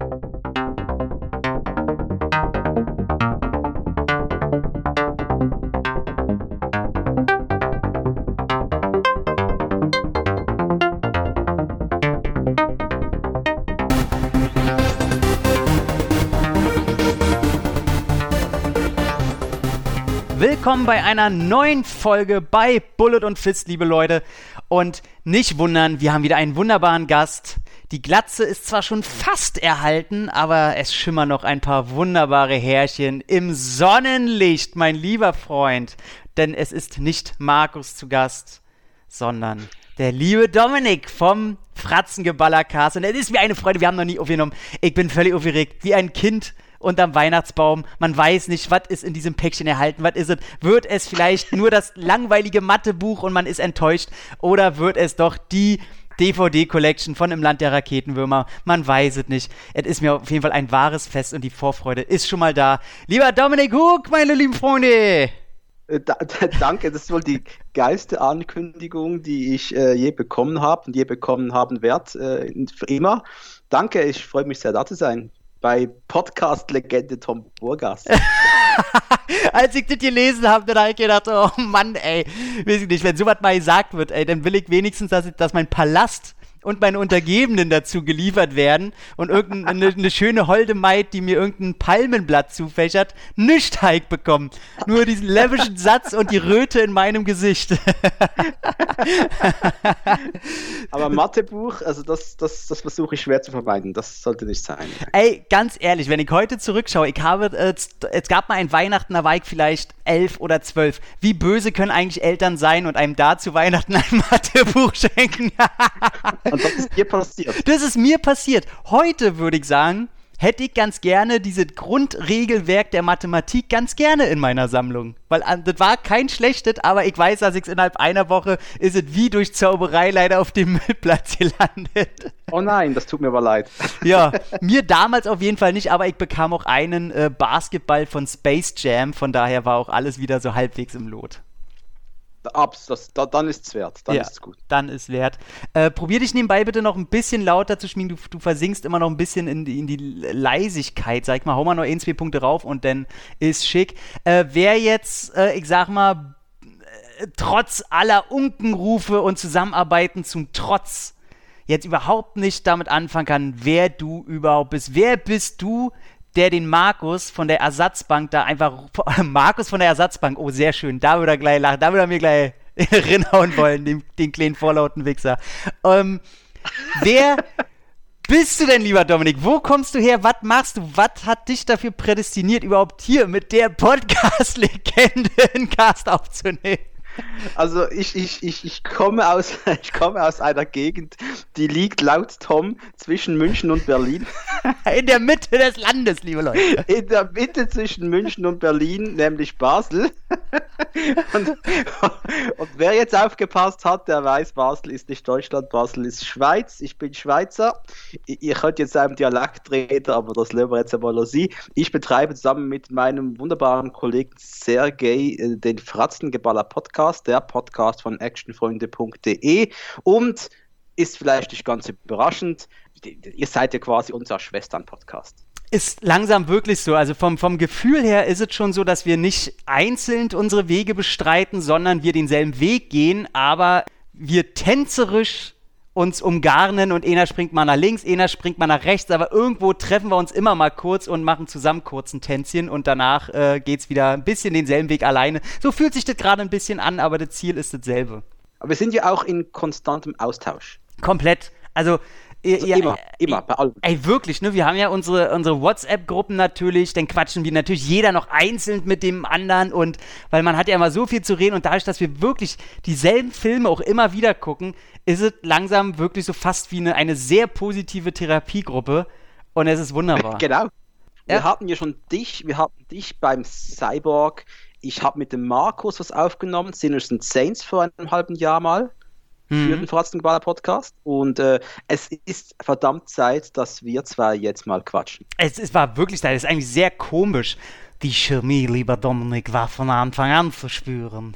thank you willkommen bei einer neuen Folge bei Bullet und Fist, liebe Leute. Und nicht wundern, wir haben wieder einen wunderbaren Gast. Die Glatze ist zwar schon fast erhalten, aber es schimmern noch ein paar wunderbare Härchen im Sonnenlicht, mein lieber Freund. Denn es ist nicht Markus zu Gast, sondern der liebe Dominik vom Fratzengeballercast. Und es ist mir eine Freude, wir haben noch nie aufgenommen. Ich bin völlig aufgeregt, wie ein Kind unterm Weihnachtsbaum. Man weiß nicht, was ist in diesem Päckchen erhalten, was ist es. Wird es vielleicht nur das langweilige Mathebuch und man ist enttäuscht oder wird es doch die DVD-Collection von Im Land der Raketenwürmer. Man weiß es nicht. Es ist mir auf jeden Fall ein wahres Fest und die Vorfreude ist schon mal da. Lieber Dominik Hook, meine lieben Freunde! Äh, da, da, danke, das ist wohl die geilste Ankündigung, die ich äh, je bekommen habe und je bekommen haben werde, äh, für immer. Danke, ich freue mich sehr, da zu sein bei Podcast-Legende Tom Burgas. Als ich das gelesen habe, dann habe ich gedacht, oh Mann, ey, weiß ich nicht, wenn sowas mal gesagt wird, ey, dann will ich wenigstens, dass, ich, dass mein Palast und meine Untergebenen dazu geliefert werden und irgendeine eine schöne holde Maid, die mir irgendein Palmenblatt zufächert, nicht Hike bekommen. Nur diesen läppischen Satz und die Röte in meinem Gesicht. Aber Mathebuch, also das, das, das versuche ich schwer zu vermeiden. Das sollte nicht sein. Ey, ganz ehrlich, wenn ich heute zurückschaue, ich habe, äh, es gab mal ein Weihnachten, da war ich vielleicht elf oder zwölf. Wie böse können eigentlich Eltern sein und einem da zu Weihnachten ein Mathebuch schenken? Und das ist dir passiert. Das ist mir passiert. Heute würde ich sagen, hätte ich ganz gerne dieses Grundregelwerk der Mathematik ganz gerne in meiner Sammlung. Weil äh, das war kein schlechtes, aber ich weiß, dass ich es innerhalb einer Woche ist es wie durch Zauberei leider auf dem Müllplatz gelandet. Oh nein, das tut mir aber leid. Ja, mir damals auf jeden Fall nicht, aber ich bekam auch einen äh, Basketball von Space Jam, von daher war auch alles wieder so halbwegs im Lot. Abs, das, da, dann ist es wert. Dann ja, ist es gut. Dann ist wert. Äh, probier dich nebenbei bitte noch ein bisschen lauter zu schmieden. Du, du versinkst immer noch ein bisschen in die, in die Leisigkeit. Sag mal, hau mal noch ein, zwei Punkte rauf und dann ist schick. Äh, wer jetzt, äh, ich sag mal, äh, trotz aller Unkenrufe und Zusammenarbeiten zum Trotz jetzt überhaupt nicht damit anfangen kann, wer du überhaupt bist. Wer bist du, der den Markus von der Ersatzbank da einfach. Markus von der Ersatzbank, oh, sehr schön. Da würde er gleich lachen. Da würde er mir gleich rinhauen wollen, den, den kleinen vorlauten Wichser. Ähm, wer. bist du denn, lieber Dominik? Wo kommst du her? Was machst du? Was hat dich dafür prädestiniert, überhaupt hier mit der Podcast-Legende einen Cast aufzunehmen? Also ich, ich, ich, ich, komme aus, ich komme aus einer Gegend, die liegt laut Tom zwischen München und Berlin. In der Mitte des Landes, liebe Leute. In der Mitte zwischen München und Berlin, nämlich Basel. Und, und wer jetzt aufgepasst hat, der weiß, Basel ist nicht Deutschland, Basel ist Schweiz. Ich bin Schweizer. Ihr könnt jetzt einem Dialekt reden, aber das lassen wir jetzt einmal Sie. Ich betreibe zusammen mit meinem wunderbaren Kollegen Sergej äh, den Fratzengeballer Podcast Podcast, der Podcast von actionfreunde.de und ist vielleicht nicht ganz überraschend, ihr seid ja quasi unser Schwestern-Podcast ist langsam wirklich so. Also vom, vom Gefühl her ist es schon so, dass wir nicht einzeln unsere Wege bestreiten, sondern wir denselben Weg gehen, aber wir tänzerisch uns umgarnen und einer springt mal nach links, einer springt mal nach rechts, aber irgendwo treffen wir uns immer mal kurz und machen zusammen kurz ein Tänzchen und danach äh, es wieder ein bisschen denselben Weg alleine. So fühlt sich das gerade ein bisschen an, aber das Ziel ist dasselbe. Aber wir sind ja auch in konstantem Austausch. Komplett. Also ja, immer, immer, bei allem. Ey, wirklich, ne? Wir haben ja unsere, unsere WhatsApp-Gruppen natürlich, dann quatschen wir natürlich jeder noch einzeln mit dem anderen und weil man hat ja immer so viel zu reden und dadurch, dass wir wirklich dieselben Filme auch immer wieder gucken, ist es langsam wirklich so fast wie eine, eine sehr positive Therapiegruppe und es ist wunderbar. genau. Wir ja. hatten ja schon dich, wir hatten dich beim Cyborg. Ich habe mit dem Markus was aufgenommen, Sinners and Saints vor einem halben Jahr mal für mhm. den Fratzengeballer Podcast. Und äh, es ist verdammt Zeit, dass wir zwei jetzt mal quatschen. Es, es war wirklich Zeit, es ist eigentlich sehr komisch. Die Chemie, lieber Dominik, war von Anfang an zu spüren.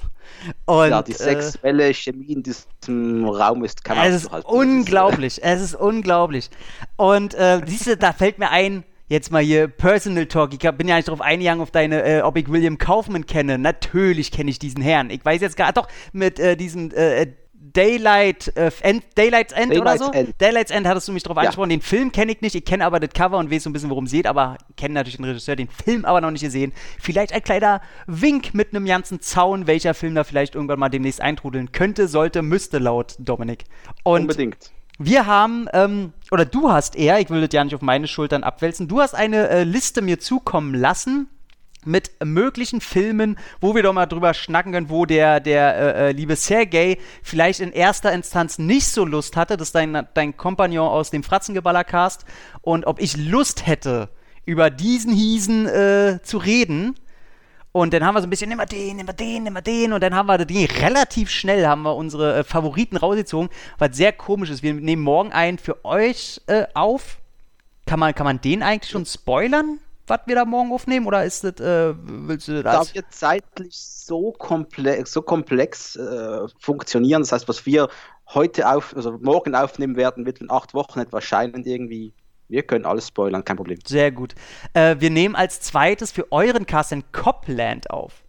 Und, ja, die äh, sexuelle Chemie in diesem Raum ist kein Es ist unglaublich, es ist unglaublich. Und äh, siehst du, da fällt mir ein, jetzt mal hier Personal Talk. Ich bin ja nicht darauf eingegangen, auf deine, äh, ob ich William Kaufman kenne. Natürlich kenne ich diesen Herrn. Ich weiß jetzt gar, doch, mit äh, diesem äh, Daylight, äh, End, Daylight's End Daylight's oder so? End. Daylight's End hattest du mich drauf ja. angesprochen. Den Film kenne ich nicht. Ich kenne aber das Cover und weiß so ein bisschen, worum es geht, aber kenne natürlich den Regisseur, den Film aber noch nicht gesehen. Vielleicht ein kleiner Wink mit einem ganzen Zaun, welcher Film da vielleicht irgendwann mal demnächst eintrudeln könnte, sollte, müsste laut Dominik. Und Unbedingt. Wir haben, ähm, oder du hast eher, ich will das ja nicht auf meine Schultern abwälzen, du hast eine äh, Liste mir zukommen lassen mit möglichen Filmen, wo wir doch mal drüber schnacken können, wo der, der äh, äh, liebe Sergei vielleicht in erster Instanz nicht so Lust hatte, das ist dein, dein Kompagnon aus dem Fratzengeballercast, und ob ich Lust hätte, über diesen Hiesen äh, zu reden. Und dann haben wir so ein bisschen, nimm mal den, nimm mal den, nimm mal den. Und dann haben wir die relativ schnell, haben wir unsere äh, Favoriten rausgezogen, was sehr komisch ist. Wir nehmen morgen einen für euch äh, auf. Kann man, kann man den eigentlich schon spoilern? Was wir da morgen aufnehmen? Oder ist das, äh, willst du das? Da wir zeitlich so komplex, so komplex äh, funktionieren, das heißt, was wir heute auf, also morgen aufnehmen werden, wird in acht Wochen etwa scheinen irgendwie. Wir können alles spoilern, kein Problem. Sehr gut. Äh, wir nehmen als zweites für euren Cast in Copland auf.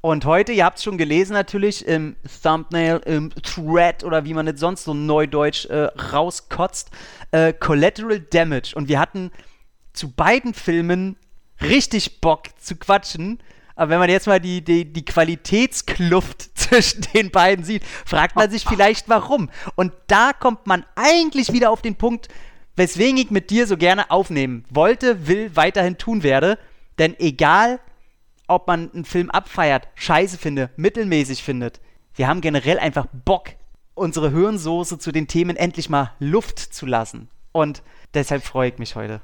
Und heute, ihr habt es schon gelesen natürlich, im Thumbnail, im Thread oder wie man es sonst so neudeutsch äh, rauskotzt, äh, Collateral Damage. Und wir hatten zu beiden Filmen richtig Bock zu quatschen. Aber wenn man jetzt mal die, die, die Qualitätskluft zwischen den beiden sieht, fragt man sich vielleicht warum. Und da kommt man eigentlich wieder auf den Punkt, weswegen ich mit dir so gerne aufnehmen wollte, will, weiterhin tun werde. Denn egal, ob man einen Film abfeiert, scheiße findet, mittelmäßig findet, wir haben generell einfach Bock, unsere Hirnsoße zu den Themen endlich mal Luft zu lassen. Und deshalb freue ich mich heute.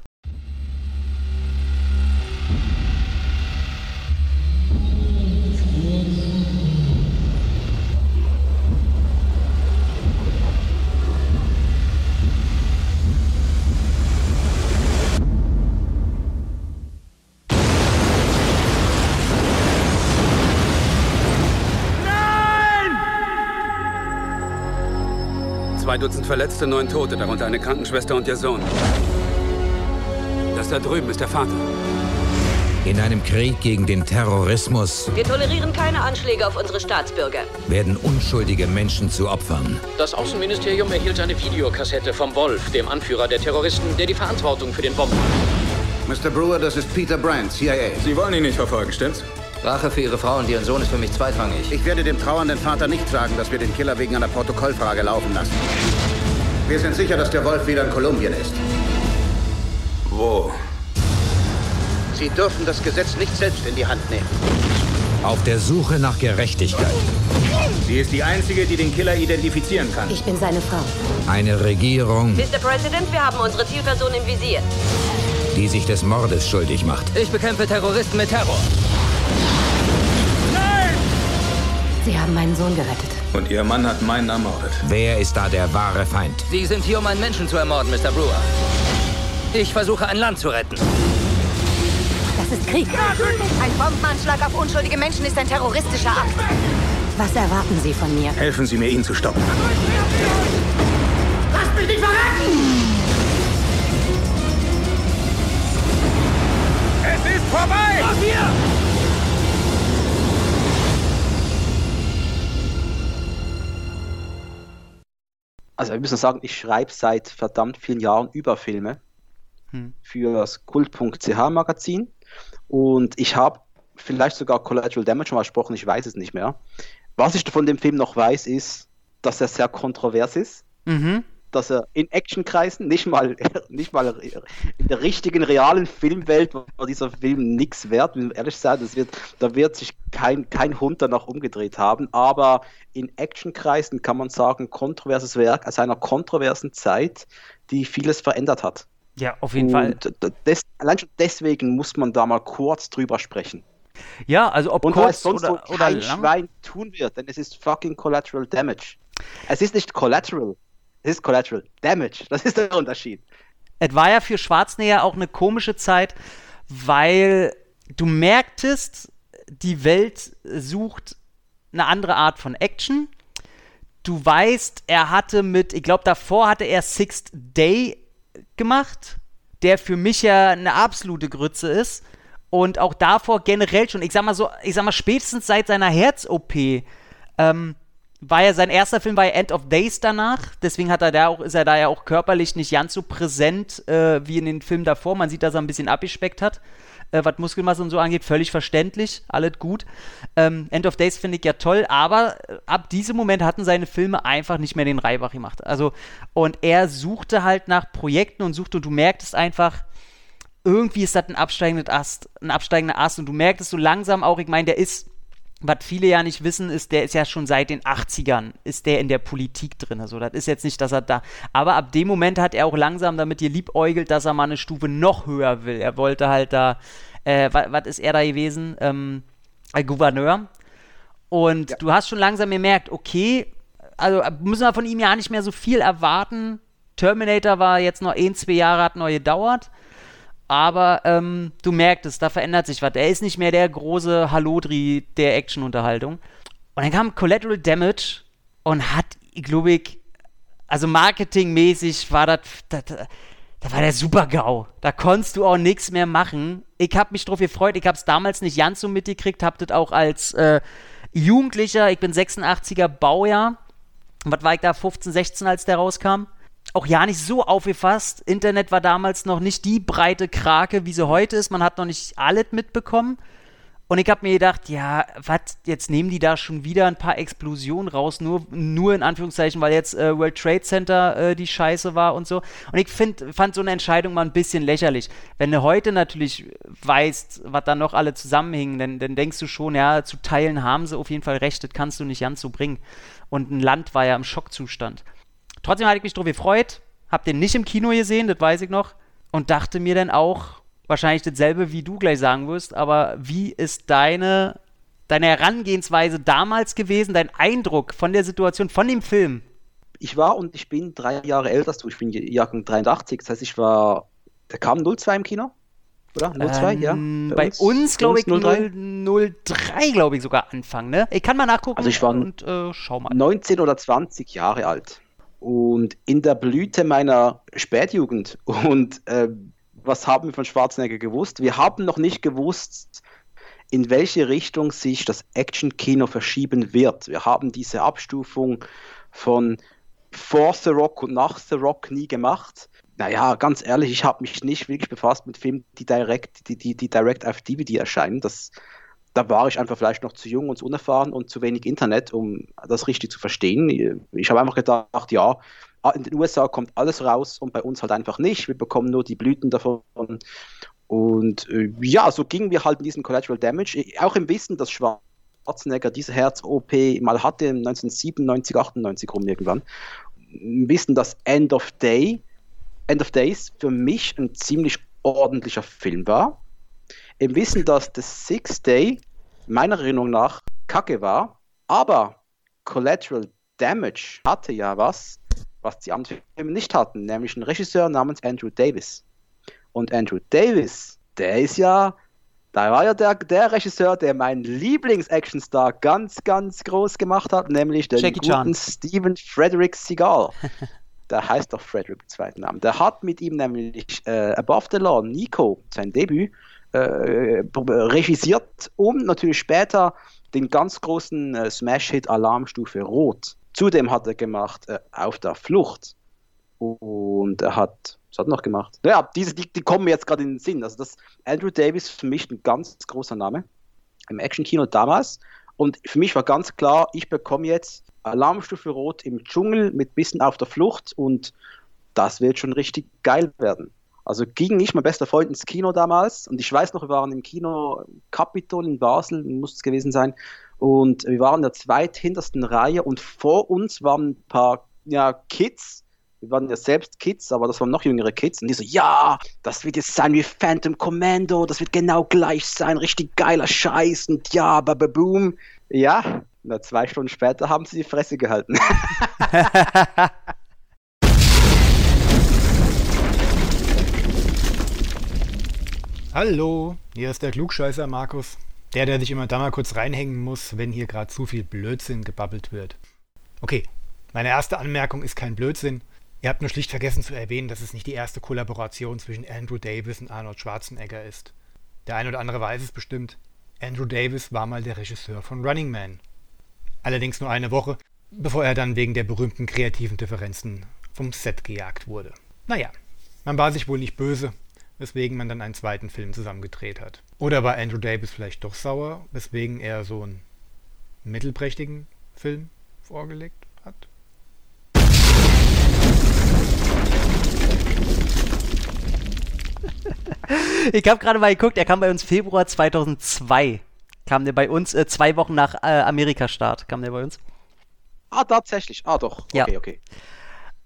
Zwei Dutzend Verletzte, neun Tote, darunter eine Krankenschwester und ihr Sohn. Das da drüben ist der Vater. In einem Krieg gegen den Terrorismus. Wir tolerieren keine Anschläge auf unsere Staatsbürger. Werden unschuldige Menschen zu Opfern. Das Außenministerium erhielt eine Videokassette vom Wolf, dem Anführer der Terroristen, der die Verantwortung für den Bomben. Mr. Brewer, das ist Peter Brandt, CIA. Sie wollen ihn nicht verfolgen, stimmt's? Rache für Ihre Frau und Ihren Sohn ist für mich zweitrangig. Ich werde dem trauernden Vater nicht sagen, dass wir den Killer wegen einer Protokollfrage laufen lassen. Wir sind sicher, dass der Wolf wieder in Kolumbien ist. Wo? Sie dürfen das Gesetz nicht selbst in die Hand nehmen. Auf der Suche nach Gerechtigkeit. Sie ist die Einzige, die den Killer identifizieren kann. Ich bin seine Frau. Eine Regierung. Mr. President, wir haben unsere Zielperson im Visier. Die sich des Mordes schuldig macht. Ich bekämpfe Terroristen mit Terror. Sie haben meinen Sohn gerettet. Und Ihr Mann hat meinen ermordet. Wer ist da der wahre Feind? Sie sind hier, um einen Menschen zu ermorden, Mr. Brewer. Ich versuche, ein Land zu retten. Das ist Krieg. Ein Bombenanschlag auf unschuldige Menschen ist ein terroristischer Akt. Was erwarten Sie von mir? Helfen Sie mir, ihn zu stoppen. Lasst mich nicht verrecken! Es ist vorbei! Auf hier! Also wir müssen sagen, ich schreibe seit verdammt vielen Jahren über Filme hm. für das Kult.ch Magazin und ich habe vielleicht sogar Collateral Damage schon mal gesprochen, ich weiß es nicht mehr. Was ich von dem Film noch weiß, ist, dass er sehr kontrovers ist. Mhm dass er in Actionkreisen, nicht mal, nicht mal in der richtigen, realen Filmwelt, war dieser Film nichts wert, ehrlich sein, das wird, da wird sich kein, kein Hund danach umgedreht haben, aber in Actionkreisen kann man sagen, kontroverses Werk aus einer kontroversen Zeit, die vieles verändert hat. Ja, auf jeden Und Fall. Des, allein schon deswegen muss man da mal kurz drüber sprechen. Ja, also ob Und kurz sonst oder, oder kein lang? Schwein tun wird, denn es ist fucking Collateral Damage. Es ist nicht Collateral, es ist Collateral Damage. Das ist der Unterschied. Es war ja für Schwarzenegger auch eine komische Zeit, weil du merktest, die Welt sucht eine andere Art von Action. Du weißt, er hatte mit, ich glaube, davor hatte er Sixth Day gemacht, der für mich ja eine absolute Grütze ist. Und auch davor generell schon, ich sag mal so, ich sag mal, spätestens seit seiner Herz-OP, ähm, war ja sein erster Film war ja End of Days danach, deswegen hat er da auch, ist er da ja auch körperlich nicht ganz so präsent äh, wie in den Filmen davor. Man sieht, dass er ein bisschen abgespeckt hat äh, was Muskelmasse und so angeht, völlig verständlich, alles gut. Ähm, End of Days finde ich ja toll, aber äh, ab diesem Moment hatten seine Filme einfach nicht mehr den Reibach gemacht. Also, und er suchte halt nach Projekten und suchte, und du merktest einfach, irgendwie ist das ein absteigender Ast, ein absteigender Ast, und du merktest so langsam auch, ich meine, der ist was viele ja nicht wissen, ist, der ist ja schon seit den 80ern, ist der in der Politik drin. Also das ist jetzt nicht, dass er da. Aber ab dem Moment hat er auch langsam damit geliebäugelt, dass er mal eine Stufe noch höher will. Er wollte halt da, äh, was ist er da gewesen? Ähm, Gouverneur. Und ja. du hast schon langsam gemerkt, okay, also müssen wir von ihm ja nicht mehr so viel erwarten. Terminator war jetzt noch ein, zwei Jahre, hat neu gedauert aber ähm, du merkst es, da verändert sich was. Er ist nicht mehr der große Hallodri der Action-Unterhaltung. Und dann kam Collateral Damage und hat, glaube ich, also marketingmäßig war das, da war der super GAU. Da konntest du auch nichts mehr machen. Ich habe mich drauf gefreut. Ich habe es damals nicht ganz so mitgekriegt, hab das auch als äh, Jugendlicher, ich bin 86er Baujahr. Was war ich da, 15, 16, als der rauskam? Auch ja nicht so aufgefasst. Internet war damals noch nicht die breite Krake, wie sie heute ist. Man hat noch nicht alles mitbekommen. Und ich habe mir gedacht, ja, was, jetzt nehmen die da schon wieder ein paar Explosionen raus, nur, nur in Anführungszeichen, weil jetzt äh, World Trade Center äh, die Scheiße war und so. Und ich find, fand so eine Entscheidung mal ein bisschen lächerlich. Wenn du heute natürlich weißt, was da noch alle zusammenhingen, dann, dann denkst du schon, ja, zu Teilen haben sie auf jeden Fall recht, das kannst du nicht ganz so bringen. Und ein Land war ja im Schockzustand. Trotzdem hatte ich mich darüber gefreut, hab den nicht im Kino gesehen, das weiß ich noch, und dachte mir dann auch, wahrscheinlich dasselbe, wie du gleich sagen wirst, aber wie ist deine, deine Herangehensweise damals gewesen, dein Eindruck von der Situation, von dem Film? Ich war und ich bin drei Jahre älter als du, ich bin Jahrgang 83, das heißt, ich war, der kam 02 im Kino, oder? 02, ähm, ja? Bei, bei uns, uns glaube ich, 03, 03 glaube ich sogar Anfang, ne? Ich kann mal nachgucken also ich war und äh, schau mal. 19 oder 20 Jahre alt und in der Blüte meiner Spätjugend. Und äh, was haben wir von Schwarzenegger gewusst? Wir haben noch nicht gewusst, in welche Richtung sich das Action-Kino verschieben wird. Wir haben diese Abstufung von vor The Rock und nach The Rock nie gemacht. Naja, ganz ehrlich, ich habe mich nicht wirklich befasst mit Filmen, die direkt, die, die, die direkt auf DVD erscheinen. Das da war ich einfach vielleicht noch zu jung und zu unerfahren und zu wenig Internet, um das richtig zu verstehen. Ich habe einfach gedacht, ja, in den USA kommt alles raus und bei uns halt einfach nicht. Wir bekommen nur die Blüten davon. Und äh, ja, so gingen wir halt mit diesem Collateral Damage, auch im Wissen, dass Schwarzenegger diese Herz-OP mal hatte, 1997, 98 rum irgendwann. Im Wissen, dass End of Day, End of Days für mich ein ziemlich ordentlicher Film war im Wissen, dass The Six Day meiner Erinnerung nach kacke war, aber Collateral Damage hatte ja was, was die anderen Filme nicht hatten, nämlich einen Regisseur namens Andrew Davis. Und Andrew Davis, der ist ja, da war ja der, der Regisseur, der meinen Lieblings-Actionstar ganz, ganz groß gemacht hat, nämlich den Jackie guten Chan. Steven Frederick Seagal. der heißt doch Frederick im zweiten Namen. Der hat mit ihm nämlich äh, Above the Law, Nico, sein Debüt, äh, regisiert, um natürlich später den ganz großen äh, Smash-Hit Alarmstufe Rot. Zudem hat er gemacht äh, Auf der Flucht. Und er hat, was hat er noch gemacht? Ja, diese, die, die kommen mir jetzt gerade in den Sinn. Also das Andrew Davis für mich ein ganz großer Name im Action-Kino damals. Und für mich war ganz klar, ich bekomme jetzt Alarmstufe Rot im Dschungel mit bisschen auf der Flucht und das wird schon richtig geil werden. Also ging nicht mein bester Freund ins Kino damals und ich weiß noch, wir waren im Kino Capitol in Basel, muss es gewesen sein, und wir waren in der zweithintersten Reihe und vor uns waren ein paar ja, Kids, wir waren ja selbst Kids, aber das waren noch jüngere Kids und die so, ja, das wird jetzt sein wie Phantom Commando, das wird genau gleich sein, richtig geiler Scheiß und ja, bababoom. Ja, na, zwei Stunden später haben sie die Fresse gehalten. Hallo, hier ist der Klugscheißer Markus. Der, der sich immer da mal kurz reinhängen muss, wenn hier gerade zu viel Blödsinn gebabbelt wird. Okay, meine erste Anmerkung ist kein Blödsinn. Ihr habt nur schlicht vergessen zu erwähnen, dass es nicht die erste Kollaboration zwischen Andrew Davis und Arnold Schwarzenegger ist. Der ein oder andere weiß es bestimmt. Andrew Davis war mal der Regisseur von Running Man. Allerdings nur eine Woche, bevor er dann wegen der berühmten kreativen Differenzen vom Set gejagt wurde. Naja, man war sich wohl nicht böse, weswegen man dann einen zweiten Film zusammengedreht hat. Oder war Andrew Davis vielleicht doch sauer, weswegen er so einen mittelprächtigen Film vorgelegt hat? ich habe gerade mal geguckt, er kam bei uns Februar 2002. Kam der bei uns äh, zwei Wochen nach äh, Amerika-Start, kam der bei uns. Ah, tatsächlich. Ah, doch. Okay, ja. okay.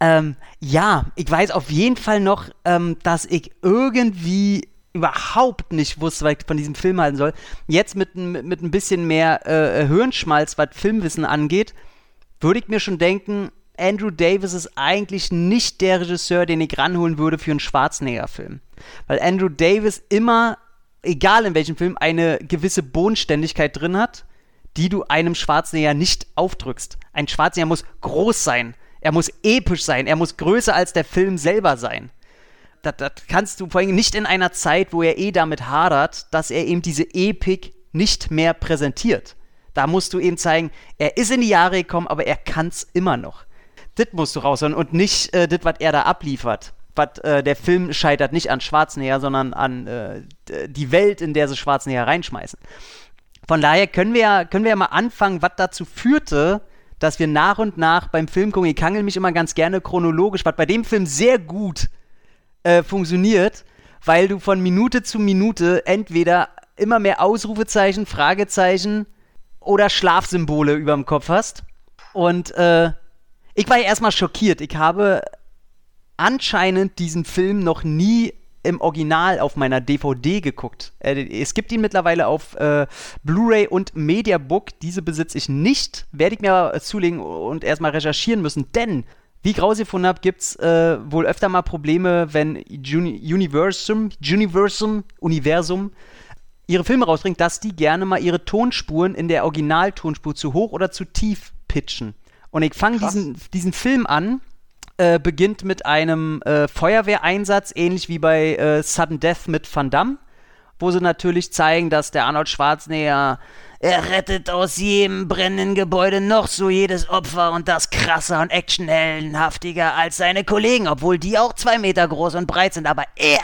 Ähm, ja, ich weiß auf jeden Fall noch, ähm, dass ich irgendwie überhaupt nicht wusste, was ich von diesem Film halten soll. Jetzt mit, mit ein bisschen mehr äh, Hirnschmalz, was Filmwissen angeht, würde ich mir schon denken, Andrew Davis ist eigentlich nicht der Regisseur, den ich ranholen würde für einen Schwarzenegger-Film. Weil Andrew Davis immer, egal in welchem Film, eine gewisse Bodenständigkeit drin hat, die du einem Schwarzenegger nicht aufdrückst. Ein Schwarzenegger muss groß sein, er muss episch sein, er muss größer als der Film selber sein. Das, das kannst du vor allem nicht in einer Zeit, wo er eh damit hadert, dass er eben diese Epik nicht mehr präsentiert. Da musst du eben zeigen, er ist in die Jahre gekommen, aber er kann es immer noch. Das musst du raushauen und nicht äh, das, was er da abliefert. Was, äh, der Film scheitert nicht an Schwarzenegger, sondern an äh, die Welt, in der sie Schwarzenegger reinschmeißen. Von daher können wir, können wir mal anfangen, was dazu führte, dass wir nach und nach beim Film gucken, ich kangel mich immer ganz gerne chronologisch, was bei dem Film sehr gut äh, funktioniert, weil du von Minute zu Minute entweder immer mehr Ausrufezeichen, Fragezeichen oder Schlafsymbole über dem Kopf hast. Und äh, ich war ja erstmal schockiert. Ich habe anscheinend diesen Film noch nie im Original auf meiner DVD geguckt. Äh, es gibt ihn mittlerweile auf äh, Blu-ray und Mediabook. Diese besitze ich nicht. Werde ich mir aber zulegen und erstmal recherchieren müssen, denn wie ich rausgefunden habe, gibt es äh, wohl öfter mal Probleme, wenn Uni Universum, Universum, Universum ihre Filme rausbringt, dass die gerne mal ihre Tonspuren in der Originaltonspur zu hoch oder zu tief pitchen. Und ich fange diesen, diesen Film an äh, beginnt mit einem äh, Feuerwehreinsatz, ähnlich wie bei äh, Sudden Death mit Van Damme, wo sie natürlich zeigen, dass der Arnold Schwarzenegger er rettet aus jedem brennenden Gebäude noch so jedes Opfer und das krasser und actionheldenhaftiger als seine Kollegen, obwohl die auch zwei Meter groß und breit sind, aber er,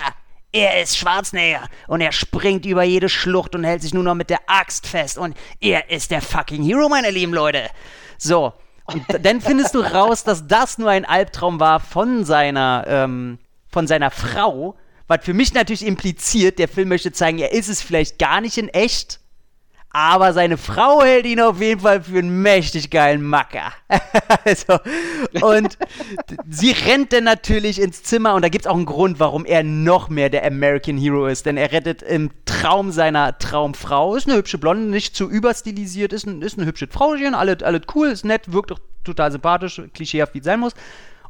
er ist Schwarzenegger und er springt über jede Schlucht und hält sich nur noch mit der Axt fest und er ist der fucking Hero, meine lieben Leute. So, und dann findest du raus, dass das nur ein Albtraum war von seiner, ähm, von seiner Frau. Was für mich natürlich impliziert, der Film möchte zeigen, er ist es vielleicht gar nicht in echt, aber seine Frau hält ihn auf jeden Fall für einen mächtig geilen Macker. also, und sie rennt dann natürlich ins Zimmer und da gibt es auch einen Grund, warum er noch mehr der American Hero ist. Denn er rettet im Traum seiner Traumfrau. Ist eine hübsche Blonde, nicht zu überstilisiert, ist, ein, ist eine hübsche Frauchen, alles, alles cool, ist nett, wirkt doch total sympathisch, klischeehaft wie es sein muss.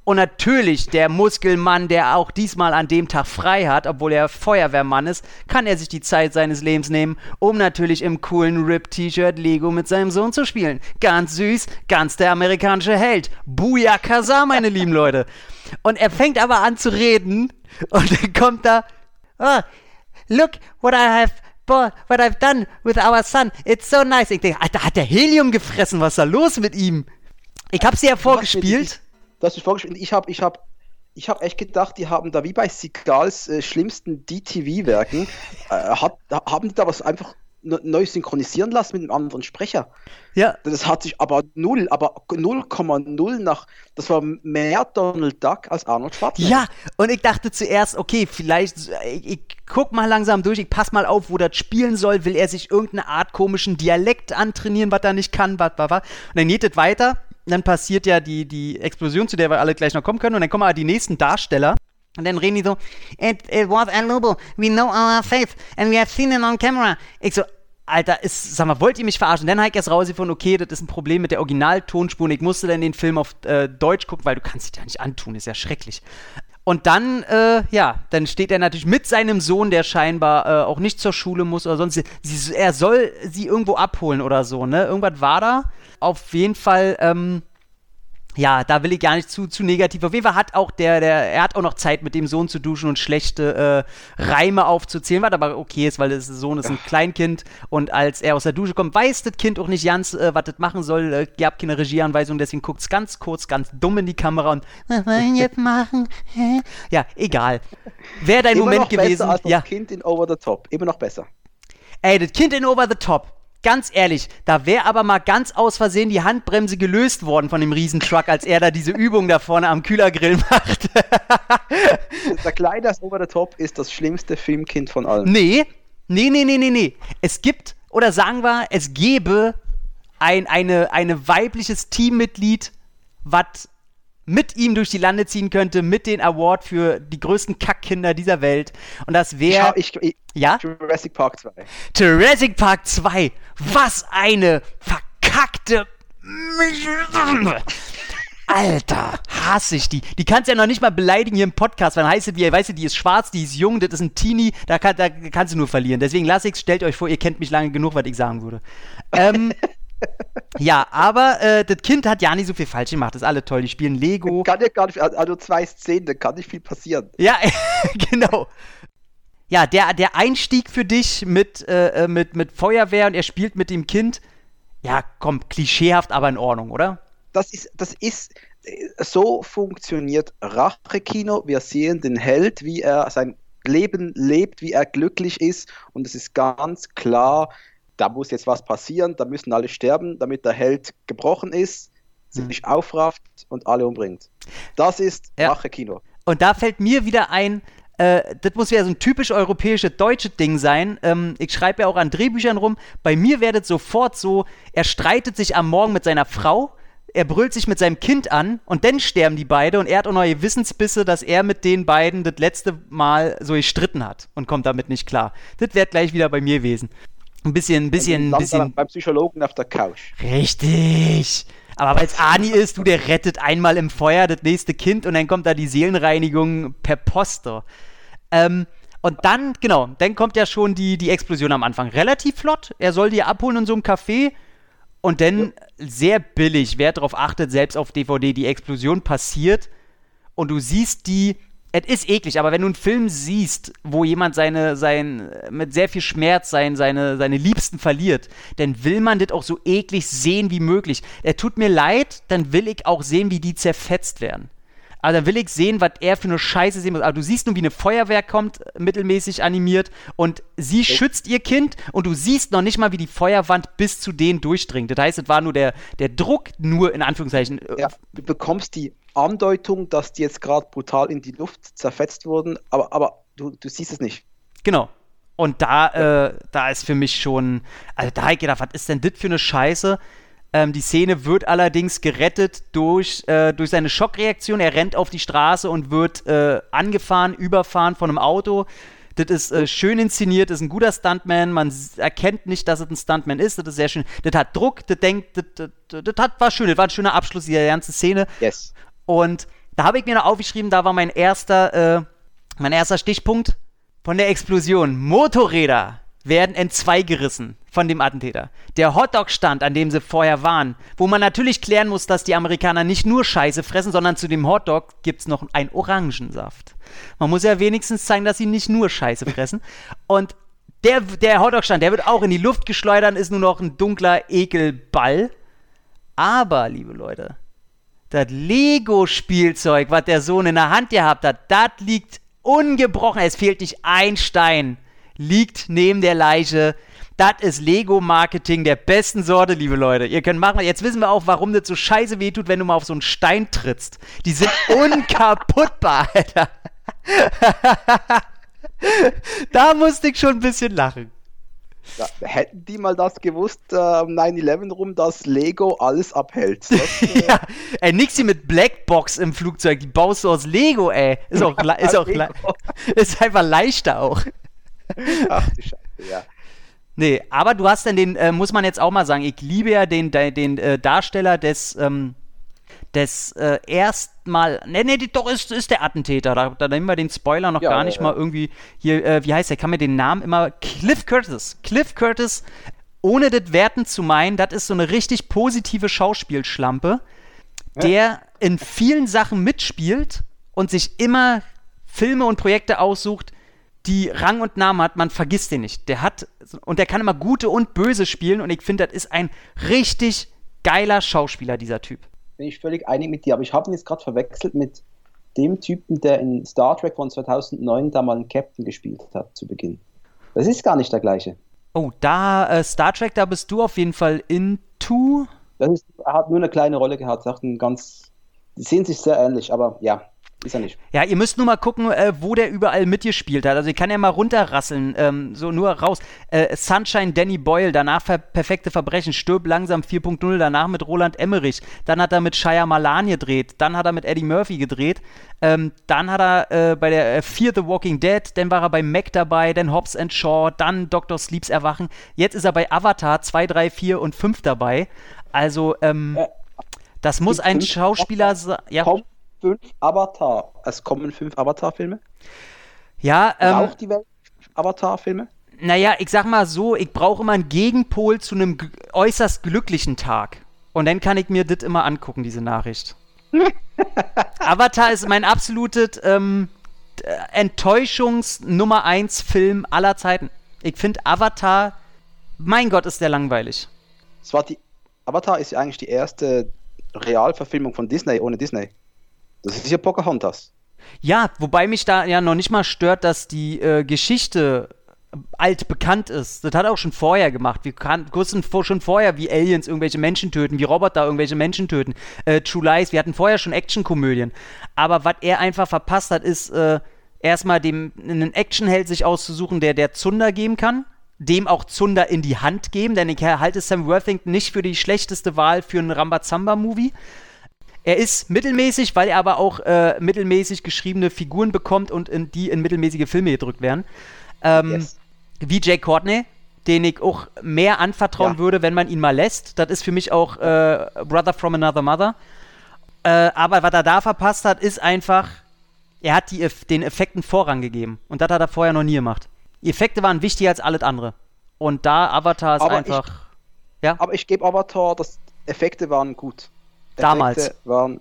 Und natürlich, der Muskelmann, der auch diesmal an dem Tag frei hat, obwohl er Feuerwehrmann ist, kann er sich die Zeit seines Lebens nehmen, um natürlich im coolen Rip-T-Shirt Lego mit seinem Sohn zu spielen. Ganz süß, ganz der amerikanische Held. Booyakasa, meine lieben Leute. Und er fängt aber an zu reden und dann kommt da, oh, look what I have boah, what I've done with our son. It's so nice. Ich denke, Alter, hat der Helium gefressen? Was ist da los mit ihm? Ich hab's dir ja vorgespielt das ist vorgespielt. Ich habe ich hab, ich hab echt gedacht, die haben da wie bei Sigals äh, schlimmsten DTV-Werken, äh, haben die da was einfach neu synchronisieren lassen mit einem anderen Sprecher. Ja. Das hat sich aber null, aber 0,0 nach, das war mehr Donald Duck als Arnold Schwarzenegger. Ja, und ich dachte zuerst, okay, vielleicht, ich, ich guck mal langsam durch, ich pass mal auf, wo das spielen soll, will er sich irgendeine Art komischen Dialekt antrainieren, was er nicht kann, was, was, was. Und dann geht es weiter dann passiert ja die, die Explosion, zu der wir alle gleich noch kommen können. Und dann kommen aber die nächsten Darsteller. Und dann reden die so, it, it was El Lobo, we know our faith and we have seen it on camera. Ich so, Alter, ist, sag mal, wollt ihr mich verarschen? Dann habe ich erst rausgefunden, okay, das ist ein Problem mit der Originaltonspur und ich musste dann den Film auf äh, Deutsch gucken, weil du kannst dich ja nicht antun, ist ja schrecklich. Und dann, äh, ja, dann steht er natürlich mit seinem Sohn, der scheinbar äh, auch nicht zur Schule muss oder sonst. Sie, er soll sie irgendwo abholen oder so, ne? Irgendwas war da. Auf jeden Fall, ähm, ja, da will ich gar nicht zu, zu negativ. Auf jeden Fall hat auch der, der, er hat auch noch Zeit mit dem Sohn zu duschen und schlechte äh, Reime aufzuzählen, was aber okay ist, weil der Sohn ist ein Kleinkind und als er aus der Dusche kommt, weiß das Kind auch nicht ganz, äh, was das machen soll. Äh, habt keine Regieanweisung, deswegen guckt es ganz kurz, ganz dumm in die Kamera und was wollen jetzt machen? Hä? Ja, egal. Wäre dein Immer Moment noch gewesen. Besser als das ja. Kind in Over the Top. Immer noch besser. Ey, das Kind in Over the Top. Ganz ehrlich, da wäre aber mal ganz aus Versehen die Handbremse gelöst worden von dem Riesentruck, als er da diese Übung da vorne am Kühlergrill macht. Der Kleine aus Over the Top ist das schlimmste Filmkind von allen. nee, nee, nee, nee, nee, nee. Es gibt, oder sagen wir, es gäbe ein eine, eine weibliches Teammitglied, was mit ihm durch die Lande ziehen könnte, mit den Award für die größten Kackkinder dieser Welt. Und das wäre. Ja? Jurassic Park 2. Jurassic Park 2. Was eine verkackte. Alter, hasse ich die. Die kannst du ja noch nicht mal beleidigen hier im Podcast, weil heißt wie, weißt du, die ist schwarz, die ist jung, das ist ein Teenie, da, kann, da kannst du nur verlieren. Deswegen lass ich's, stellt euch vor, ihr kennt mich lange genug, was ich sagen würde. Ähm, ja, aber äh, das Kind hat ja nicht so viel falsch gemacht, das ist alle toll. Die spielen Lego. Kann ja gar nicht, also zwei Szenen, da kann nicht viel passieren. Ja, genau. Ja, der, der Einstieg für dich mit, äh, äh, mit, mit Feuerwehr und er spielt mit dem Kind. Ja, komm, klischeehaft, aber in Ordnung, oder? Das ist, das ist, äh, so funktioniert Rachekino. Wir sehen den Held, wie er sein Leben lebt, wie er glücklich ist. Und es ist ganz klar, da muss jetzt was passieren, da müssen alle sterben, damit der Held gebrochen ist, sich aufrafft und alle umbringt. Das ist Ja. Rachekino. Und da fällt mir wieder ein, äh, das muss ja so ein typisch europäisches deutsches Ding sein. Ähm, ich schreibe ja auch an Drehbüchern rum. Bei mir wird es sofort so, er streitet sich am Morgen mit seiner Frau, er brüllt sich mit seinem Kind an und dann sterben die beide und er hat auch neue Wissensbisse, dass er mit den beiden das letzte Mal so gestritten hat und kommt damit nicht klar. Das wird gleich wieder bei mir gewesen. Ein bisschen, ein bisschen, ein bisschen. beim Psychologen auf der Couch. Richtig. Aber weil es Ani ist, du, der rettet einmal im Feuer das nächste Kind und dann kommt da die Seelenreinigung per Poster. Ähm, und dann, genau, dann kommt ja schon die, die Explosion am Anfang. Relativ flott. Er soll die abholen in so einem Café. Und dann sehr billig, wer darauf achtet, selbst auf DVD, die Explosion passiert. Und du siehst die. Es ist eklig, aber wenn du einen Film siehst, wo jemand seine, sein, mit sehr viel Schmerz sein, seine, seine Liebsten verliert, dann will man das auch so eklig sehen wie möglich. Er tut mir leid, dann will ich auch sehen, wie die zerfetzt werden. Aber dann will ich sehen, was er für eine Scheiße sehen muss. Aber du siehst nur, wie eine Feuerwehr kommt, mittelmäßig animiert, und sie schützt ihr Kind und du siehst noch nicht mal, wie die Feuerwand bis zu denen durchdringt. Das heißt, es war nur der, der Druck, nur in Anführungszeichen. äh, Ja, du bekommst die Andeutung, dass die jetzt gerade brutal in die Luft zerfetzt wurden, aber, aber du, du siehst es nicht. Genau. Und da, äh, da ist für mich schon, also da hab ich gedacht, was ist denn das für eine Scheiße? Ähm, die Szene wird allerdings gerettet durch, äh, durch seine Schockreaktion. Er rennt auf die Straße und wird äh, angefahren, überfahren von einem Auto. Das ist äh, schön inszeniert, das ist ein guter Stuntman. Man erkennt nicht, dass es ein Stuntman ist. Das ist sehr schön. Das hat Druck, das denkt, das, das, das, das war schön. Das war ein schöner Abschluss dieser ganzen Szene. Yes. Und da habe ich mir noch aufgeschrieben, da war mein erster, äh, mein erster Stichpunkt von der Explosion. Motorräder werden entzwei gerissen von dem Attentäter. Der Hotdog-Stand, an dem sie vorher waren, wo man natürlich klären muss, dass die Amerikaner nicht nur Scheiße fressen, sondern zu dem Hotdog gibt es noch einen Orangensaft. Man muss ja wenigstens zeigen, dass sie nicht nur Scheiße fressen. Und der, der Hotdog-Stand, der wird auch in die Luft geschleudert, ist nur noch ein dunkler Ekelball. Aber, liebe Leute, das Lego-Spielzeug, was der Sohn in der Hand gehabt hat, das liegt ungebrochen. Es fehlt nicht ein Stein. Liegt neben der Leiche. Das ist Lego-Marketing der besten Sorte, liebe Leute. Ihr könnt machen. Jetzt wissen wir auch, warum das so scheiße wehtut, wenn du mal auf so einen Stein trittst. Die sind unkaputtbar, Alter. da musste ich schon ein bisschen lachen. Ja, hätten die mal das gewusst, äh, um 9-11 rum, dass Lego alles abhält. Das, äh, Ja, ey, nix hier mit Blackbox im Flugzeug. Die baust du aus Lego, ey. Ist auch, ist auch ist einfach leichter auch. Ach du Scheiße, ja. Nee, aber du hast dann den, äh, muss man jetzt auch mal sagen, ich liebe ja den, den, den äh, Darsteller des, ähm, des äh, erstmal, ne, ne, doch, ist, ist der Attentäter, da, da nehmen wir den Spoiler noch Ja, gar ja, nicht ja. mal irgendwie, hier, äh, wie heißt der, kann mir den Namen immer, Cliff Curtis, Cliff Curtis, ohne das werten zu meinen, das ist so eine richtig positive Schauspielschlampe, der in vielen Sachen mitspielt und sich immer Filme und Projekte aussucht, die Rang und Namen hat, man vergisst den nicht. Der hat, und der kann immer gute und böse spielen und ich finde, das ist ein richtig geiler Schauspieler, dieser Typ. Bin ich völlig einig mit dir, aber ich habe ihn jetzt gerade verwechselt mit dem Typen, der in Star Trek von 2009 da mal einen Captain gespielt hat zu Beginn. Das ist gar nicht der gleiche. Oh, da, äh, Star Trek, da bist du auf jeden Fall into. Das ist, er hat nur eine kleine Rolle gehabt, sagt ein ganz. Die sehen sich sehr ähnlich, aber ja, ist er nicht. Ja, ihr müsst nur mal gucken, äh, wo der überall mitgespielt hat. Also ich kann ja mal runterrasseln, ähm, so nur raus. Äh, Sunshine Danny Boyle, danach ver perfekte Verbrechen, stirb langsam 4.0, danach mit Roland Emmerich, dann hat er mit Shia Malan gedreht, dann hat er mit Eddie Murphy gedreht, ähm, dann hat er äh, bei der äh, Fear the Walking Dead, dann war er bei Mac dabei, dann Hobbs and Shaw, dann Dr. Sleeps Erwachen, jetzt ist er bei Avatar 2, 3, 4 und 5 dabei. Also, ähm, das muss ein Schauspieler sein. Ja, Kommen fünf Avatar. Es kommen fünf Avatar-Filme. ja ähm, Braucht die Welt Avatar-Filme? Naja, ich sag mal so, ich brauche immer einen Gegenpol zu einem äußerst glücklichen Tag. Und dann kann ich mir das immer angucken, diese Nachricht. Avatar ist mein absolutes ähm, d- Enttäuschungs-Nummer 1 Film aller Zeiten. Ich finde Avatar, mein Gott, ist der langweilig. Es war die. Avatar ist ja eigentlich die erste Realverfilmung von Disney ohne Disney. Das ist ja Pocahontas. Ja, wobei mich da ja noch nicht mal stört, dass die äh, Geschichte alt bekannt ist. Das hat er auch schon vorher gemacht. Wir wussten schon vorher, wie Aliens irgendwelche Menschen töten, wie Roboter irgendwelche Menschen töten. Äh, True Lies, wir hatten vorher schon Actionkomödien. Aber was er einfach verpasst hat, ist äh, erstmal einen Actionheld sich auszusuchen, der der Zunder geben kann. Dem auch Zunder in die Hand geben, denn ich halte Sam Worthington nicht für die schlechteste Wahl für einen Rambazamba-Movie. Er ist mittelmäßig, weil er aber auch äh, mittelmäßig geschriebene Figuren bekommt und in, die in mittelmäßige Filme gedrückt werden. Ähm, Yes. Wie Jay Courtney, den ich auch mehr anvertrauen Ja. würde, wenn man ihn mal lässt. Das ist für mich auch äh, Brother from Another Mother. Äh, aber was er da verpasst hat, ist einfach, er hat die, den Effekten Vorrang gegeben. Und das hat er vorher noch nie gemacht. Die Effekte waren wichtiger als alles andere. Und da Avatar ist Aber einfach. ja? Aber ich gebe Avatar, das Effekte waren gut. Damals. Effekte waren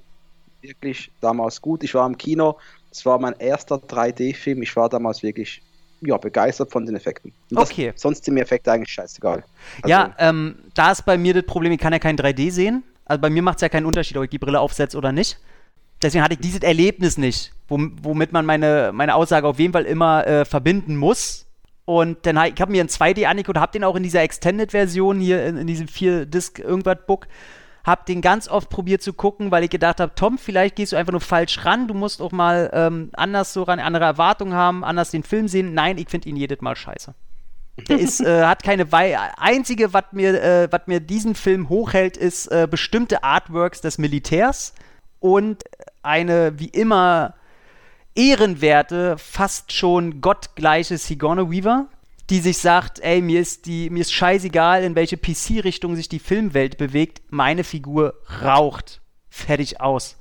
wirklich damals gut. Ich war im Kino, es war mein erster 3D-Film. Ich war damals wirklich ja, begeistert von den Effekten. Das, Okay. Sonst sind mir Effekte eigentlich scheißegal. Also, Ja, ähm, da ist bei mir das Problem, ich kann ja kein 3D sehen. Also bei mir macht es ja keinen Unterschied, ob ich die Brille aufsetze oder nicht. Deswegen hatte ich dieses Erlebnis nicht, wom- womit man meine, meine Aussage auf jeden Fall immer äh, verbinden muss. Und dann ich habe mir ein 2D angeguckt, habe den auch in dieser Extended-Version hier, in, in diesem 4-Disc-Irgendwas-Book, habe den ganz oft probiert zu gucken, weil ich gedacht habe, Tom, vielleicht gehst du einfach nur falsch ran, du musst auch mal ähm, anders so ran, andere Erwartungen haben, anders den Film sehen. Nein, ich finde ihn jedes Mal scheiße. Der ist, äh, hat keine Wei einzige, was mir, äh, was mir diesen Film hochhält, ist äh, bestimmte Artworks des Militärs und eine wie immer ehrenwerte, fast schon gottgleiche Sigourney Weaver, die sich sagt, ey, mir ist die, mir ist scheißegal, in welche PC-Richtung sich die Filmwelt bewegt, meine Figur raucht. Fertig aus.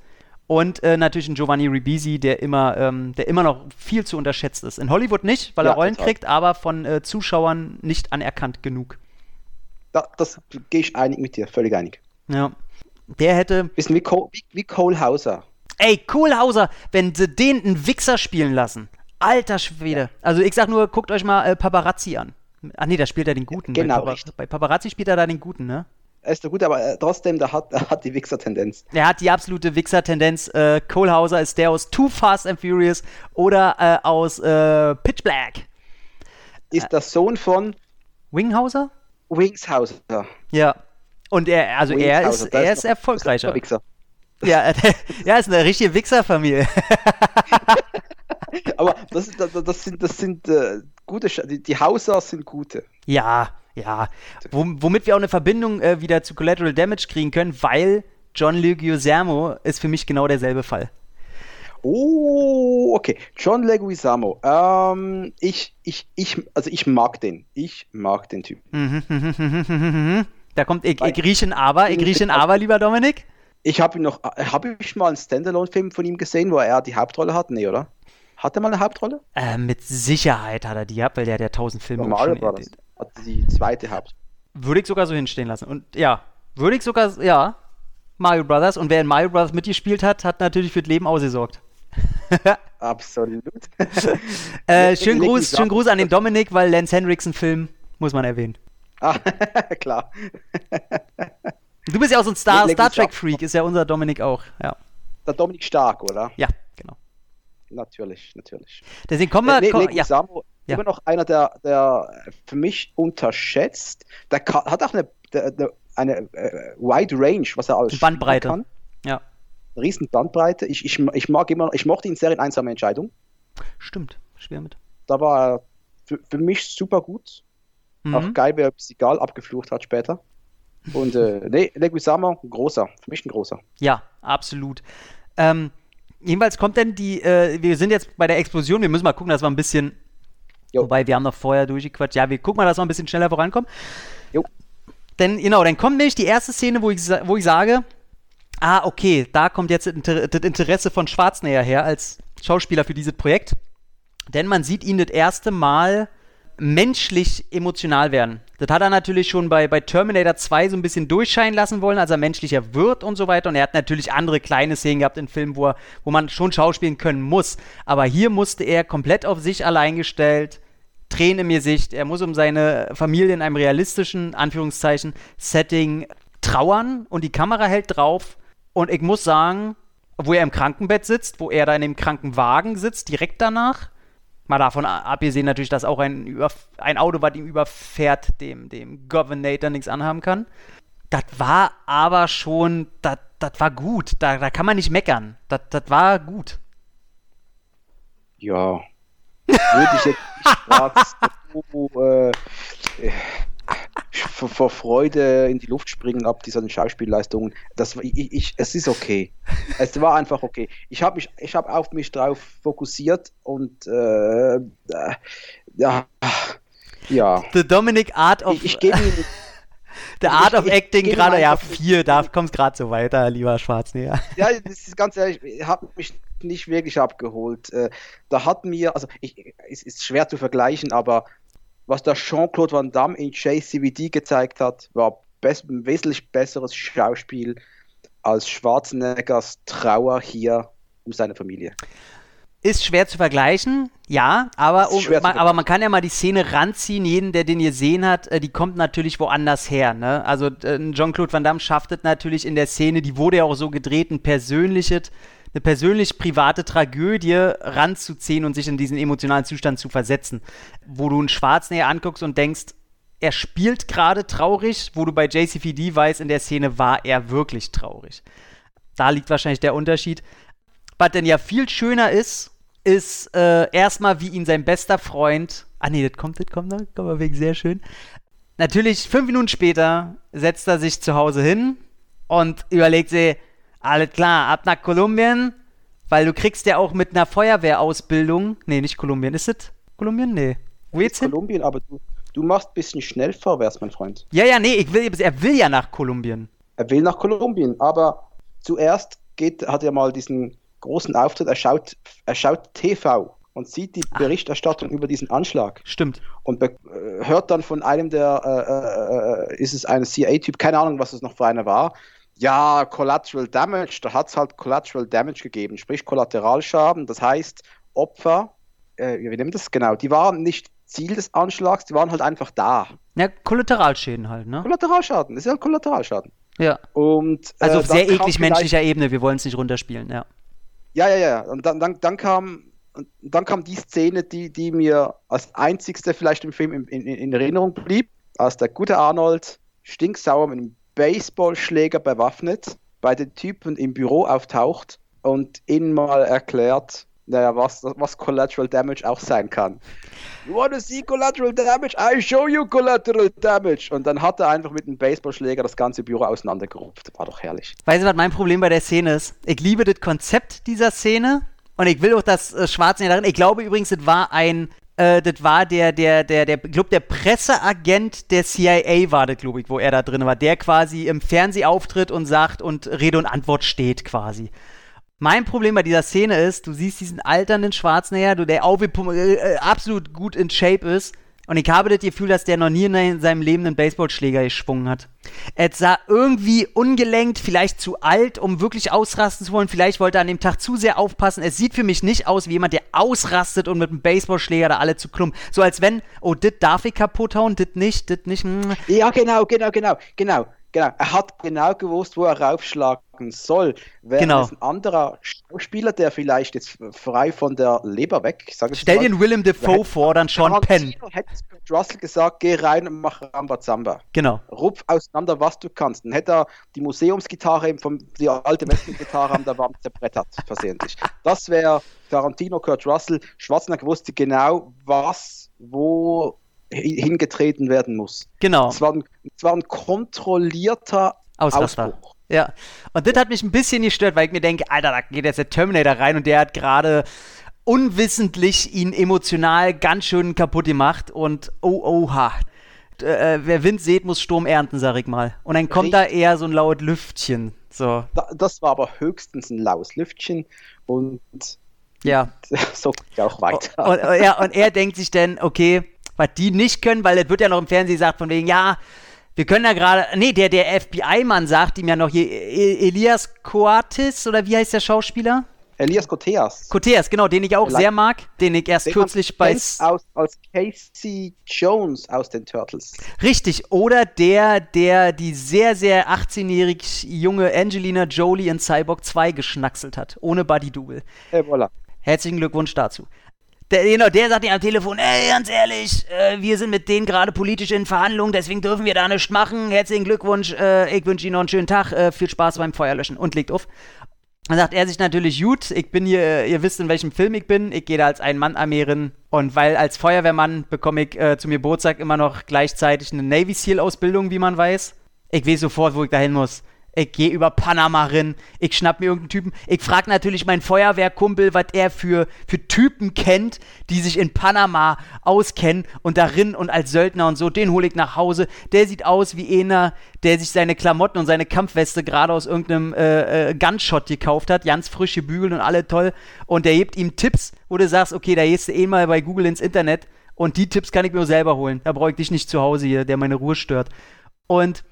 Und äh, natürlich ein Giovanni Ribisi, der immer, ähm, der immer noch viel zu unterschätzt ist. In Hollywood nicht, weil Ja, er Rollen total. kriegt, aber von äh, Zuschauern nicht anerkannt genug. Da, das gehe ich einig mit dir, völlig einig. Ja. Der hätte. Bisschen wie, Cole, wie, wie Cole Hauser. Ey, Kohlhauser, wenn sie den einen Wichser spielen lassen. Alter Schwede. Also ich sag nur, guckt euch mal äh, Paparazzi an. Ach nee, da spielt er den Guten. Genau, bei, Papa richtig. bei Paparazzi spielt er da den Guten, ne? Er ist doch gut, aber äh, trotzdem, der hat, der hat die Wichser-Tendenz. Er hat die absolute Wichser-Tendenz. Äh, Kohlhauser ist der aus Too Fast and Furious oder äh, aus äh, Pitch Black. Ist der Sohn von Winghauser? Wingshauser. Ja. Und er, also er Wingshauser, ist, er ist noch- erfolgreicher. Wichser. Ja, ja, ist eine richtige Wichserfamilie. Aber das, das, das sind, das sind äh, gute, Sch die, die Hauser sind gute. Ja, ja. Wom- womit wir auch eine Verbindung äh, wieder zu Collateral Damage kriegen können, weil John Leguizamo ist für mich genau derselbe Fall. Oh, okay. John Leguizamo. Ähm, ich, ich, ich, also ich mag den. Ich mag den Typ. Mhm, Da kommt, ich, ich rieche ein Aber, ich rieche ein Aber, lieber Dominik. Ich habe ihn noch, habe ich mal einen Standalone-Film von ihm gesehen, wo er die Hauptrolle hat? Nee, oder? Hat er mal eine Hauptrolle? Äh, mit Sicherheit hat er die gehabt, weil der hat ja tausend Filme Mario Brothers hat die zweite Hauptrolle. Würde ich sogar so hinstehen lassen. Und ja, würde ich sogar, ja, Mario Brothers. Und wer in Mario Brothers mitgespielt hat, hat natürlich für das Leben ausgesorgt. Absolut. äh, schönen Gruß, schönen Gruß an den Dominik, weil Lance Henriksen-Film muss man erwähnen. Ah, klar. Du bist ja auch so ein Star, Star Trek-Freak, ist ja unser Dominik auch, ja. Der Dominik Stark, oder? Ja, genau. Natürlich, natürlich. Deswegen kommen wir. Nee, komm, ja. Samo, ja. immer noch einer, der, der für mich unterschätzt. Der kann, hat auch eine, der, eine äh, wide range, was er alles Bandbreite. kann. Ja. Eine riesen Bandbreite. Ich, ich, ich mag immer, ich mochte ihn sehr in einsamer Entscheidung. Stimmt, schwer mit. Da war er für, für mich super gut. Mhm. Auch geil, wer egal abgeflucht hat später. Und äh, nee, Leguizamo, ein großer, für mich ein großer. Ja, absolut. Ähm, jedenfalls kommt denn die, äh, wir sind jetzt bei der Explosion, wir müssen mal gucken, dass wir ein bisschen, jo. wobei wir haben noch vorher durchgequatscht, ja, wir gucken mal, dass wir ein bisschen schneller vorankommen. Jo. Denn, genau, dann kommt nämlich die erste Szene, wo ich, wo ich sage, ah, okay, da kommt jetzt das Interesse von Schwarzenegger her als Schauspieler für dieses Projekt. Denn man sieht ihn das erste Mal menschlich emotional werden. Das hat er natürlich schon bei, bei Terminator 2 so ein bisschen durchscheinen lassen wollen, als er menschlicher wird und so weiter. Und er hat natürlich andere kleine Szenen gehabt in Filmen, wo, er, wo man schon schauspielen können muss. Aber hier musste er komplett auf sich allein gestellt, Tränen im Gesicht. Er muss um seine Familie in einem realistischen, Anführungszeichen, Setting trauern und die Kamera hält drauf. Und ich muss sagen, wo er im Krankenbett sitzt, wo er da in dem Krankenwagen sitzt, direkt danach, Mal davon abgesehen natürlich, dass auch ein, ein Auto, was ihm überfährt, dem, dem Governator nichts anhaben kann. Das war aber schon, das war gut. Da, da kann man nicht meckern. Das war gut. Ja. Würde ich jetzt nicht so, äh, vor, Freude in die Luft springen ab dieser Schauspielleistungen. Das, ich, ich, es ist okay. es war einfach okay. Ich habe mich, ich habe auf mich drauf fokussiert und äh, ja, ja. The Dominic Art of. Ich, ich gebe. The Art of Acting gerade, ja, vier, da kommt es gerade so weiter, lieber Schwarzenegger. Ja, das ist ganz ehrlich, ich habe mich nicht wirklich abgeholt. Äh, da hat mir, also ich, es ist schwer zu vergleichen, aber was der Jean-Claude Van Damme in JCVD gezeigt hat, war best, ein wesentlich besseres Schauspiel als Schwarzeneggers Trauer hier um seine Familie. Ist schwer zu vergleichen, ja, aber, um, man, aber man kann ja mal die Szene ranziehen, jeden, der den gesehen hat, äh, die kommt natürlich woanders her. Ne? Also Jean-Claude Van Damme schafft es natürlich in der Szene, die wurde ja auch so gedreht, ein persönliches eine persönlich private Tragödie ranzuziehen und sich in diesen emotionalen Zustand zu versetzen, wo du einen Schwarzenegger anguckst und denkst, er spielt gerade traurig, wo du bei JCVD weißt, in der Szene war er wirklich traurig. Da liegt wahrscheinlich der Unterschied. Was denn ja viel schöner ist, ist äh, erstmal, wie ihn sein bester Freund. Ah, nee, das kommt, das kommt noch, kommt mal wegen sehr schön. Natürlich, fünf Minuten später setzt er sich zu Hause hin und überlegt sich, alles klar, ab nach Kolumbien, weil du kriegst ja auch mit einer Feuerwehrausbildung. Nee, nicht Kolumbien. Ist es Kolumbien? Nee. Wo geht's hin? Kolumbien, aber du, du machst ein bisschen schnell vorwärts, mein Freund. Ja, ja, nee, ich will, er will ja nach Kolumbien. Er will nach Kolumbien, aber zuerst geht, hat er mal diesen großen Auftritt, er schaut, er schaut TV und sieht die ah. Berichterstattung Ach. über diesen Anschlag. Stimmt. Und äh, hört dann von einem der, äh, äh, äh ist es ein CIA-Typ, keine Ahnung, was es noch für einer war, ja, Collateral Damage, da hat es halt Collateral Damage gegeben, sprich Kollateralschaden. Das heißt, Opfer, äh, wie nennen das genau, die waren nicht Ziel des Anschlags, die waren halt einfach da. Ja, Kollateralschäden halt, ne? Kollateralschaden, das ist ja Kollateralschaden. Ja. Und, äh, also auf sehr eklig menschlicher Ebene, wir wollen es nicht runterspielen, ja. Ja, ja, ja. Und dann, dann, dann kam dann kam die Szene, die, die mir als einzigste vielleicht im Film in, in, in Erinnerung blieb, als der gute Arnold stinksauer mit einem Baseballschläger bewaffnet bei den Typen im Büro auftaucht und ihnen mal erklärt, naja, was, was Collateral Damage auch sein kann. You wanna see Collateral Damage? I show you Collateral Damage. Und dann hat er einfach mit einem Baseballschläger das ganze Büro auseinandergerupft. War doch herrlich. Weißt du, was mein Problem bei der Szene ist? Ich liebe das Konzept dieser Szene und ich will auch das äh, Schwarzenegger darin. Ich glaube übrigens, es war ein Äh, das war der, der, der, der, glaub, der Presseagent der CIA war das, glaube ich, wo er da drin war, der quasi im Fernsehen auftritt und sagt und Rede und Antwort steht quasi. Mein Problem bei dieser Szene ist, du siehst diesen alternden Schwarzenegger, du, der auch äh, äh, absolut gut in Shape ist, und ich habe das Gefühl, dass der noch nie in seinem Leben einen Baseballschläger geschwungen hat. Er sah irgendwie ungelenkt, vielleicht zu alt, um wirklich ausrasten zu wollen. Vielleicht wollte er an dem Tag zu sehr aufpassen. Es sieht für mich nicht aus wie jemand, der ausrastet und mit einem Baseballschläger da alle zu klumpen. So als wenn, oh, das darf ich kaputt hauen, das nicht, das nicht. Mm. Ja, genau, genau, genau, genau. Genau, er hat genau gewusst, wo er raufschlagen soll. Wäre genau. ein anderer Schauspieler, der vielleicht jetzt frei von der Leber weg, ich sage Stell dir Willem Dafoe vor, dann Sean Penn. Hätte Russell gesagt, geh rein und mach Rambazamba. Genau. Rupf auseinander, was du kannst. Dann hätte er die Museumsgitarre, eben von, die alte Western-Gitarre an der Wand zerbrettert, versehentlich. Das wäre Tarantino, Kurt Russell. Schwarzenegger wusste genau, was, wo hingetreten werden muss. Genau. Es war ein, es war ein kontrollierter Ausraster. Ausbruch. Ja, und das hat mich ein bisschen gestört, weil ich mir denke, Alter, da geht jetzt der Terminator rein und der hat gerade unwissentlich ihn emotional ganz schön kaputt gemacht und oh, oha. Äh, wer Wind sät, muss Sturm ernten, sag ich mal. Und dann kommt Richtig. da eher so ein laut Lüftchen. So. das war aber höchstens ein laues Lüftchen und ja. so geht auch weiter. Und, und, ja, und er denkt sich dann, okay, was die nicht können, weil es wird ja noch im Fernsehen gesagt von wegen, ja, wir können ja gerade, nee, der, der FBI-Mann sagt ihm ja noch hier, e-, Elias Coatis, oder wie heißt der Schauspieler? Elias Koteas. Koteas, genau, den ich auch sehr mag, den ich erst den kürzlich bei... Aus, als Casey Jones aus den Turtles. Richtig, oder der, der die sehr, sehr 18-jährig junge Angelina Jolie in Cyborg 2 geschnackselt hat, ohne Buddy-Double. Hey, voilà. Herzlichen Glückwunsch dazu. Der, genau, der sagt dir am Telefon, ey, ganz ehrlich, äh, wir sind mit denen gerade politisch in Verhandlungen, deswegen dürfen wir da nichts machen. Herzlichen Glückwunsch, äh, ich wünsche Ihnen noch einen schönen Tag, äh, viel Spaß beim Feuerlöschen und legt auf. Dann sagt er sich natürlich, gut, ich bin hier, ihr wisst, in welchem Film ich bin, ich gehe da als ein Mann armieren und weil als Feuerwehrmann bekomme ich äh, zum Geburtstag immer noch gleichzeitig eine Navy SEAL Ausbildung, wie man weiß. Ich weiß sofort, wo ich dahin muss. Ich gehe über Panama rein, ich schnapp mir irgendeinen Typen. Ich frage natürlich meinen Feuerwehrkumpel, was er für, für Typen kennt, die sich in Panama auskennen und darin und als Söldner und so. Den hole ich nach Hause. Der sieht aus wie einer, der sich seine Klamotten und seine Kampfweste gerade aus irgendeinem äh, äh, Gunshot gekauft hat. Ganz frische Bügel und alle toll. Und der gibt ihm Tipps, wo du sagst, okay, da gehst du eh mal bei Google ins Internet und die Tipps kann ich mir selber holen. Da brauche ich dich nicht zu Hause hier, der meine Ruhe stört. Und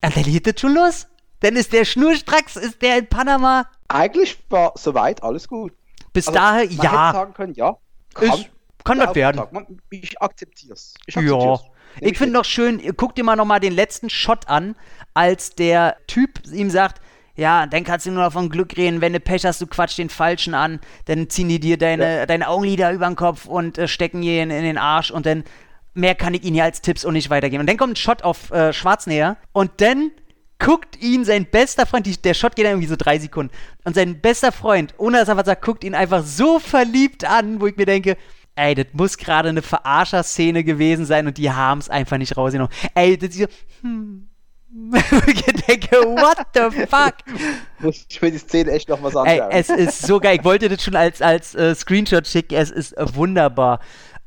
dann geht das schon los. Dann ist der schnurstracks, ist der in Panama. Eigentlich war soweit alles gut. Bis also, dahin, man ja. Hätte sagen können, ja. Kann, ist, kann das werden. Man, ich akzeptiere es. Ja. Ich finde noch schön, guck dir mal noch mal den letzten Shot an, als der Typ ihm sagt, ja, dann kannst du nur noch von Glück reden, wenn du Pech hast, du quatsch den Falschen an, dann ziehen die dir deine, ja. deine Augenlider über den Kopf und äh, stecken dir in, in, den Arsch und dann mehr kann ich ihnen ja als Tipps und nicht weitergeben. Und dann kommt ein Shot auf äh, Schwarzenegger und dann guckt ihn sein bester Freund, die, der Shot geht dann irgendwie so drei Sekunden, und sein bester Freund, ohne dass er was sagt, guckt ihn einfach so verliebt an, wo ich mir denke, ey, das muss gerade eine Verarscher-Szene gewesen sein und die haben es einfach nicht rausgenommen. Ey, das ist so, hm. ich denke, what the fuck? Ich mir die Szene echt noch was anschauen. Ey, es ist so geil. Ich wollte das schon als, als äh, Screenshot schicken. Es ist äh, wunderbar.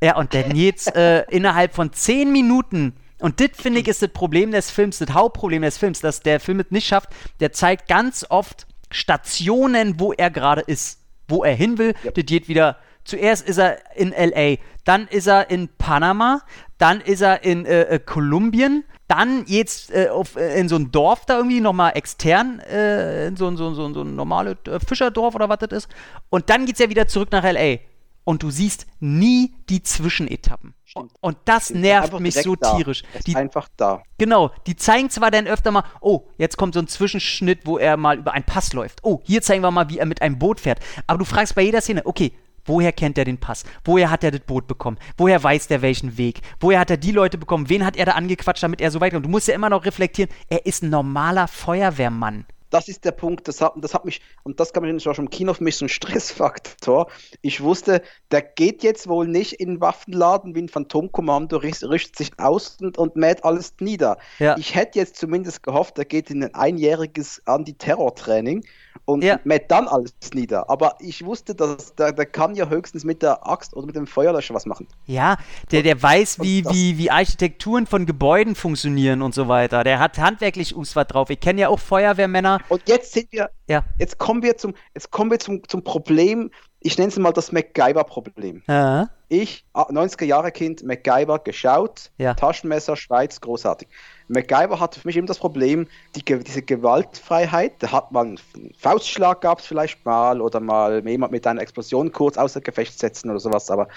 Ja, und dann jetzt äh, innerhalb von zehn Minuten und das, finde ich, ist das Problem des Films, das Hauptproblem des Films, dass der Film es nicht schafft. Der zeigt ganz oft Stationen, wo er gerade ist, wo er hin will. Ja. Das geht wieder. Zuerst ist er in LA, dann ist er in Panama, dann ist er in äh, äh, Kolumbien, dann jetzt äh, auf, äh, in so ein Dorf da irgendwie nochmal extern, äh, in so, so, so, so ein normales äh, Fischerdorf oder was das ist. Und dann geht es ja wieder zurück nach LA. Und du siehst nie die Zwischenetappen. Stimmt. Und das nervt mich so da. tierisch. Die, ist einfach da. Genau, die zeigen zwar dann öfter mal, oh, jetzt kommt so ein Zwischenschnitt, wo er mal über einen Pass läuft. Oh, hier zeigen wir mal, wie er mit einem Boot fährt. Aber du fragst bei jeder Szene, okay, Woher kennt er den Pass? Woher hat er das Boot bekommen? Woher weiß der welchen Weg? Woher hat er die Leute bekommen? Wen hat er da angequatscht, damit er so weit kommt? Du musst ja immer noch reflektieren, er ist ein normaler Feuerwehrmann. Das ist der Punkt, das hat, das hat mich, und das kam mich schon im Kino für mich so ein Stressfaktor. Ich wusste, der geht jetzt wohl nicht in den Waffenladen wie ein Phantomkommando, richtet sich aus und, und mäht alles nieder. Ja. Ich hätte jetzt zumindest gehofft, er geht in ein einjähriges Antiterror-Training und ja. mäht dann alles nieder. Aber ich wusste, dass der, der kann ja höchstens mit der Axt oder mit dem Feuerlöscher was machen. Ja, der, der weiß, wie, wie, wie Architekturen von Gebäuden funktionieren und so weiter. Der hat handwerklich Uswat drauf. Ich kenne ja auch Feuerwehrmänner. Und jetzt sind wir, ja. jetzt kommen wir zum, jetzt kommen wir zum, zum Problem, ich nenne es mal das MacGyver-Problem. Ja. Ich, 90er Jahre Kind, MacGyver geschaut, ja. Taschenmesser, Schweiz, großartig. MacGyver hatte für mich immer das Problem, die, diese Gewaltfreiheit, da hat man einen Faustschlag gab es vielleicht mal oder mal jemand mit einer Explosion kurz außer Gefecht setzen oder sowas, aber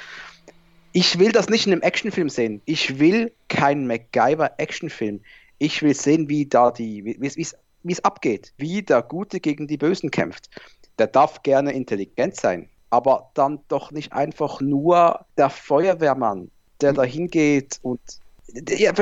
ich will das nicht in einem Actionfilm sehen. Ich will keinen MacGyver-Actionfilm. Ich will sehen, wie da die, wie es abgeht, wie der Gute gegen die Bösen kämpft. Der darf gerne intelligent sein, aber dann doch nicht einfach nur der Feuerwehrmann, der da hingeht und ja,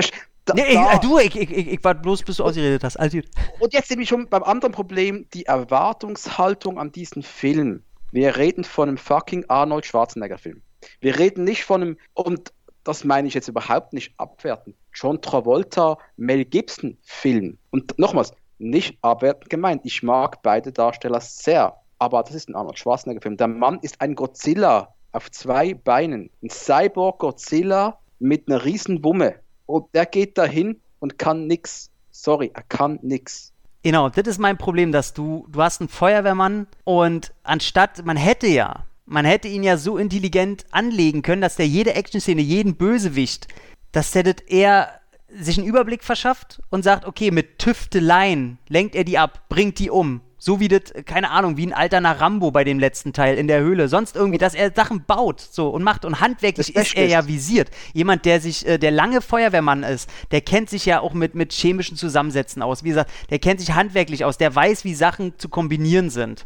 da, nee, ich, du, ich, ich, ich warte bloß, bis du ausgeredet hast. Also. Und jetzt sind wir schon beim anderen Problem, die Erwartungshaltung an diesen Film. Wir reden von einem fucking Arnold Schwarzenegger-Film. Wir reden nicht von einem, und das meine ich jetzt überhaupt nicht abwerten, John Travolta, Mel Gibson-Film. Und nochmals, nicht abwertend gemeint. Ich mag beide Darsteller sehr, aber das ist ein Arnold Schwarzenegger-Film. Der Mann ist ein Godzilla auf zwei Beinen. Ein Cyborg-Godzilla mit einer riesen Wumme und der geht dahin und kann nix. Sorry, er kann nix. Genau, das ist mein Problem, dass du, du hast einen Feuerwehrmann und anstatt, man hätte ja, man hätte ihn ja so intelligent anlegen können, dass der jede Action-Szene, jeden Bösewicht, dass der das eher sich einen Überblick verschafft und sagt, okay, mit Tüfteleien lenkt er die ab, bringt die um. So wie das, keine Ahnung, wie ein alterner Rambo bei dem letzten Teil in der Höhle. Sonst irgendwie, dass er Sachen baut so und macht. Und handwerklich ist er ja visiert. Jemand, der sich, äh, der lange Feuerwehrmann ist, der kennt sich ja auch mit, mit chemischen Zusammensätzen aus. Wie gesagt, der kennt sich handwerklich aus, der weiß, wie Sachen zu kombinieren sind.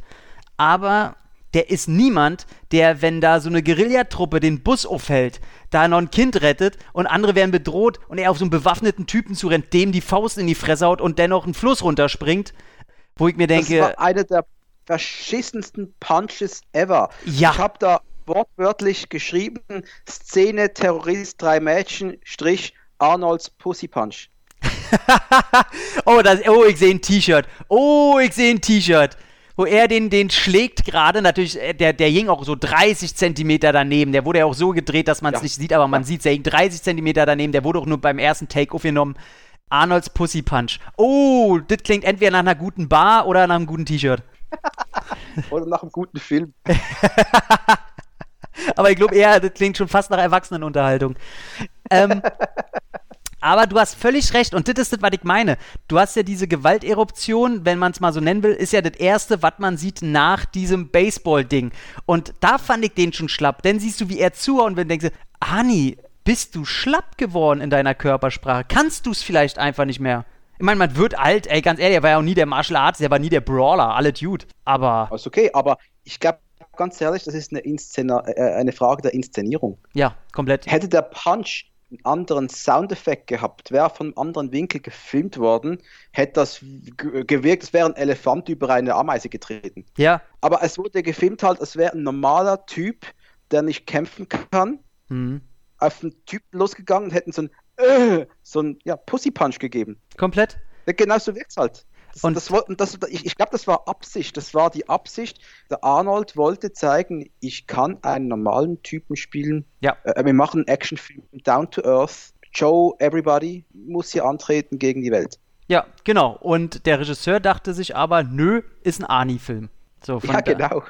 Aber der ist niemand, der, wenn da so eine Guerillatruppe den Bus aufhält, da noch ein Kind rettet und andere werden bedroht und er auf so einen bewaffneten Typen zurennt, dem die Faust in die Fresse haut und dennoch einen Fluss runterspringt wo ich mir denke. Das war eine der verschissensten Punches ever. Ja. Ich habe da wortwörtlich geschrieben: Szene Terrorist, drei Mädchen, Strich, Arnolds Pussy Punch. oh, das, oh, ich sehe ein T-Shirt. Oh, ich sehe ein T-Shirt. Wo er den, den schlägt gerade, natürlich, äh, der, der hing auch so 30 Zentimeter daneben. Der wurde ja auch so gedreht, dass man es ja. nicht sieht, aber man ja. sieht, er hing 30 Zentimeter daneben. Der wurde auch nur beim ersten Take aufgenommen. Arnolds Pussy Punch. Oh, das klingt entweder nach einer guten Bar oder nach einem guten T-Shirt. oder nach einem guten Film. aber ich glaube eher, das klingt schon fast nach Erwachsenenunterhaltung. ähm, aber du hast völlig recht und das ist das, was ich meine. Du hast ja diese Gewalteruption, wenn man es mal so nennen will, ist ja das erste, was man sieht nach diesem Baseball-Ding. Und da fand ich den schon schlapp. Denn siehst du, wie er zuhaut und wenn du denkst, Ani, bist du schlapp geworden in deiner Körpersprache? Kannst du es vielleicht einfach nicht mehr? Ich meine, man wird alt, ey, ganz ehrlich, er war ja auch nie der Martial Arts, er war nie der Brawler, alle Dude. Aber. Ist okay, aber ich glaube, ganz ehrlich, das ist eine, Inszena äh, eine Frage der Inszenierung. Ja, komplett. Hätte der Punch einen anderen Soundeffekt gehabt, wäre von einem anderen Winkel gefilmt worden, hätte das gewirkt, es wäre ein Elefant über eine Ameise getreten. Ja. Aber es wurde gefilmt halt, es wäre ein normaler Typ, der nicht kämpfen kann. Mhm auf einen Typen losgegangen und hätten so ein äh, so ein ja, Pussy-Punch gegeben. Komplett? Genau so wirkt halt. Das, und das, das, ich, ich glaube, das war Absicht. Das war die Absicht. Der Arnold wollte zeigen, ich kann einen normalen Typen spielen. Ja. Äh, wir machen einen Actionfilm, down to earth. Joe, everybody muss hier antreten gegen die Welt. Ja, genau. Und der Regisseur dachte sich aber, nö, ist ein Arnie-Film. So, ja, genau.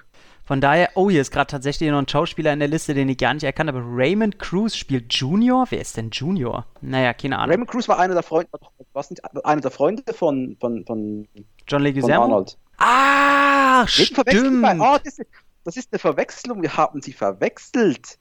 Von daher, oh, hier ist gerade tatsächlich noch ein Schauspieler in der Liste, den ich gar nicht erkannt habe. Raymond Cruz spielt Junior. Wer ist denn Junior? Naja, keine Ahnung. Raymond Cruz war einer der Freunde, was nicht, einer der Freunde von, von, von John Leguizamo. Von Arnold. Ah, stimmt. Ah, das, ist, das ist eine Verwechslung. Wir haben sie verwechselt.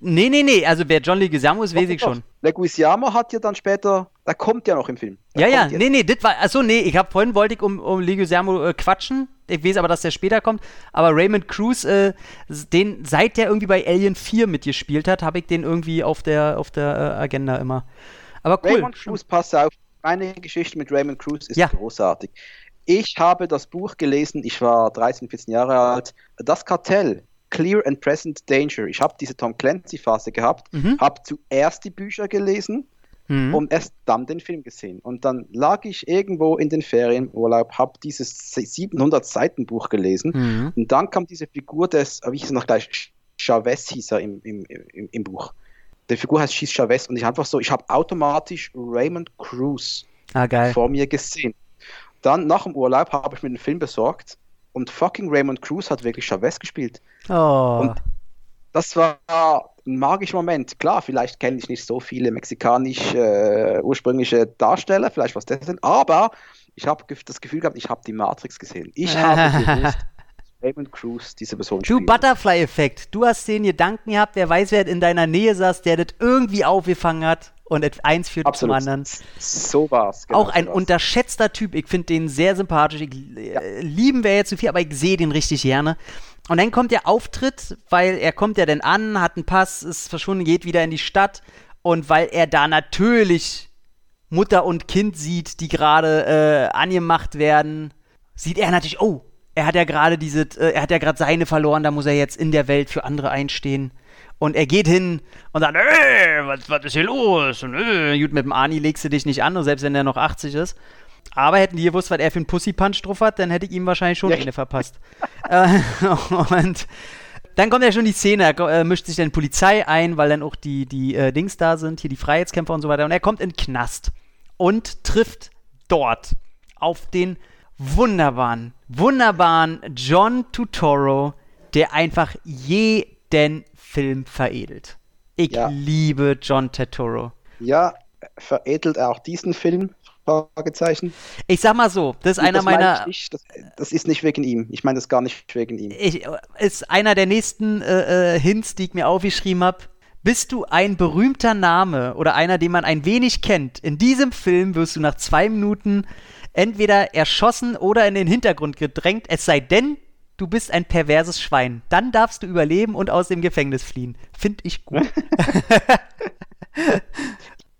Nee, nee, nee. Also wer John Leguizamo ist, weiß ich schon. Leguizamo hat ja dann später, der kommt ja noch im Film. Der ja, ja. Jetzt. Nee, nee, das war, achso, nee. Ich habe vorhin wollte ich um, um Leguizamo äh, quatschen ich weiß aber, dass der später kommt. Aber Raymond Cruz, äh, den, seit der irgendwie bei Alien 4 mitgespielt hat, habe ich den irgendwie auf der, auf der äh, Agenda immer. Aber cool. Raymond Cruz, pass auf. Meine Geschichte mit Raymond Cruz ist ja. großartig. Ich habe das Buch gelesen, ich war 13, 14 Jahre alt. Das Kartell, Clear and Present Danger. Ich habe diese Tom Clancy-Phase gehabt, Mhm. habe zuerst die Bücher gelesen Mhm. und erst dann den Film gesehen. Und dann lag ich irgendwo in den Ferienurlaub, habe dieses 700 Seiten Buch gelesen Mhm. und dann kam diese Figur des, wie hieß er noch gleich, Chavez hieß er im, im, im, im Buch. Die Figur heißt Schieß Chavez und ich einfach so, ich habe automatisch Raymond Cruz Ah, vor mir gesehen. Dann nach dem Urlaub habe ich mir den Film besorgt und fucking Raymond Cruz hat wirklich Chavez gespielt. Oh. Und das war ein magischer Moment. Klar, vielleicht kenne ich nicht so viele mexikanisch äh, ursprüngliche Darsteller, vielleicht was das sind, aber ich habe das Gefühl gehabt, ich habe die Matrix gesehen. Ich habe gewusst, Raymond Cruz diese Person Du. Butterfly-Effekt. Du hast den Gedanken gehabt, wer weiß, wer in deiner Nähe saß, der das irgendwie aufgefangen hat und eins führt Absolut. zum anderen. So war's. genau Auch ein so war's. unterschätzter Typ. Ich finde den sehr sympathisch. Ich, äh, Lieben wäre jetzt zu viel, aber ich sehe den richtig gerne. Und dann kommt der Auftritt, weil er kommt ja dann an, hat einen Pass, ist verschwunden, geht wieder in die Stadt. Und weil er da natürlich Mutter und Kind sieht, die gerade äh, angemacht werden, sieht er natürlich, oh, er hat ja gerade diese, äh, er hat ja gerade seine verloren, da muss er jetzt in der Welt für andere einstehen. Und er geht hin und sagt, ey, was, was ist hier los? Und äh, gut, mit dem Ani legst du dich nicht an, selbst wenn er noch 80 ist. Aber hätten die gewusst, was er für einen Pussy-Punch drauf hat, dann hätte ich ihm wahrscheinlich schon Ja. eine verpasst. äh, und dann kommt ja schon die Szene, er äh, mischt sich dann Polizei ein, weil dann auch die, die äh, Dings da sind, hier die Freiheitskämpfer und so weiter. Und er kommt in den Knast und trifft dort auf den wunderbaren, wunderbaren John Tutoro, der einfach jeden Film veredelt. Ich Ja. liebe John Turturro. Ja, veredelt er auch diesen Film? Fragezeichen. Ich sag mal so, das ist einer das meine meiner. ich das, das ist nicht wegen ihm. Ich meine das gar nicht wegen ihm. ich, ist einer der nächsten äh, äh, Hints, die ich mir aufgeschrieben habe. Bist du ein berühmter Name oder einer, den man ein wenig kennt? In diesem Film wirst du nach zwei Minuten entweder erschossen oder in den Hintergrund gedrängt, es sei denn, du bist ein perverses Schwein. Dann darfst du überleben und aus dem Gefängnis fliehen. Find ich gut.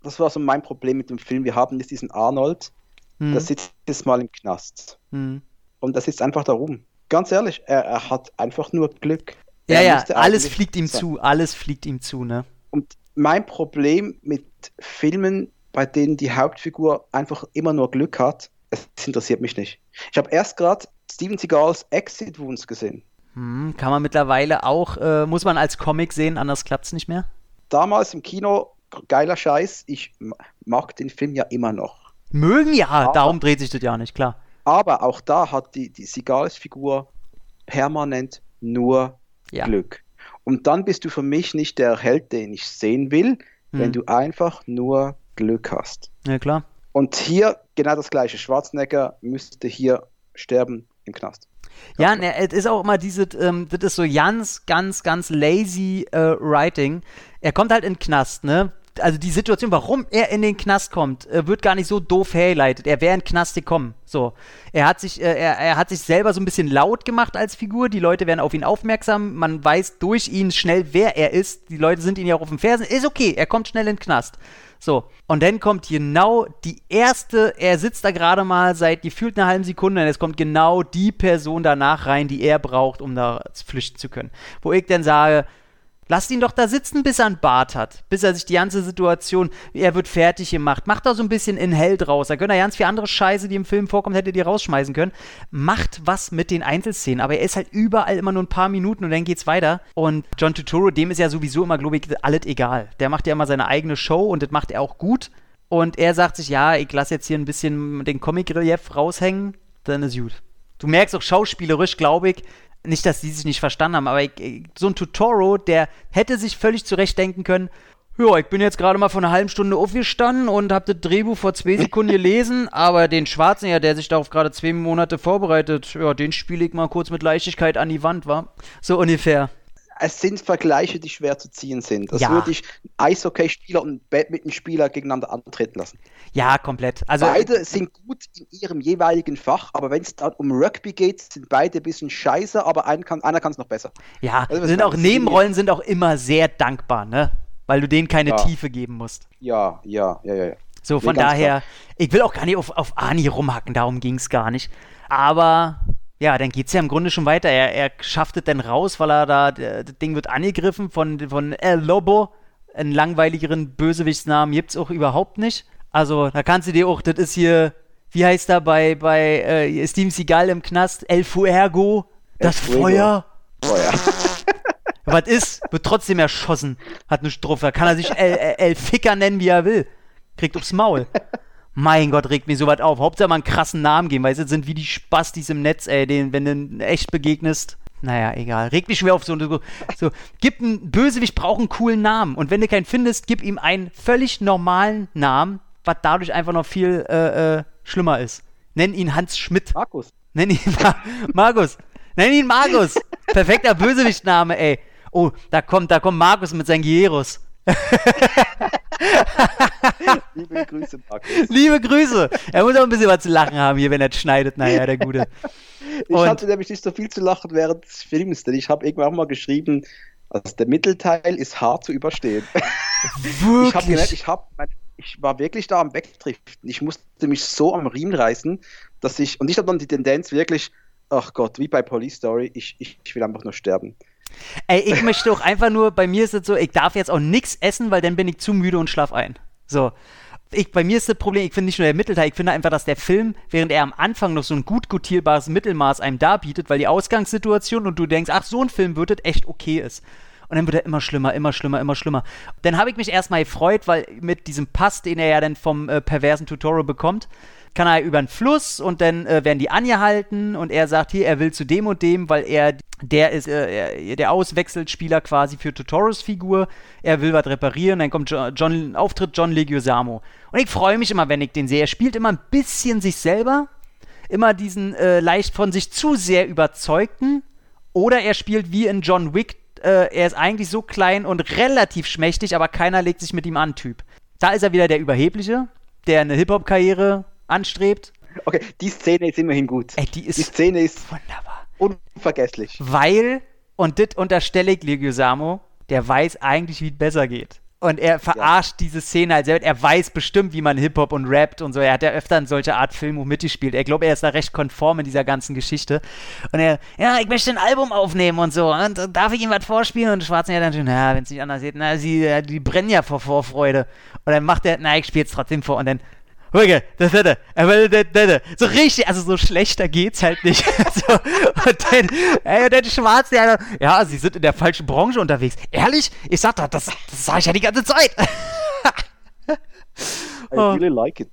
Das war so mein Problem mit dem Film. Wir haben jetzt diesen Arnold, Hm. der sitzt jetzt mal im Knast. Hm. Und das sitzt einfach da rum. Ganz ehrlich, er, er hat einfach nur Glück. Ja, ja, alles fliegt ihm sein. zu, alles fliegt ihm zu, ne? Und mein Problem mit Filmen, bei denen die Hauptfigur einfach immer nur Glück hat, es interessiert mich nicht. Ich habe erst gerade Steven Seagals Exit Wounds gesehen. Hm, kann man mittlerweile auch, äh, muss man als Comic sehen, anders klappt's nicht mehr. Damals im Kino, geiler Scheiß. Ich mag den Film ja immer noch. Mögen ja, Aber- darum dreht sich das ja nicht, klar. Aber auch da hat die, die Seagals-Figur permanent nur Ja. Glück. Und dann bist du für mich nicht der Held, den ich sehen will, wenn Hm. du einfach nur Glück hast. Ja, klar. Und hier genau das gleiche. Schwarzenegger müsste hier sterben im Knast. Ja, ne, es ist auch immer diese, ähm, das ist so ganz, ganz, ganz lazy äh, Writing. Er kommt halt in den Knast, ne? Also die Situation, warum er in den Knast kommt, äh, wird gar nicht so doof hergeleitet. Er wäre in den Knast gekommen. So. Er hat sich, äh, er, er hat sich selber so ein bisschen laut gemacht als Figur. Die Leute werden auf ihn aufmerksam. Man weiß durch ihn schnell, wer er ist. Die Leute sind ihn ja auch auf dem Fersen. Ist okay, er kommt schnell in den Knast. So, und dann kommt genau die erste, er sitzt da gerade mal seit gefühlt einer halben Sekunde und es kommt genau die Person danach rein, die er braucht, um da flüchten zu können. Wo ich dann sage, lasst ihn doch da sitzen, bis er einen Bart hat, bis er sich die ganze Situation, er wird fertig gemacht, macht da so ein bisschen in hell draus, da könnt ihr ganz viel andere Scheiße, die im Film vorkommt, hättet ihr rausschmeißen können. Macht was mit den Einzelszenen, aber er ist halt überall immer nur ein paar Minuten und dann geht's weiter. Und John Turturro, dem ist ja sowieso immer, glaube ich, alles egal. Der macht ja immer seine eigene Show und das macht er auch gut. Und er sagt sich, ja, ich lasse jetzt hier ein bisschen den Comic-Relief raushängen, dann ist gut. Du merkst auch schauspielerisch, glaube ich, nicht, dass die sich nicht verstanden haben, aber ich, ich- so ein Tutoro, der hätte sich völlig zurechtdenken können, ja, ich bin jetzt gerade mal vor einer halben Stunde aufgestanden und habe das Drehbuch vor zwei Sekunden gelesen, aber den Schwarzen, ja, der sich darauf gerade zwei Monate vorbereitet, ja, den spiele ich mal kurz mit Leichtigkeit an die Wand, war So ungefähr. Es sind Vergleiche, die schwer zu ziehen sind. Das Ja. würde ich Eishockey-Spieler und Badminton-Spieler gegeneinander antreten lassen. Ja, komplett. Also, beide sind gut in ihrem jeweiligen Fach, aber wenn es dann um Rugby geht, sind beide ein bisschen scheiße, aber kann, einer kann es noch besser. ja, Also, sind auch? Nebenrollen sind auch immer sehr dankbar, ne? Weil du denen keine Ja. Tiefe geben musst. Ja, ja, ja, ja. ja. So, von daher, ich will auch gar nicht auf, auf Ani rumhacken, darum ging es gar nicht. Aber ja, dann geht es ja im Grunde schon weiter. Er, er schafft es dann raus, weil er da, das Ding wird angegriffen von, von El Lobo. Einen langweiligeren Bösewichtsnamen gibt es auch überhaupt nicht. Also, da kannst du dir auch, das ist hier, wie heißt er bei, bei äh, Steven Seagal im Knast? El Fuego, das Fuego. Feuer. Feuer. Was ist? Wird trotzdem erschossen. Hat eine Strophe. Da kann er sich El, El, El Ficker nennen, wie er will. Kriegt aufs Maul. Mein Gott, regt mir sowas auf. Hauptsache mal einen krassen Namen geben, weil sie sind wie die Spastis im Netz, ey, den, wenn du in echt begegnest. Naja, egal. Regt mich schwer auf so, so, so. Gib einen Bösewicht, braucht einen coolen Namen. Und wenn du keinen findest, gib ihm einen völlig normalen Namen, was dadurch einfach noch viel äh, äh, schlimmer ist. Nenn ihn Hans Schmidt. Markus. Nenn ihn Ma Markus. Nenn ihn Markus. Perfekter Bösewichtname, ey. Oh, da kommt, da kommt Markus mit seinen Gieros. Liebe Grüße, Markus. Liebe Grüße. Er muss auch ein bisschen was zu lachen haben hier, wenn er schneidet. Naja, der Gute. Ich Und- hatte nämlich nicht so viel zu lachen während des Films, denn ich habe irgendwann mal geschrieben, also der Mittelteil ist hart zu überstehen. Ich, hab Wirklich. ich, hab, ich war wirklich da am Wegdriften. Ich musste mich so am Riemen reißen, dass ich, und ich habe dann die Tendenz wirklich, ach Gott, wie bei Police Story, ich, ich, ich will einfach nur sterben. Ey, ich möchte auch einfach nur, bei mir ist es so, ich darf jetzt auch nichts essen, weil dann bin ich zu müde und schlaf ein. So. Ich, bei mir ist das Problem, ich finde nicht nur der Mittelteil, ich finde einfach, dass der Film, während er am Anfang noch so ein gut gutierbares Mittelmaß einem darbietet, weil die Ausgangssituation und du denkst, ach, so ein Film wird das echt okay ist. Und dann wird er immer schlimmer, immer schlimmer, immer schlimmer. Dann habe ich mich erstmal gefreut, weil mit diesem Pass, den er ja dann vom äh, perversen Tutorial bekommt, kann er über den Fluss und dann äh, werden die angehalten und er sagt hier, er will zu dem und dem, weil er der ist äh, er- der Auswechselspieler quasi für Tutorials Figur. Er will was reparieren, dann kommt John, John Auftritt John Leguizamo. Und ich freue mich immer, wenn ich den sehe. Er spielt immer ein bisschen sich selber, immer diesen äh, leicht von sich zu sehr überzeugten oder er spielt wie in John Wick, äh, er ist eigentlich so klein und relativ schmächtig, aber keiner legt sich mit ihm an, Typ. Da ist er wieder der Überhebliche, der eine Hip-Hop-Karriere anstrebt. Okay, die Szene ist immerhin gut. Ey, die ist die Szene ist wunderbar. unvergesslich. Weil, und das unterstelle ich Leguizamo, der weiß eigentlich, wie es besser geht. Und er verarscht diese Szene halt selbst. Er weiß bestimmt, wie man Hip-Hop und rappt und so. Er hat ja öfter in solcher Art Film mitgespielt. Er glaubt, er ist da recht konform in dieser ganzen Geschichte. Und er, ja, ich möchte ein Album aufnehmen und so. Und äh, darf ich ihm was vorspielen? Und Schwarzenegger dann schon, ja, wenn es nicht anders geht, na, sie, die brennen ja vor Vorfreude. Und dann macht er, na, ich spiele es trotzdem vor. Und dann, Das das hätte. So richtig, also so schlechter geht's halt nicht. so, und dann, ey, und dann Schwarz, der, ja, sie sind in der falschen Branche unterwegs. Ehrlich? Ich sag doch, das, das sag ich ja die ganze Zeit. I Oh. really like it.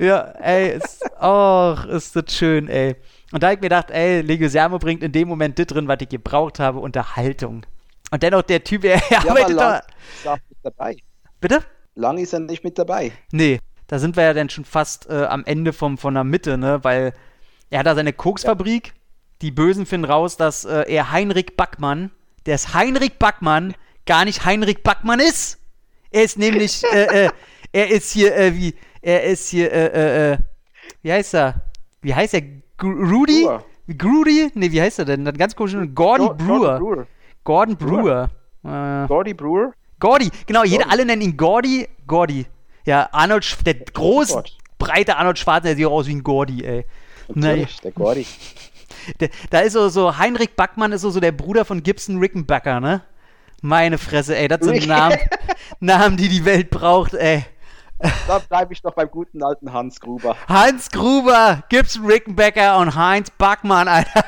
ja, ey, ist, och, ist das schön, ey. Und da hab ich mir gedacht, ey, Leguizamo bringt in dem Moment das drin, was ich gebraucht habe, Unterhaltung. Und dennoch der Typ, er Ja, aber arbeitet lang da. ist er nicht dabei. Bitte? Lang ist er nicht mit dabei. Nee, da sind wir ja dann schon fast äh, am Ende vom, von der Mitte, ne? Weil er hat da seine Koksfabrik. Die Bösen finden raus, dass äh, er Heinrich Backmann, der ist Heinrich Backmann, gar nicht Heinrich Backmann ist. Er ist nämlich, äh, äh, er ist hier, äh, wie, er ist hier, äh, wie heißt er? Wie heißt er? Rudy? Brewer. Grudy? Nee, wie heißt er denn? Ganz komisch. Gordy Jo- Brewer. Brewer. Gordon Brewer. Äh, Gordy Brewer. Gordy, genau, jeder, Gordy. alle nennen ihn Gordy. Gordy. Ja, Arnold, der große, Gott. breite Arnold Schwarzenegger sieht auch aus wie ein Gordy, ey. Naja, Natürlich, der Gordy. der, da ist so, so, Heinrich Backmann ist so, so der Bruder von Gibson Rickenbacker, ne? Meine Fresse, ey, das sind Namen, Namen, die die Welt braucht, ey. Da bleibe ich noch beim guten alten Hans Gruber. Hans Gruber, Gibson Rickenbacker und Heinz Backmann, Alter.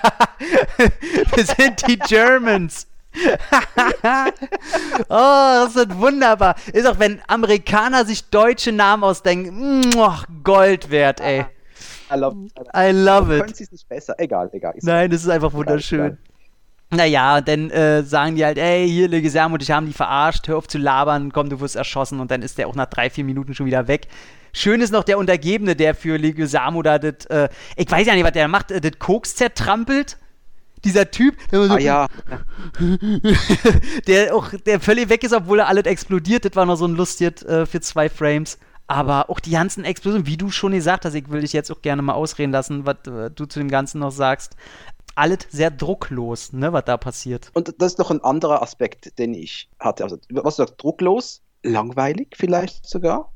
Wir sind die Germans. oh, das ist wunderbar. Ist auch, wenn Amerikaner sich deutsche Namen ausdenken, muah, Gold wert, ey. I love, I love Können it. sie es nicht besser? Egal, egal. Ist Nein, das ist einfach wunderschön. Naja, und dann äh, sagen die halt, ey, hier, Leguizamo, dich haben die verarscht, hör auf zu labern, komm, du wirst erschossen und dann ist der auch nach drei, vier Minuten schon wieder weg. Schön ist noch der Untergebene, der für Leguizamo da das, äh, ich weiß ja nicht, was der macht, äh, das Koks zertrampelt. Dieser Typ, der, so, Ah ja, der auch, der völlig weg ist, obwohl er alles explodiert. Das war noch so ein lustiges äh, für zwei Frames. Aber auch die ganzen Explosionen, wie du schon gesagt hast, ich will dich jetzt auch gerne mal ausreden lassen, was äh, du zu dem Ganzen noch sagst. Alles sehr drucklos, ne, was da passiert. und das ist noch ein anderer Aspekt, den ich hatte. Also, was du sagst, drucklos, langweilig vielleicht sogar.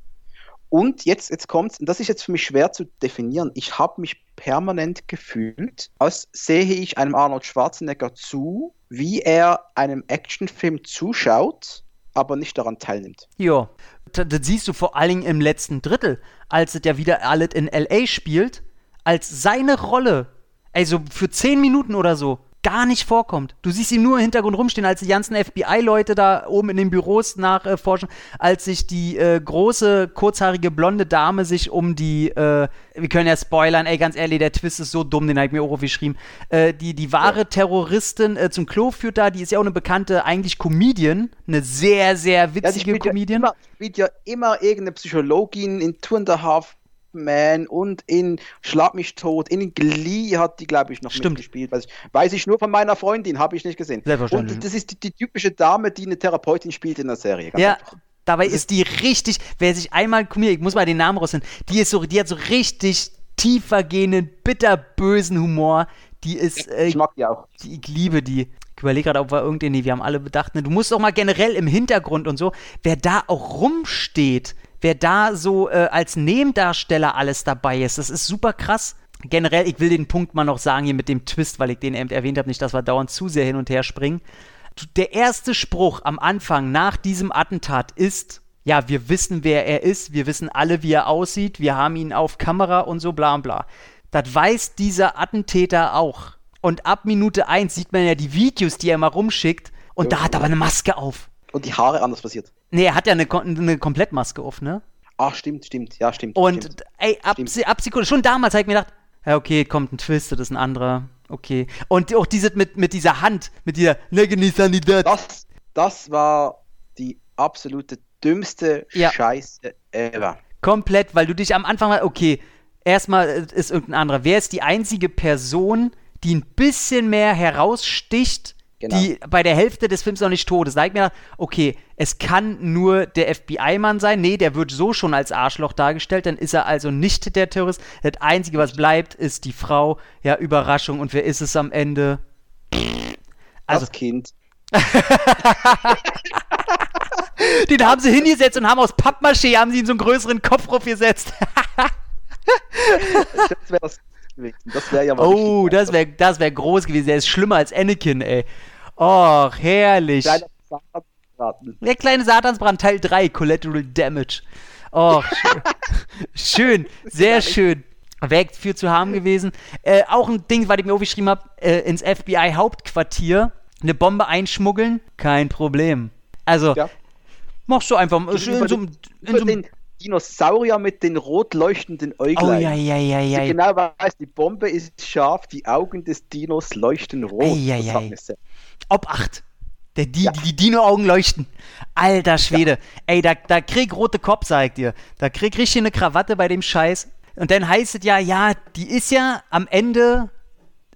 Und jetzt, jetzt kommt's, und das ist jetzt für mich schwer zu definieren. Ich habe mich permanent gefühlt, als sehe ich einem Arnold Schwarzenegger zu, wie er einem Actionfilm zuschaut, aber nicht daran teilnimmt. Ja, das, das siehst du vor allen Dingen im letzten Drittel, als es ja wieder alles in L.A. spielt, als seine Rolle, also für 10 Minuten oder so, gar nicht vorkommt. Du siehst ihn nur im Hintergrund rumstehen, als die ganzen FBI-Leute da oben in den Büros nachforschen, äh, als sich die äh, große, kurzhaarige, blonde Dame sich um die, äh, wir können ja spoilern, ey, ganz ehrlich, der Twist ist so dumm, den habe ich mir auch aufgeschrieben, äh, die, die wahre. Terroristin äh, zum Klo führt da, die ist ja auch eine bekannte, eigentlich Comedian, eine sehr, sehr witzige ja, Comedian. Ja immer, spielt ja immer irgendeine Psychologin in Two and a Half Man und in Schlag mich tot, in Glee hat die, glaube ich, noch Stimmt. mitgespielt. Weiß ich, weiß ich nur von meiner Freundin, habe ich nicht gesehen. Selbstverständlich. Und das ist die, die, typische Dame, die eine Therapeutin spielt in der Serie. ja. Einfach. Dabei ist die richtig, wer sich einmal, mir, ich muss mal den Namen rausfinden, die ist so, die hat so richtig tiefergehenden, bitterbösen Humor. Die ist. Äh, ich mag die auch. Die, ich liebe die. Ich überlege gerade, ob wir irgendwie, nee, wir haben alle bedacht, ne, du musst doch mal generell im Hintergrund und so, wer da auch rumsteht, wer da so äh, als Nebendarsteller alles dabei ist. Das ist super krass. Generell, ich will den Punkt mal noch sagen hier mit dem Twist, weil ich den erwähnt habe, nicht, dass wir dauernd zu sehr hin und her springen. Der erste Spruch am Anfang nach diesem Attentat ist, ja, wir wissen, wer er ist, wir wissen alle, wie er aussieht, wir haben ihn auf Kamera und so bla bla. Das weiß dieser Attentäter auch. Und ab Minute 1 sieht man ja die Videos, die er mal rumschickt, und ja, da hat er aber eine Maske auf. Und die Haare anders passiert. Nee, er hat ja eine, eine Komplettmaske auf, ne? Ach, stimmt, stimmt, ja, stimmt. Und stimmt. ey, ab, stimmt. ab Sekunde, schon damals habe ich mir gedacht, ja, okay, kommt ein Twist, das ist ein anderer. Okay. Und auch dieses mit, mit dieser Hand, mit dieser Sanidad. Das, das war die absolute dümmste ja. Scheiße ever. Komplett, weil du dich am Anfang, okay, erstmal ist irgendein anderer. Wer ist die einzige Person, die ein bisschen mehr heraussticht Genau. die bei der Hälfte des Films noch nicht tot ist. Da ich mir okay, es kann nur der FBI-Mann sein. Nee, der wird so schon als Arschloch dargestellt, dann ist er also nicht der Terrorist. Das Einzige, was bleibt, ist die Frau. Ja, Überraschung. Und wer ist es am Ende? Also, das Kind. Den haben sie hingesetzt und haben aus Pappmaché haben sie in so einen größeren Kopf gesetzt. das wäre das das wäre ja mal Oh, das wäre das wär groß gewesen. Der ist schlimmer als Anakin, ey. Och, herrlich. Kleiner Satansbrand. Der kleine Satansbrand, Teil 3, Collateral Damage. Oh, schön. sehr schön. Wäre viel zu haben gewesen. Äh, auch ein Ding, was ich mir aufgeschrieben habe, äh, ins FBI-Hauptquartier eine Bombe einschmuggeln, kein Problem. Also, ja. machst du einfach in so, in so, in so den Dinosaurier mit den rot leuchtenden Äuglein. Oh, ja, ja, ja, ja. Ich genau weiß, die Bombe ist scharf, die Augen des Dinos leuchten rot. Ja, ja, ja. Ob 8. Der, die, ja. die Dino-Augen leuchten. Alter Schwede. Ja. Ey, da, da krieg rote Kopf, sag ich dir. Da krieg richtig eine Krawatte bei dem Scheiß. Und dann heißt es ja, ja, die ist ja am Ende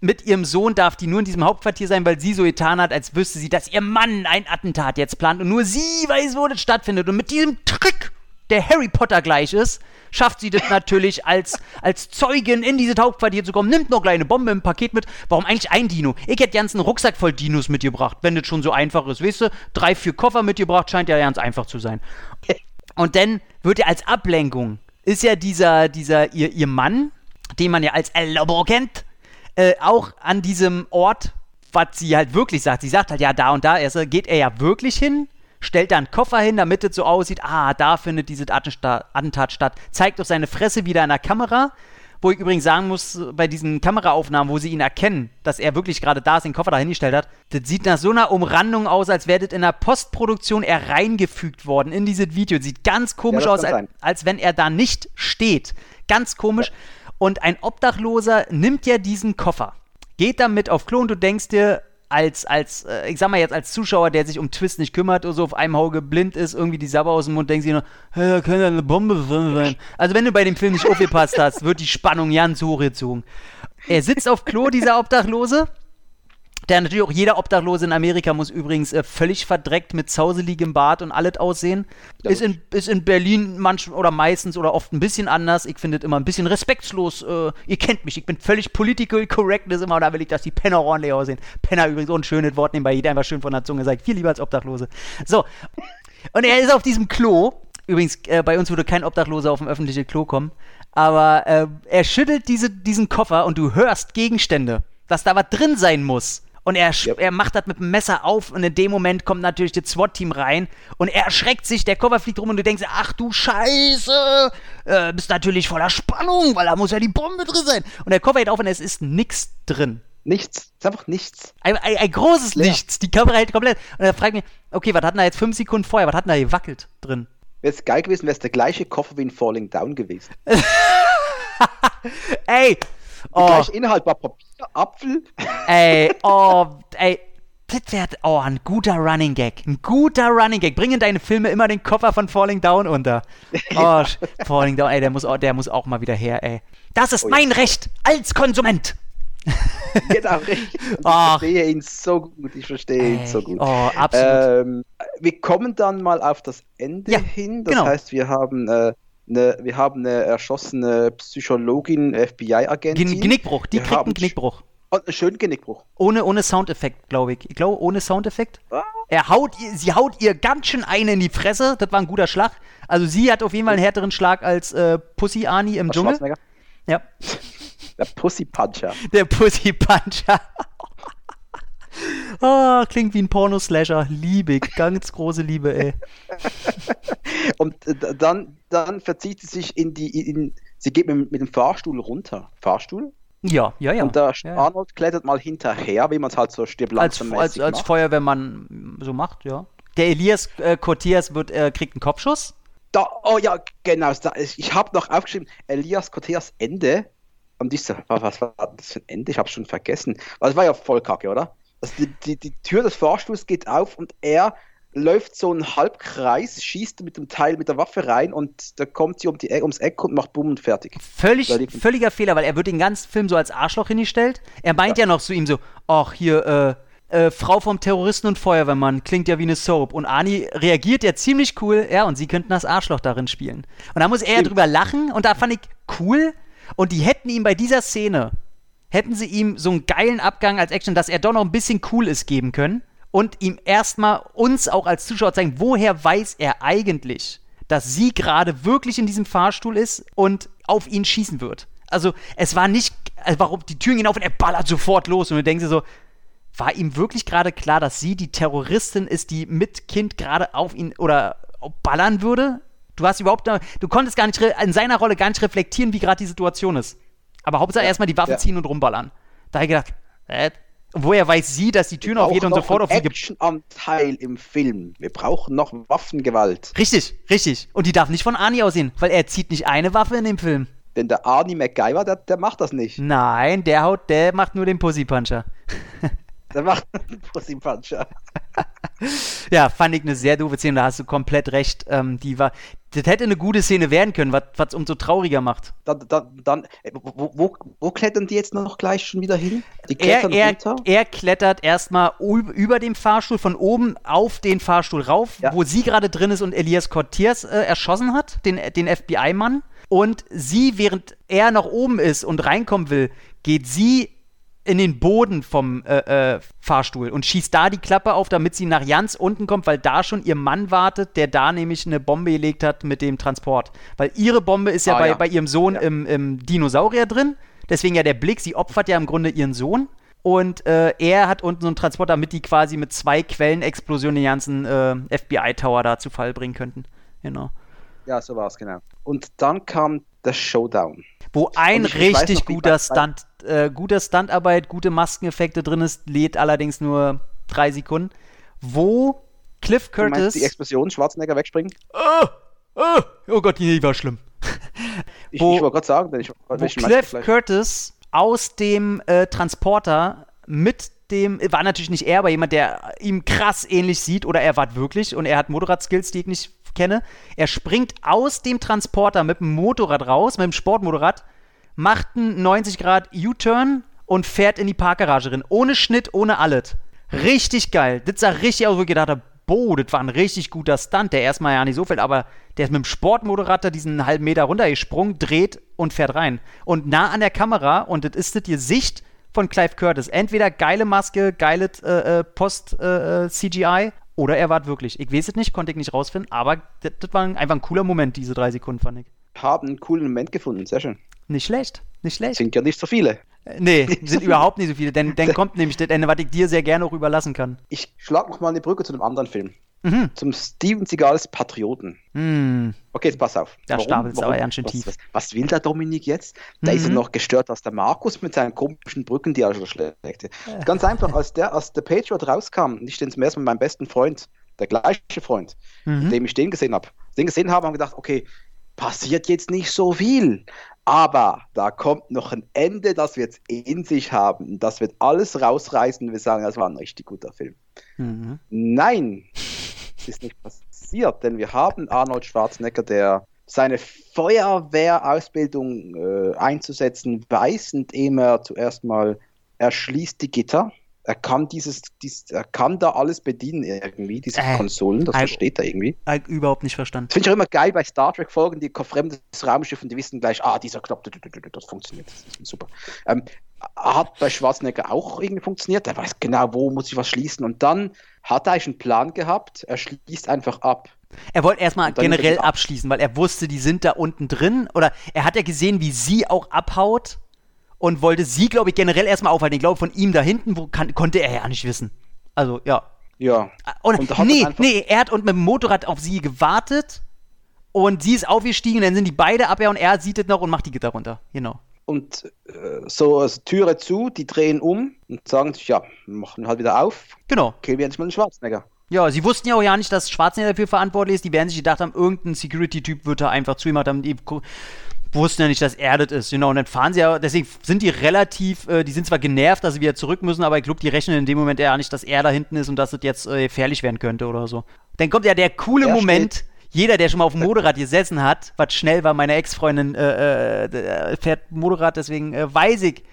mit ihrem Sohn darf die nur in diesem Hauptquartier sein, weil sie so getan hat, als wüsste sie, dass ihr Mann ein Attentat jetzt plant und nur sie weiß, wo das stattfindet. Und mit diesem Trick der Harry Potter gleich ist, schafft sie das natürlich als, als Zeugin in dieses Hauptquartier zu kommen, nimmt noch kleine Bombe im Paket mit. Warum eigentlich ein Dino? Ich hätte ganz einen Rucksack voll Dinos mitgebracht, wenn das schon so einfach ist. Weißt du, drei, vier Koffer mitgebracht, scheint ja ganz einfach zu sein. Und dann wird er als Ablenkung, ist ja dieser, dieser, ihr, ihr Mann, den man ja als El Lobo kennt, äh, auch an diesem Ort, was sie halt wirklich sagt. Sie sagt halt, ja, da und da, er, geht er ja wirklich hin stellt da einen Koffer hin, damit es so aussieht, ah, da findet dieses Attentat statt, zeigt auch seine Fresse wieder in der Kamera, wo ich übrigens sagen muss, bei diesen Kameraaufnahmen, wo sie ihn erkennen, dass er wirklich gerade da ist, den Koffer da hingestellt hat, das sieht nach so einer Umrandung aus, als wäre das in der Postproduktion er reingefügt worden in dieses Video. Sieht ganz komisch ja, aus, als, als, wenn er da nicht steht. Ganz komisch. Ja. Und ein Obdachloser nimmt ja diesen Koffer, geht damit auf Klo und du denkst dir, als, als, äh, ich sag mal jetzt als Zuschauer, der sich um Twist nicht kümmert oder so auf einem Auge blind ist, irgendwie die Sabber aus dem Mund, denkst du nur, da könnte eine Bombe drin sein. Also wenn du bei dem Film nicht aufgepasst hast, wird die Spannung ganz hochgezogen. Er sitzt auf Klo, dieser Obdachlose, der natürlich auch jeder Obdachlose in Amerika muss übrigens äh, völlig verdreckt mit zauseligem Bart und alles aussehen. Ja, ist, in, ist in Berlin manchmal oder meistens oder oft ein bisschen anders. Ich finde es immer ein bisschen respektlos. Äh, ihr kennt mich, ich bin völlig political correctness immer. Da will ich, dass die Penner ordentlich aussehen. Penner übrigens auch ein schönes Wort nebenbei. Jeder einfach schön von der Zunge sagt. Viel lieber als Obdachlose. So. Und er ist auf diesem Klo Übrigens, äh, bei uns würde kein Obdachloser auf ein öffentliches Klo kommen. Aber äh, er schüttelt diese, diesen Koffer und du hörst Gegenstände, dass da was drin sein muss. Und er, Yep. er macht das mit dem Messer auf und in dem Moment kommt natürlich das SWAT-Team rein und er erschreckt sich, der Koffer fliegt rum und du denkst, ach du Scheiße, äh, bist natürlich voller Spannung, weil da muss ja die Bombe drin sein. Und der Koffer geht auf und es ist nichts drin. Nichts. Es ist einfach nichts. Ein, ein, ein großes Leer. Nichts. Die Kamera hält komplett. Und er fragt mich, okay, was hat denn da jetzt fünf Sekunden vorher, was hat denn da gewackelt drin? Wäre es geil gewesen, wäre es der gleiche Koffer wie in Falling Down gewesen. Ey! Der Oh, gleiche Inhalt war Papier, Apfel. ey, oh, ey. Das wäre, oh, ein guter Running Gag. Ein guter Running Gag. Bring in deine Filme immer den Koffer von Falling Down unter. Oh, Falling Down, ey, der muss, auch, der muss auch mal wieder her, ey. Das ist Oh ja. mein Recht als Konsument. genau, richtig. Ich Ach. verstehe ihn so gut. Ich verstehe ihn Ey, so gut. oh, absolut. Ähm, wir kommen dann mal auf das Ende Ja, hin. Das genau. heißt, wir haben, äh, eine, wir haben eine erschossene Psychologin, FBI-Agentin. Gen Genickbruch, die Wir kriegt einen Genickbruch. Und einen schönen Genickbruch. Ohne, ohne Soundeffekt, glaube ich. Ich glaube, ohne Soundeffekt. Ah. Er haut sie haut ihr ganz schön eine in die Fresse. Das war ein guter Schlag. Also sie hat auf jeden Fall einen härteren Schlag als äh, Pussy Ani im Dschungel. Ja. Der Pussy Puncher. Der Pussy Puncher. oh, klingt wie ein Pornoslasher. Liebig. Ganz große Liebe, ey. Und äh, dann, dann verzieht sie sich in die. In, sie geht mit, mit dem Fahrstuhl runter. Fahrstuhl? Ja, ja, ja. Und der ja. Arnold klettert mal hinterher, wie man es halt so stirbt Als, als, als. Feuerwehrmann so macht, ja. Der Elias äh, Cortias wird, äh, kriegt einen Kopfschuss. Da, oh ja, genau. Da, ich habe noch aufgeschrieben, Elias Koteas Ende. Und ich so, wa- was war das für ein Ende? Ich habe schon vergessen. Also, das war ja voll kacke, oder? Also die, die, die Tür des Fahrstuhls geht auf und er läuft so einen Halbkreis, schießt mit dem Teil mit der Waffe rein und da kommt sie um die, E- ums Eck und macht Bumm und fertig. Völlig, völliger Fehler, weil er wird den ganzen Film so als Arschloch hingestellt. Er meint ja, noch zu ihm so, ach hier, äh, äh, Frau vom Terroristen und Feuerwehrmann, klingt ja wie eine Soap. Und Ani reagiert ja ziemlich cool, ja, und sie könnten das Arschloch darin spielen. Und da muss er drüber lachen und da fand ich cool. Und die hätten ihm bei dieser Szene, hätten sie ihm so einen geilen Abgang als Action, dass er doch noch ein bisschen cool ist, geben können. Und ihm erstmal uns auch als Zuschauer zeigen, woher weiß er eigentlich, dass sie gerade wirklich in diesem Fahrstuhl ist und auf ihn schießen wird. Also es war nicht, also warum die Türen gehen auf und er ballert sofort los und du denkst dir so, war ihm wirklich gerade klar, dass sie die Terroristin ist, die mit Kind gerade auf ihn oder ballern würde? Du hast überhaupt, du konntest gar nicht in seiner Rolle gar nicht reflektieren, wie gerade die Situation ist. Aber Hauptsache erstmal die Waffe ja. ziehen und rumballern. Da hab ich gedacht, äh, woher weiß sie, dass die Türen aufgeht und noch sofort auf sie Actionanteil im Film. Wir brauchen noch Waffengewalt. Richtig, richtig. Und die darf nicht von Arnie aussehen, weil er zieht nicht eine Waffe in dem Film. Denn der Arnie MacGyver, der, der macht das nicht. Nein, der haut, der macht nur den Pussy Puncher. Der macht einen Pussy Puncher. Ja, fand ich eine sehr doofe Szene, da hast du komplett recht. Ähm, die war, das hätte eine gute Szene werden können, was es umso trauriger macht. Dann, dann, dann äh, wo, wo, wo klettern die jetzt noch gleich schon wieder hin? Die Er, klettern er, er klettert erstmal über dem Fahrstuhl von oben auf den Fahrstuhl rauf, Ja. wo sie gerade drin ist und Elias Cortiers äh, erschossen hat, den, den FBI-Mann. Und sie, während er noch oben ist und reinkommen will, geht sie in den Boden vom äh, äh, Fahrstuhl und schießt da die Klappe auf, damit sie nach Jans unten kommt, weil da schon ihr Mann wartet, der da nämlich eine Bombe gelegt hat mit dem Transport. Weil ihre Bombe ist ja, Ah, bei, ja. bei ihrem Sohn Ja. im, im Dinosaurier drin. Deswegen ja der Blick, sie opfert ja im Grunde ihren Sohn. Und äh, er hat unten so einen Transporter, damit die quasi mit zwei Quellenexplosionen den ganzen äh, FBI-Tower da zu Fall bringen könnten. Genau. Ja, so war es, genau. Und dann kam der Showdown. Wo ein ich- ich richtig guter Stunt, äh, guter Stuntarbeit, gute Maskeneffekte drin ist, lädt allerdings nur drei Sekunden. Wo Cliff Du meinst Curtis. die Explosion, Schwarzenegger wegspringen? oh, oh, oh Gott, die war schlimm. Ich, Wo- ich wollte gerade sagen, denn ich wo Cliff Curtis aus dem äh, Transporter mit dem, war natürlich nicht er, aber jemand, der ihm krass ähnlich sieht, oder er war wirklich, und er hat Motorradskills, die ich nicht kenne. Er springt aus dem Transporter mit dem Motorrad raus, mit dem Sportmotorrad, macht einen 90 Grad U-Turn und fährt in die Parkgarage rein. Ohne Schnitt, ohne alles. Richtig geil. Das sah richtig aus, wo ich gedacht habe, boah, das war ein richtig guter Stunt, der erstmal ja nicht so fällt, aber der ist mit dem Sportmotorrad da diesen halben Meter runtergesprungen, dreht und fährt rein. Und nah an der Kamera, und das ist das die Sicht von Clive Curtis. Entweder geile Maske, geiles äh, äh, Post-CGI Oder er war wirklich. Ich weiß es nicht, konnte ich nicht rausfinden, aber das, das war einfach ein cooler Moment, diese drei Sekunden, fand ich. Haben einen coolen Moment gefunden, sehr schön. Nicht schlecht, nicht schlecht. Sind ja nicht so viele. Äh, Nee, sind überhaupt nicht so viele, denn dann kommt nämlich das Ende, was ich dir sehr gerne auch überlassen kann. Ich schlag noch mal eine Brücke zu einem anderen Film. Mhm. Zum Steven Seagals Patrioten. Hm. Okay, jetzt pass auf. Da stapelt's aber ganz schön was, tief. Was, was will der Dominik jetzt? Da ist er Mhm. noch gestört, dass der Markus mit seinen komischen Brücken, die er schon schlägt. Ganz einfach, als der, als der Patriot rauskam, und ich den zum ersten Mal mit meinem besten Freund, der gleiche Freund, Mhm. mit dem ich den gesehen habe, den gesehen habe, haben gedacht, okay, passiert jetzt nicht so viel. Aber da kommt noch ein Ende, das wir jetzt in sich haben. Das wird alles rausreißen wir sagen, das war ein richtig guter Film. Mhm. Nein, es ist nicht passiert, denn wir haben Arnold Schwarzenegger, der seine Feuerwehrausbildung äh, einzusetzen weiß, indem er zuerst mal erschließt die Gitter. Er kann dieses, dies, er kann da alles bedienen irgendwie, diese Äh, Konsolen, das äh, versteht er irgendwie. Ich überhaupt nicht verstanden. Das finde ich auch immer geil bei Star Trek Folgen, die kommen fremdes Raumschiff und die wissen gleich, ah, dieser Knopf, das funktioniert, das ist super. Ähm, hat bei Schwarzenegger auch irgendwie funktioniert, er weiß genau, wo muss ich was schließen und dann hat er eigentlich einen Plan gehabt, er schließt einfach ab. Er wollte erstmal generell er- abschließen, weil er wusste, die sind da unten drin. Oder er hat ja gesehen, wie sie auch abhaut und wollte sie, glaube ich, generell erstmal aufhalten. Ich glaube, von ihm da hinten wo kann, konnte er ja nicht wissen. Also, ja. Ja. Und, Und hat nee, er nee, er hat und mit dem Motorrad auf sie gewartet und sie ist aufgestiegen, dann sind die beide ab, ja, und er sieht es noch und macht die Gitter runter. Genau. Und äh, so also Türe zu, die drehen um und sagen sich, ja, machen halt wieder auf, Genau. killen wir endlich mal den Schwarzenegger. Ja, sie wussten ja auch ja nicht, dass Schwarzenegger dafür verantwortlich ist. Die werden sich gedacht haben, irgendein Security-Typ wird da einfach zu ihm haben. Die wussten ja nicht, dass er das ist. Genau, und dann fahren sie ja, deswegen sind die relativ, äh, die sind zwar genervt, dass sie wieder zurück müssen, aber ich glaube, die rechnen in dem Moment ja nicht, dass er da hinten ist und dass es jetzt äh, gefährlich werden könnte oder so. Dann kommt ja der coole Er Moment. Jeder, der schon mal auf dem Motorrad gesessen hat, was schnell war, meine Ex-Freundin äh, äh, fährt Motorrad, deswegen äh, weiß ich,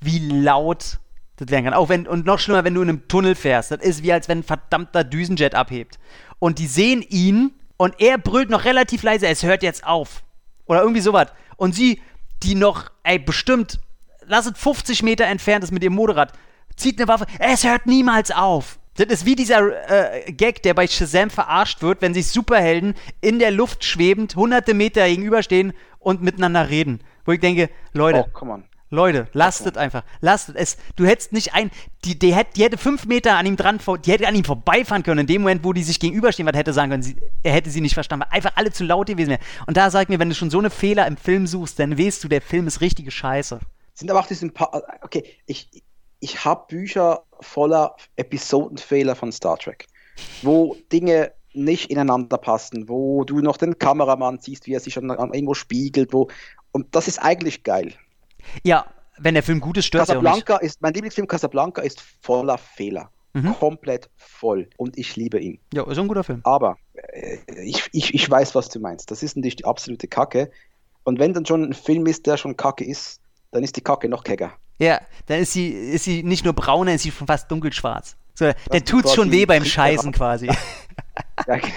wie laut das werden kann. Auch wenn, und noch schlimmer, wenn du in einem Tunnel fährst. Das ist wie als wenn ein verdammter Düsenjet abhebt. Und die sehen ihn und er brüllt noch relativ leise, es hört jetzt auf. Oder irgendwie sowas. Und sie, die noch, ey, bestimmt, lass es 50 Meter entfernt ist mit ihrem Motorrad, zieht eine Waffe, es hört niemals auf. Das ist wie dieser äh, Gag, der bei Shazam verarscht wird, wenn sich Superhelden in der Luft schwebend hunderte Meter gegenüberstehen und miteinander reden. Wo ich denke, Leute, Oh, come on. Leute, lasst es einfach. Lasst es. Du hättest nicht ein. Die, die, hätte, die hätte fünf Meter an ihm dran, die hätte an ihm vorbeifahren können. In dem Moment, wo die sich gegenüberstehen, was hätte sagen können, sie, er hätte sie nicht verstanden, weil einfach alle zu laut gewesen wären. Und da sag mir, wenn du schon so eine Fehler im Film suchst, dann weißt du, der Film ist richtige Scheiße. sind aber auch diese paar, okay, ich, ich habe Bücher voller Episodenfehler von Star Trek, wo Dinge nicht ineinander passen, wo du noch den Kameramann siehst, wie er sich an, an irgendwo spiegelt, wo und das ist eigentlich geil. Ja, wenn der Film gut ist, stört er nicht. Casablanca ist, mein Lieblingsfilm Casablanca ist voller Fehler. Mhm. Komplett voll. Und ich liebe ihn. Ja, ist ein guter Film. Aber äh, ich, ich, ich weiß, was du meinst. Das ist natürlich die absolute Kacke. Und wenn dann schon ein Film ist, der schon Kacke ist, dann ist die Kacke noch kecker. Ja, dann ist sie, ist sie nicht nur braun, dann ist sie schon fast dunkelschwarz. So, der du tut's schon weh beim Scheißen quasi. Ja, genau.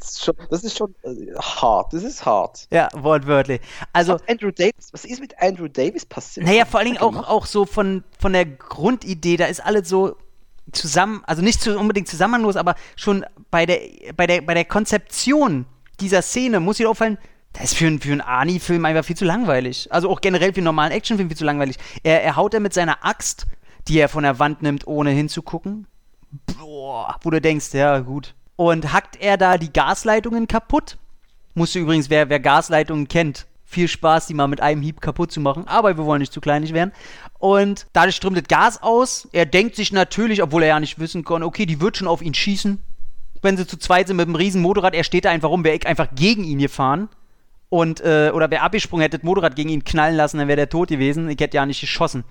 Das, ist schon, das ist schon äh, hart. Das ist hart. ja, wortwörtlich. Also, Was Andrew Davis, was ist mit Andrew Davis passiert? Naja, vor allen Dingen auch, auch so von, von der Grundidee, da ist alles so zusammen, also nicht zu, unbedingt zusammenlos, aber schon bei der, bei der, bei der Konzeption dieser Szene muss dir auffallen, das ist für, einen- für einen Ani-Film einfach viel zu langweilig. Also auch generell für einen normalen Actionfilm viel zu langweilig. Er, er haut er mit seiner Axt, die er von der Wand nimmt, ohne hinzugucken. Boah, wo du denkst, ja, gut. Und hackt er da die Gasleitungen kaputt? Musst du übrigens, wer, wer Gasleitungen kennt, viel Spaß, die mal mit einem Hieb kaputt zu machen. Aber wir wollen nicht zu kleinlich werden. Und dadurch strömt das Gas aus. Er denkt sich natürlich, obwohl er ja nicht wissen kann, okay, die wird schon auf ihn schießen. Wenn sie zu zweit sind mit einem riesen Motorrad, er steht da einfach rum, wäre ich einfach gegen ihn gefahren. Und, äh, oder wäre abgesprungen, hätte das Motorrad gegen ihn knallen lassen, dann wäre der tot gewesen. Ich hätte ja nicht geschossen.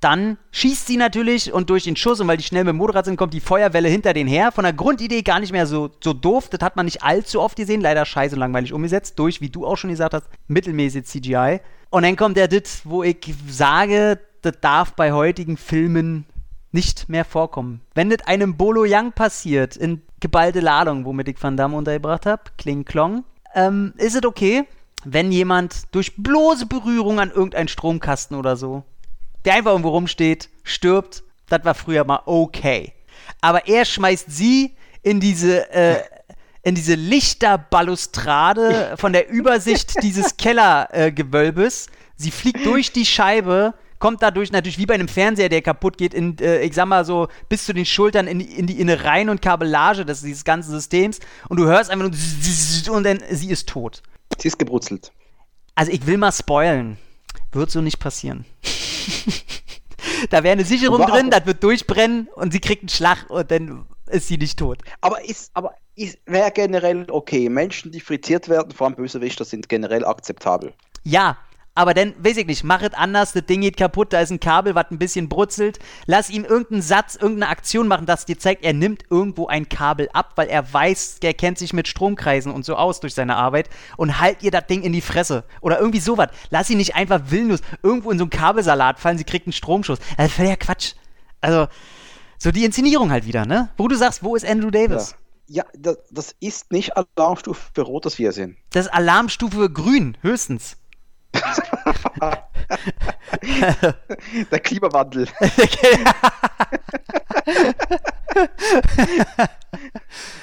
Dann schießt sie natürlich und durch den Schuss, und weil die schnell mit dem Motorrad sind, kommt die Feuerwelle hinter den her. Von der Grundidee gar nicht mehr so, so doof. Das hat man nicht allzu oft gesehen. Leider scheiße und langweilig umgesetzt. Durch, wie du auch schon gesagt hast, mittelmäßig CGI. Und dann kommt der Dit, wo ich sage, das darf bei heutigen Filmen nicht mehr vorkommen. Wenn das einem Bolo Young passiert, in geballte Ladung, womit ich Van Damme untergebracht habe, Kling Klong, ähm, ist es okay, wenn jemand durch bloße Berührung an irgendeinen Stromkasten oder so, der einfach irgendwo rumsteht, stirbt, das war früher mal okay. Aber er schmeißt sie in diese, äh, in diese Lichterbalustrade von der Übersicht dieses Kellergewölbes. sie fliegt durch die Scheibe, kommt dadurch natürlich wie bei einem Fernseher, der kaputt geht, in, äh, ich sag mal so, bis zu den Schultern in, in die Innereien und Kabellage des, dieses ganzen Systems. Und du hörst einfach nur und dann sie ist tot. Sie ist gebrutzelt. Also ich will mal spoilen. Wird so nicht passieren. da wäre eine Sicherung Aber- drin, das wird durchbrennen und sie kriegt einen Schlag und dann ist sie nicht tot. Aber ist, aber ist, wäre generell okay. Menschen, die frittiert werden, vor allem Bösewichter, sind generell akzeptabel. Ja, aber dann, weiß ich nicht, mach es anders, das Ding geht kaputt, da ist ein Kabel, was ein bisschen brutzelt. Lass ihm irgendeinen Satz, irgendeine Aktion machen, das dir zeigt, er nimmt irgendwo ein Kabel ab, weil er weiß, er kennt sich mit Stromkreisen und so aus durch seine Arbeit und halt ihr das Ding in die Fresse. Oder irgendwie sowas. Lass sie nicht einfach willenlos irgendwo in so einen Kabelsalat fallen, sie kriegt einen Stromschuss. Das ist ja Quatsch. Also, so die Inszenierung halt wieder, ne? Wo du sagst, wo ist Andrew Davis? Ja, das, das ist nicht Alarmstufe für rotes Wirsinn. Das ist Alarmstufe grün, höchstens. Der Klimawandel.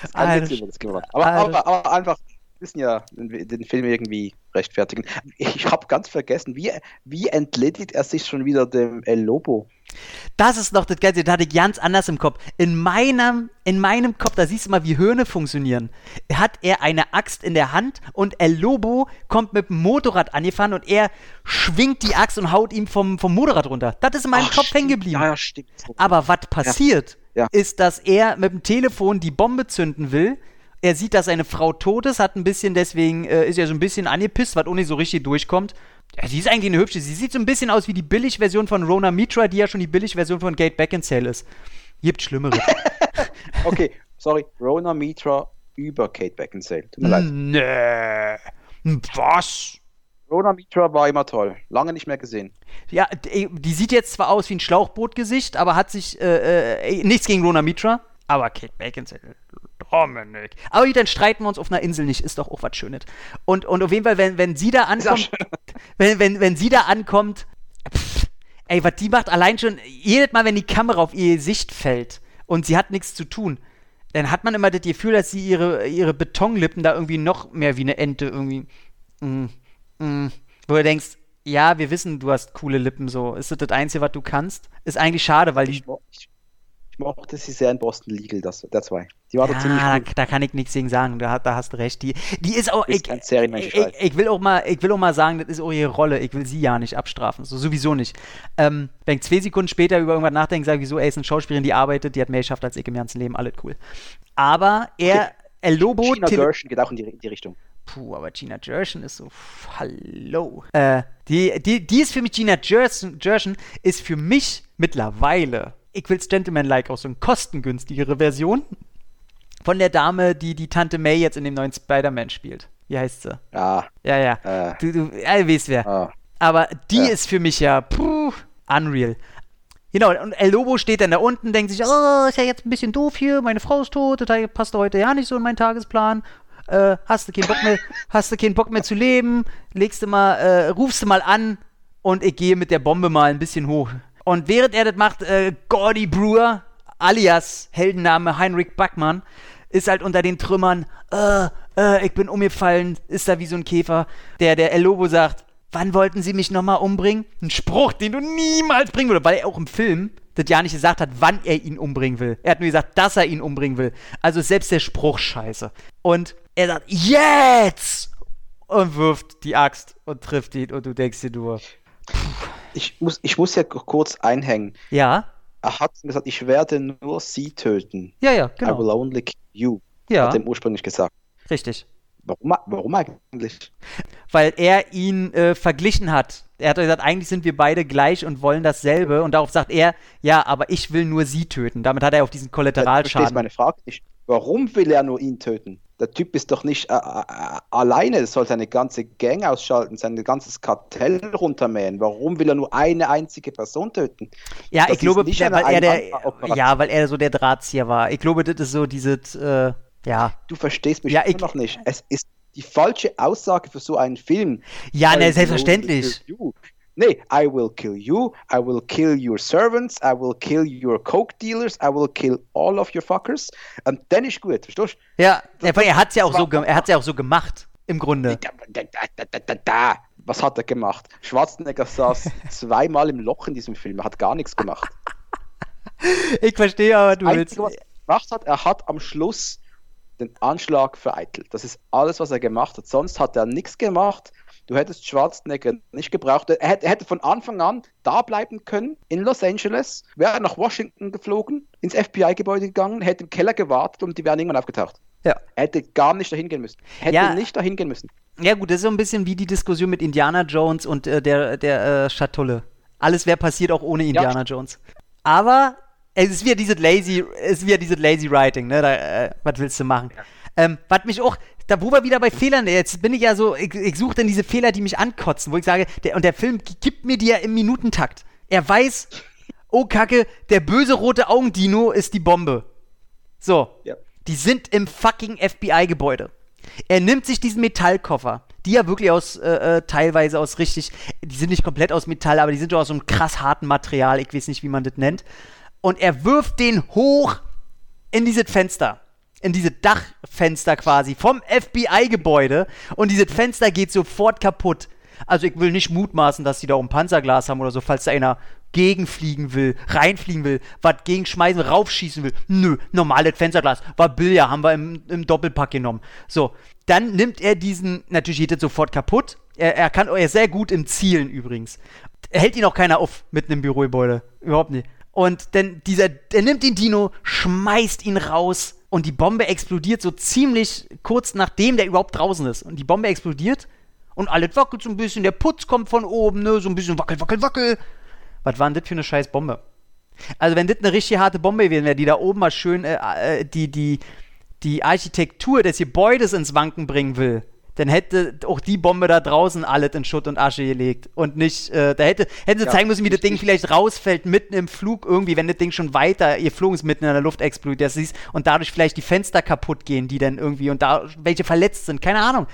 Das Alter, das Klimawandel. Aber, aber, aber einfach, müssen ja den, den Film irgendwie rechtfertigen. Ich habe ganz vergessen, wie, wie entledigt er sich schon wieder dem El Lobo? Das ist noch das Ganze, das hatte ich ganz anders im Kopf. In meinem, in meinem Kopf, da siehst du mal, wie Hirne funktionieren. Hat er eine Axt in der Hand und El Lobo kommt mit dem Motorrad angefahren und er schwingt die Axt und haut ihm vom, vom Motorrad runter. Das ist in meinem Ach, Kopf hängen geblieben. Ja, ja, stimmt. Aber was passiert, Ja. ist, dass er mit dem Telefon die Bombe zünden will. Er sieht, dass seine Frau tot ist, hat ein bisschen, deswegen äh, ist er so ein bisschen angepisst, was auch nicht so richtig durchkommt. Ja, sie ist eigentlich eine hübsche. Sie sieht so ein bisschen aus wie die Billigversion von Rona Mitra, die ja schon die Billigversion von Kate Beckinsale ist. Gibt Schlimmeres. Okay, sorry. Rona Mitra über Kate Beckinsale. Tut mir leid. nee. Was? Rona Mitra war immer toll. Lange nicht mehr gesehen. Ja, die, die sieht jetzt zwar aus wie ein Schlauchbootgesicht, aber hat sich äh, äh, nichts gegen Rona Mitra. Aber Kate Beckinsale, Dominik. Aber dann streiten wir uns auf einer Insel nicht, ist doch auch was Schönes. Und, und auf jeden Fall, wenn, wenn sie da ankommt, wenn, wenn, wenn sie da ankommt, pff, ey, was die macht, allein schon, jedes Mal, wenn die Kamera auf ihr Gesicht fällt und sie hat nichts zu tun, dann hat man immer das Gefühl, dass sie ihre, ihre Betonlippen da irgendwie noch mehr wie eine Ente irgendwie, mm, mm, wo du denkst, ja, wir wissen, du hast coole Lippen, so. Ist das das Einzige, was du kannst? Ist eigentlich schade, weil die. Ich, ich, ich mochte sie sehr in Boston Legal, das, der zwei. Die war doch ziemlich Ja, da, da kann ich nichts gegen sagen. Da, da hast du recht. Die, die ist auch. Ist Ich, ich, ich, ich weiß. ich will auch mal, ich will auch mal sagen, das ist auch ihre Rolle. Ich will sie ja nicht abstrafen. So sowieso nicht. Ähm, wenn ich zwei Sekunden später über irgendwas nachdenke, sage ich so, ey, ist eine Schauspielerin, die arbeitet, die hat mehr geschafft als ich im ganzen Leben, alles cool. Aber er, El Lobo, Gina Gershon geht auch in die, in die Richtung. Puh, aber Gina Gershon ist so. pff, Hallo. Äh, die, die, die ist für mich, Gina Gershon, Gershon ist für mich mittlerweile, ich will's Gentleman-like auch so eine kostengünstigere Version von der Dame, die die Tante May jetzt in dem neuen Spider-Man spielt. Wie heißt sie? Ja, Ja, ja. äh, Du, du ja, weißt wer. ah. Aber die Ja. ist für mich ja puh, unreal. Genau, und El Lobo steht dann da unten, denkt sich, oh, ist ja jetzt ein bisschen doof hier, meine Frau ist tot, das passt heute ja nicht so in meinen Tagesplan. Äh, hast du keinen Bock mehr, hast du keinen Bock mehr zu leben, legst du mal, äh, rufst du mal an und ich gehe mit der Bombe mal ein bisschen hoch. Und während er das macht, äh, Gordy Brewer, alias Heldenname Heinrich Backmann, ist halt unter den Trümmern, äh, äh, ich bin umgefallen, ist da wie so ein Käfer. Der, der El Lobo sagt, wann wollten sie mich nochmal umbringen? Ein Spruch, den du niemals bringen würdest, weil er auch im Film das ja nicht gesagt hat, wann er ihn umbringen will. Er hat nur gesagt, dass er ihn umbringen will. Also selbst der Spruch scheiße. Und er sagt, jetzt! Und wirft die Axt und trifft ihn und du denkst dir nur, Ich, muss, ich muss ja kurz einhängen. ja, Er hat gesagt, ich werde nur sie töten. ja, ja, I will genau. only kill you. Ja, Hat er ihm ursprünglich gesagt. richtig. Warum, warum eigentlich? weil er ihn äh, verglichen hat. Er hat gesagt, eigentlich sind wir beide gleich und wollen dasselbe. Und darauf sagt er, ja, aber ich will nur sie töten. Damit hat er auf diesen Du verstehst Kollateralschaden. meine Frage nicht. Warum will er nur ihn töten? Der Typ ist doch nicht äh, äh, alleine, er soll seine ganze Gang ausschalten, sein ganzes Kartell runtermähen. Warum will er nur eine einzige Person töten? Ja, Das ich glaube, nicht weil er der, ja, weil er so der Drahtzieher war. Ich glaube, das ist so dieses, äh, ja. Du verstehst mich Ja, ich- noch nicht. Es ist die falsche Aussage für so einen Film. Ja, ne, selbstverständlich. you. Nee, I will kill you, I will kill your servants, I will kill your coke dealers, I will kill all of your fuckers. Und dann ist gut, verstehst du? Ja, das, er hat es ja, auch so er hat's ja auch so gemacht, im Grunde. Da, da, da, da, Was hat er gemacht? Schwarzenegger saß zweimal im Loch in diesem Film, er hat gar nichts gemacht. ich verstehe aber, du willst. Was er gemacht hat, er hat am Schluss den Anschlag vereitelt. Das ist alles, was er gemacht hat. Sonst hat er nichts gemacht. Du hättest Schwarzenegger nicht gebraucht. Er hätte, er hätte, von Anfang an da bleiben können in Los Angeles, wäre nach Washington geflogen, ins FBI-Gebäude gegangen, hätte im Keller gewartet und die wären irgendwann aufgetaucht. Ja. Er hätte gar nicht dahin gehen müssen. Hätte ja. nicht dahin gehen müssen. Ja, gut, das ist so ein bisschen wie die Diskussion mit Indiana Jones und äh, der, der äh, Schatulle. Alles wäre passiert auch ohne Indiana ja. Jones. Aber es ist wieder dieses lazy, es ist wieder dieses lazy writing, ne? Da, äh, was willst du machen? Ja. Ähm, was mich auch, da wo wir wieder bei Fehlern, jetzt bin ich ja so, ich, ich suche dann diese Fehler, die mich ankotzen, wo ich sage, der, und der Film gibt mir die ja im Minutentakt. Er weiß, oh Kacke, der böse rote Augendino ist die Bombe. So. Ja. Die sind im fucking FBI-Gebäude. Er nimmt sich diesen Metallkoffer, die ja wirklich aus, äh, äh, teilweise aus richtig, die sind nicht komplett aus Metall, aber die sind doch aus so einem krass harten Material, ich weiß nicht, wie man das nennt. Und er wirft den hoch in dieses Fenster in diese Dachfenster quasi vom FBI-Gebäude und dieses Fenster geht sofort kaputt. Also ich will nicht mutmaßen, dass die da um Panzerglas haben oder so, falls da einer gegenfliegen will, reinfliegen will, was gegenschmeißen, raufschießen will. Nö, normales Fensterglas. War Billard, haben wir im, im, Doppelpack genommen. So, dann nimmt er diesen, natürlich geht das sofort kaputt. Er, er kann, er sehr gut im Zielen übrigens. Er hält ihn auch keiner auf mitten im Bürogebäude. Überhaupt nicht. Und dann dieser, er nimmt den Dino, schmeißt ihn raus und die Bombe explodiert so ziemlich kurz nachdem der überhaupt draußen ist. Und die Bombe explodiert und alles wackelt so ein bisschen, der Putz kommt von oben, ne, so ein bisschen wackel, wackel, wackel. Was war denn das für eine scheiß Bombe? Also wenn das eine richtig harte Bombe gewesen wäre, die da oben mal schön äh, äh, die, die, die Architektur des Gebäudes ins Wanken bringen will, dann hätte auch die Bombe da draußen alles in Schutt und Asche gelegt. Und nicht, äh, da hätte, hätten sie ja, zeigen müssen, wie das Ding vielleicht rausfällt, mitten im Flug irgendwie, wenn das Ding schon weiter, ihr Flug ist mitten in der Luft explodiert, das ist, und dadurch vielleicht die Fenster kaputt gehen, die dann irgendwie, und da welche verletzt sind, keine Ahnung.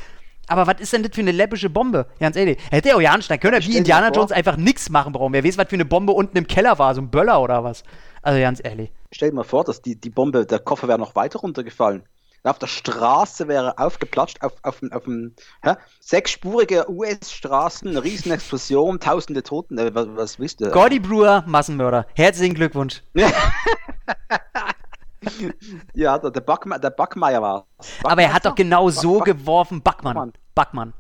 Aber was ist denn das für eine läppische Bombe? Ganz ehrlich. Hätte er auch ja ansteigen können, wie Indiana Jones einfach nichts machen brauchen. Wer weiß, was für eine Bombe unten im Keller war, so ein Böller oder was. Also ganz ehrlich. Stell dir mal vor, dass die, die Bombe, der Koffer wäre noch weiter runtergefallen auf der Straße wäre aufgeplatscht, auf, auf, auf, einem hä? sechsspurige US-Straßen, eine riesen Explosion, tausende Toten, äh, was, was wisst ihr? Gordy Brewer, Massenmörder. Herzlichen Glückwunsch. ja, der, der, Backme der Backmeier war Aber er hat doch genau so Back geworfen, Backmann. Backmann.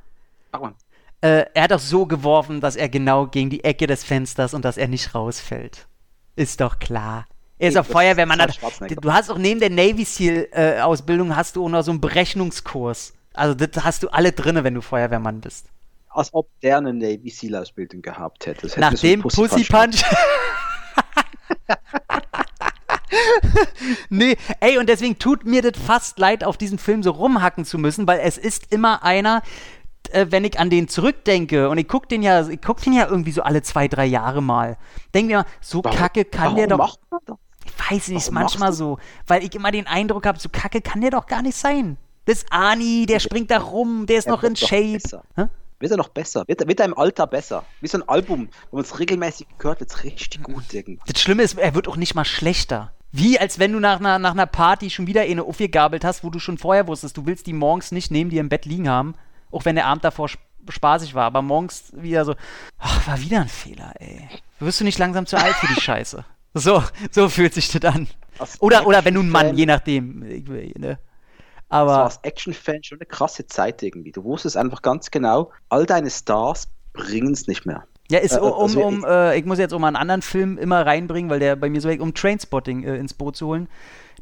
Backmann. Äh, er hat doch so geworfen, dass er genau gegen die Ecke des Fensters und dass er nicht rausfällt. Ist doch klar. Er ist auch Feuerwehrmann. Hat, du hast auch neben der Navy SEAL-Ausbildung äh, hast du auch noch so einen Berechnungskurs. Also das hast du alle drinne, wenn du Feuerwehrmann bist. Als ob der eine Navy SEAL-Ausbildung gehabt hätte. hätte Nach dem Pussy, Pussy Punch. nee, ey, und deswegen tut mir das fast leid, auf diesen Film so rumhacken zu müssen, weil es ist immer einer, äh, wenn ich an den zurückdenke, und ich gucke den ja, ich guck den ja irgendwie so alle zwei, drei Jahre mal, denke mir, so warum, kacke kann der doch. Ich weiß nicht, ist manchmal so, weil ich immer den Eindruck habe, so kacke kann der doch gar nicht sein. Das Ani, der springt da rum, der ist er noch in Shape. Wird er noch besser? Wird, wird er im Alter besser? Wie so ein Album, wo man es regelmäßig gehört, wird es richtig gut irgendwie. Das Schlimme ist, er wird auch nicht mal schlechter. Wie als wenn du nach einer, nach einer Party schon wieder eine aufgegabelt hast, wo du schon vorher wusstest, du willst die morgens nicht neben dir im Bett liegen haben, auch wenn der Abend davor spaßig war. Aber morgens wieder so, ach, war wieder ein Fehler, ey. Wirst du nicht langsam zu alt für die Scheiße? So, so fühlt sich das an. Als oder, oder wenn du ein Mann, je nachdem. Ne? Aber so als Action-Fan schon eine krasse Zeit irgendwie. Du wusstest einfach ganz genau, all deine Stars bringen es nicht mehr. Ja, ist äh, um, also, um äh, ich muss jetzt um einen anderen Film immer reinbringen, weil der bei mir so weg, um Trainspotting äh, ins Boot zu holen.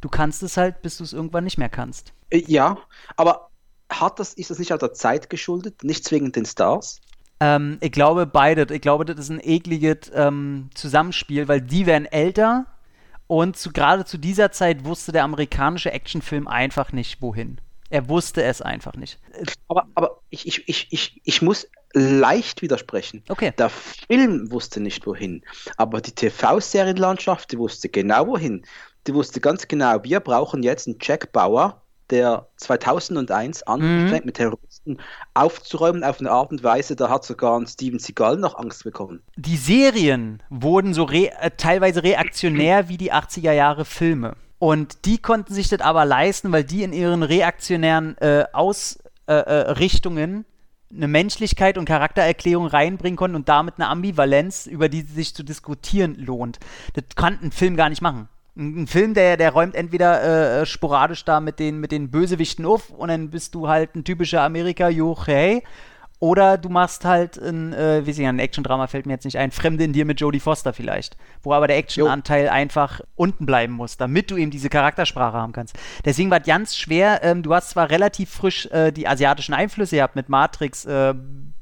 Du kannst es halt, bis du es irgendwann nicht mehr kannst. Äh, ja, aber hat das, ist das nicht auch der Zeit geschuldet, nicht zwingend den Stars? Ähm, ich glaube beide. Ich glaube, das ist ein ekliges ähm, Zusammenspiel, weil die werden älter und zu, gerade zu dieser Zeit wusste der amerikanische Actionfilm einfach nicht, wohin. Er wusste es einfach nicht. Aber, aber ich, ich, ich, ich, ich muss leicht widersprechen. Okay. Der Film wusste nicht wohin, aber die TV-Serienlandschaft, die wusste genau wohin. Die wusste ganz genau, wir brauchen jetzt einen Jack Bauer der 2001 anfängt, mit Terroristen aufzuräumen auf eine Art und Weise, da hat sogar ein Steven Seagal noch Angst bekommen. Die Serien wurden so re äh, teilweise reaktionär wie die 80er Jahre Filme. Und die konnten sich das aber leisten, weil die in ihren reaktionären äh, Ausrichtungen eine Menschlichkeit und Charaktererklärung reinbringen konnten und damit eine Ambivalenz, über die sich zu diskutieren lohnt. Das kann ein Film gar nicht machen. Ein, ein Film, der, der räumt entweder äh, sporadisch da mit den, mit den Bösewichten auf und dann bist du halt ein typischer Amerika-Juch, hey, oder du machst halt ein, äh, wie sie ein Action-Drama fällt mir jetzt nicht ein, Fremde in dir mit Jodie Foster vielleicht. Wo aber der Action-Anteil einfach unten bleiben muss, damit du eben diese Charaktersprache haben kannst. Deswegen war es ganz schwer. Ähm, du hast zwar relativ frisch äh, die asiatischen Einflüsse gehabt mit Matrix, äh,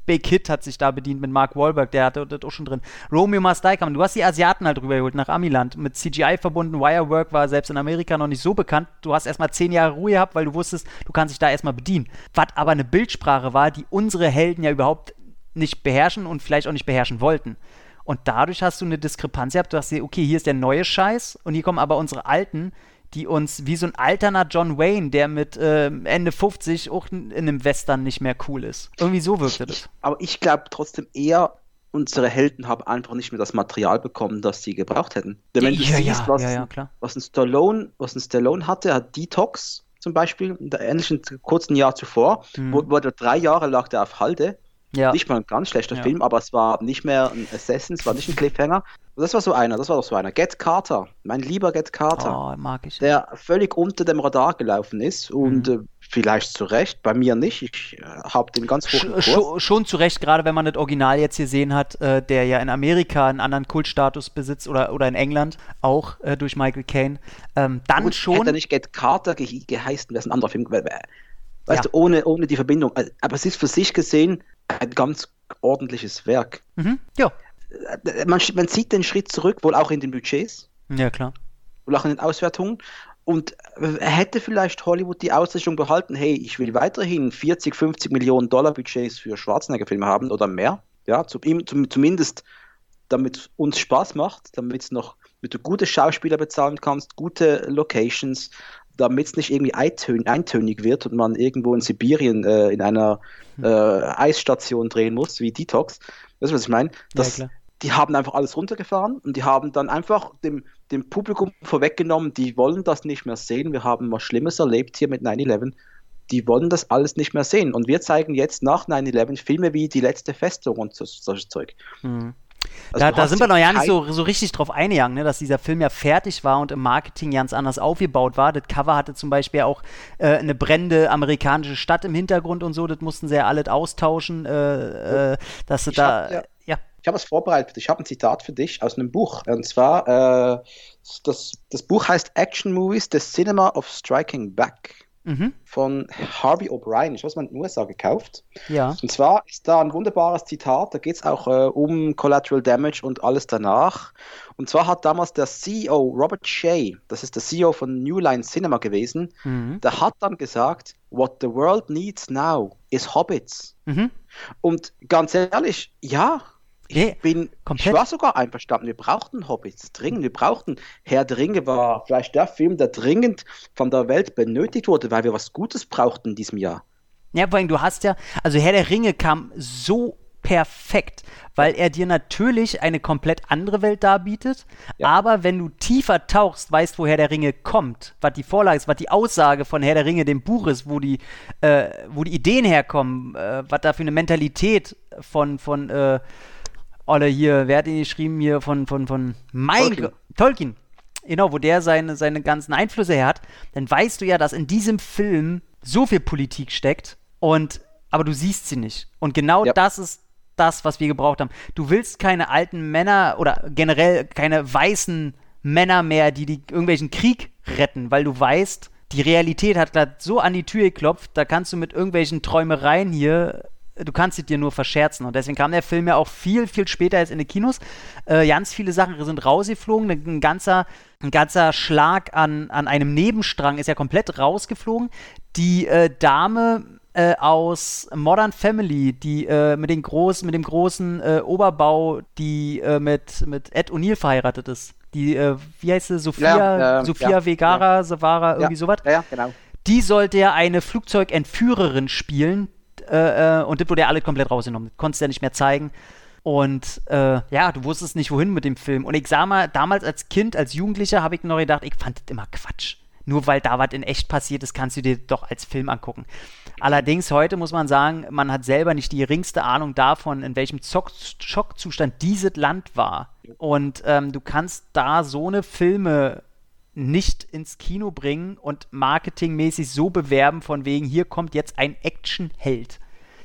Big Hit hat sich da bedient mit Mark Wahlberg, der hatte das auch schon drin. Romeo Must kam. Du hast die Asiaten halt rübergeholt nach Amiland. Mit CGI verbunden. Wirework war selbst in Amerika noch nicht so bekannt. Du hast erstmal zehn Jahre Ruhe gehabt, weil du wusstest, du kannst dich da erstmal bedienen. Was aber eine Bildsprache war, die unsere Helden ja überhaupt nicht beherrschen und vielleicht auch nicht beherrschen wollten. Und dadurch hast du eine Diskrepanz gehabt. Du hast dir, okay, hier ist der neue Scheiß und hier kommen aber unsere alten, die uns wie so ein alterner John Wayne, der mit äh, Ende 50 auch in, in einem Western nicht mehr cool ist. Irgendwie so wirkte das. Aber ich glaube trotzdem eher, unsere Helden haben einfach nicht mehr das Material bekommen, das sie gebraucht hätten. Denn wenn Ja, du ja, siehst, was, ja, ja, ein- was ein Stallone, was ein Stallone hatte, hat Detox zum Beispiel, in der ähnlichen kurzen Jahr zuvor, Mhm. wo, wo der drei Jahre lag der auf Halde. Ja. Nicht mal ein ganz schlechter Ja. Film, aber es war nicht mehr ein Assassin, es war nicht ein Cliffhanger. Und das war so einer, das war doch so einer. Get Carter, mein lieber Get Carter Oh, mag ich. der völlig unter dem Radar gelaufen ist und Mhm. äh, vielleicht zu Recht, bei mir nicht. Ich äh, habe den ganz hoch Sch schon, schon zu Recht, gerade wenn man das Original jetzt gesehen hat, äh, der ja in Amerika einen anderen Kultstatus besitzt oder, oder in England auch äh, durch Michael Caine. Ähm, dann Gut, schon. Hätte er nicht Get Carter ge geheißen, wäre es ein anderer Film. We- we- Weißt Ja. du, ohne, ohne die Verbindung. Also, Aber es ist für sich gesehen ein ganz ordentliches Werk. Mhm. Ja. Äh, Man, man sieht den Schritt zurück, wohl auch in den Budgets, ja, klar. wohl auch in den Auswertungen. Und äh, hätte vielleicht Hollywood die Ausrichtung behalten, hey, ich will weiterhin 40, 50 Millionen Dollar Budgets für Schwarzenegger-Filme haben oder mehr. Ja, zum, zum, zumindest damit uns Spaß macht, damit es noch mit du gute Schauspieler bezahlen kannst, gute Locations, damit es nicht irgendwie eintön eintönig wird und man irgendwo in Sibirien äh, in einer äh, Eisstation drehen muss, wie Detox. Das ist, was ich meine. Das, klar. die haben einfach alles runtergefahren und die haben dann einfach dem, dem Publikum vorweggenommen, die wollen das nicht mehr sehen. Wir haben was Schlimmes erlebt hier mit 9-11. Die wollen das alles nicht mehr sehen. Und wir zeigen jetzt nach 9-11 Filme wie Die letzte Festung und so, solches Zeug. Mhm. Also da da sind wir noch ja nicht so, so richtig drauf eingegangen, ne, dass dieser Film ja fertig war und im Marketing ganz anders aufgebaut war. Das Cover hatte zum Beispiel auch äh, eine brennende amerikanische Stadt im Hintergrund und so. Das mussten sie ja alles austauschen, äh, äh, dass sie Ich da. ja- ja. Ich habe was vorbereitet. Ich habe ein Zitat für dich aus einem Buch. Und zwar, äh, das, das Buch heißt Action Movies, The Cinema of Striking Back Mhm. von Harvey O'Brien. Ich habe es mal in den USA gekauft. Ja. Und zwar ist da ein wunderbares Zitat, da geht es auch äh, um Collateral Damage und alles danach. Und zwar hat damals der CEO Robert Shea, das ist der CEO von New Line Cinema gewesen, Mhm. der hat dann gesagt, What the world needs now is Hobbits. Mhm. Und ganz ehrlich, ja, ich Nee, bin, komplett. ich war sogar einverstanden. Wir brauchten Hobbits dringend. Wir brauchten Herr der Ringe war vielleicht der Film, der dringend von der Welt benötigt wurde, weil wir was Gutes brauchten in diesem Jahr. Ja, vor allem, du hast ja, also Herr der Ringe kam so perfekt, weil er dir natürlich eine komplett andere Welt darbietet, Ja. aber wenn du tiefer tauchst, weißt, wo Herr der Ringe kommt, was die Vorlage ist, was die Aussage von Herr der Ringe, dem Buch ist, wo die, äh, wo die Ideen herkommen, äh, was da für eine Mentalität von, von, äh, Olle hier, wer hat ihn geschrieben hier von, von, von mein Tolkien. Tolkien. Genau, wo der seine, seine ganzen Einflüsse her hat, dann weißt du ja, dass in diesem Film so viel Politik steckt und aber du siehst sie nicht. Und genau Ja. das ist das, was wir gebraucht haben. Du willst keine alten Männer oder generell keine weißen Männer mehr, die, die irgendwelchen Krieg retten, weil du weißt, die Realität hat gerade so an die Tür geklopft, da kannst du mit irgendwelchen Träumereien hier, du kannst es dir nur verscherzen. Und deswegen kam der Film ja auch viel, viel später als in die Kinos. Äh, ganz viele Sachen sind rausgeflogen. Ein ganzer, ein ganzer Schlag an, an einem Nebenstrang ist ja komplett rausgeflogen. Die äh, Dame äh, aus Modern Family, die äh, mit, den groß, mit dem großen äh, Oberbau, die äh, mit, mit Ed O'Neill verheiratet ist. Die, wie heißt sie? Sophia, Ja, Sophia ja, Vegara, Savara, irgendwie ja, sowas. Ja, ja, genau. Die sollte ja eine Flugzeugentführerin spielen. Äh, äh, und das wurde ja alle komplett rausgenommen. Das konntest du ja nicht mehr zeigen. Und äh, ja, du wusstest nicht, wohin mit dem Film. Und ich sag mal, damals als Kind, als Jugendlicher, habe ich noch gedacht, ich fand das immer Quatsch. Nur weil da was in echt passiert ist, kannst du dir doch als Film angucken. Allerdings heute muss man sagen, man hat selber nicht die geringste Ahnung davon, in welchem Zock Schockzustand dieses Land war. Und ähm, du kannst da so eine Filme nicht ins Kino bringen und marketingmäßig so bewerben, von wegen, hier kommt jetzt ein Actionheld.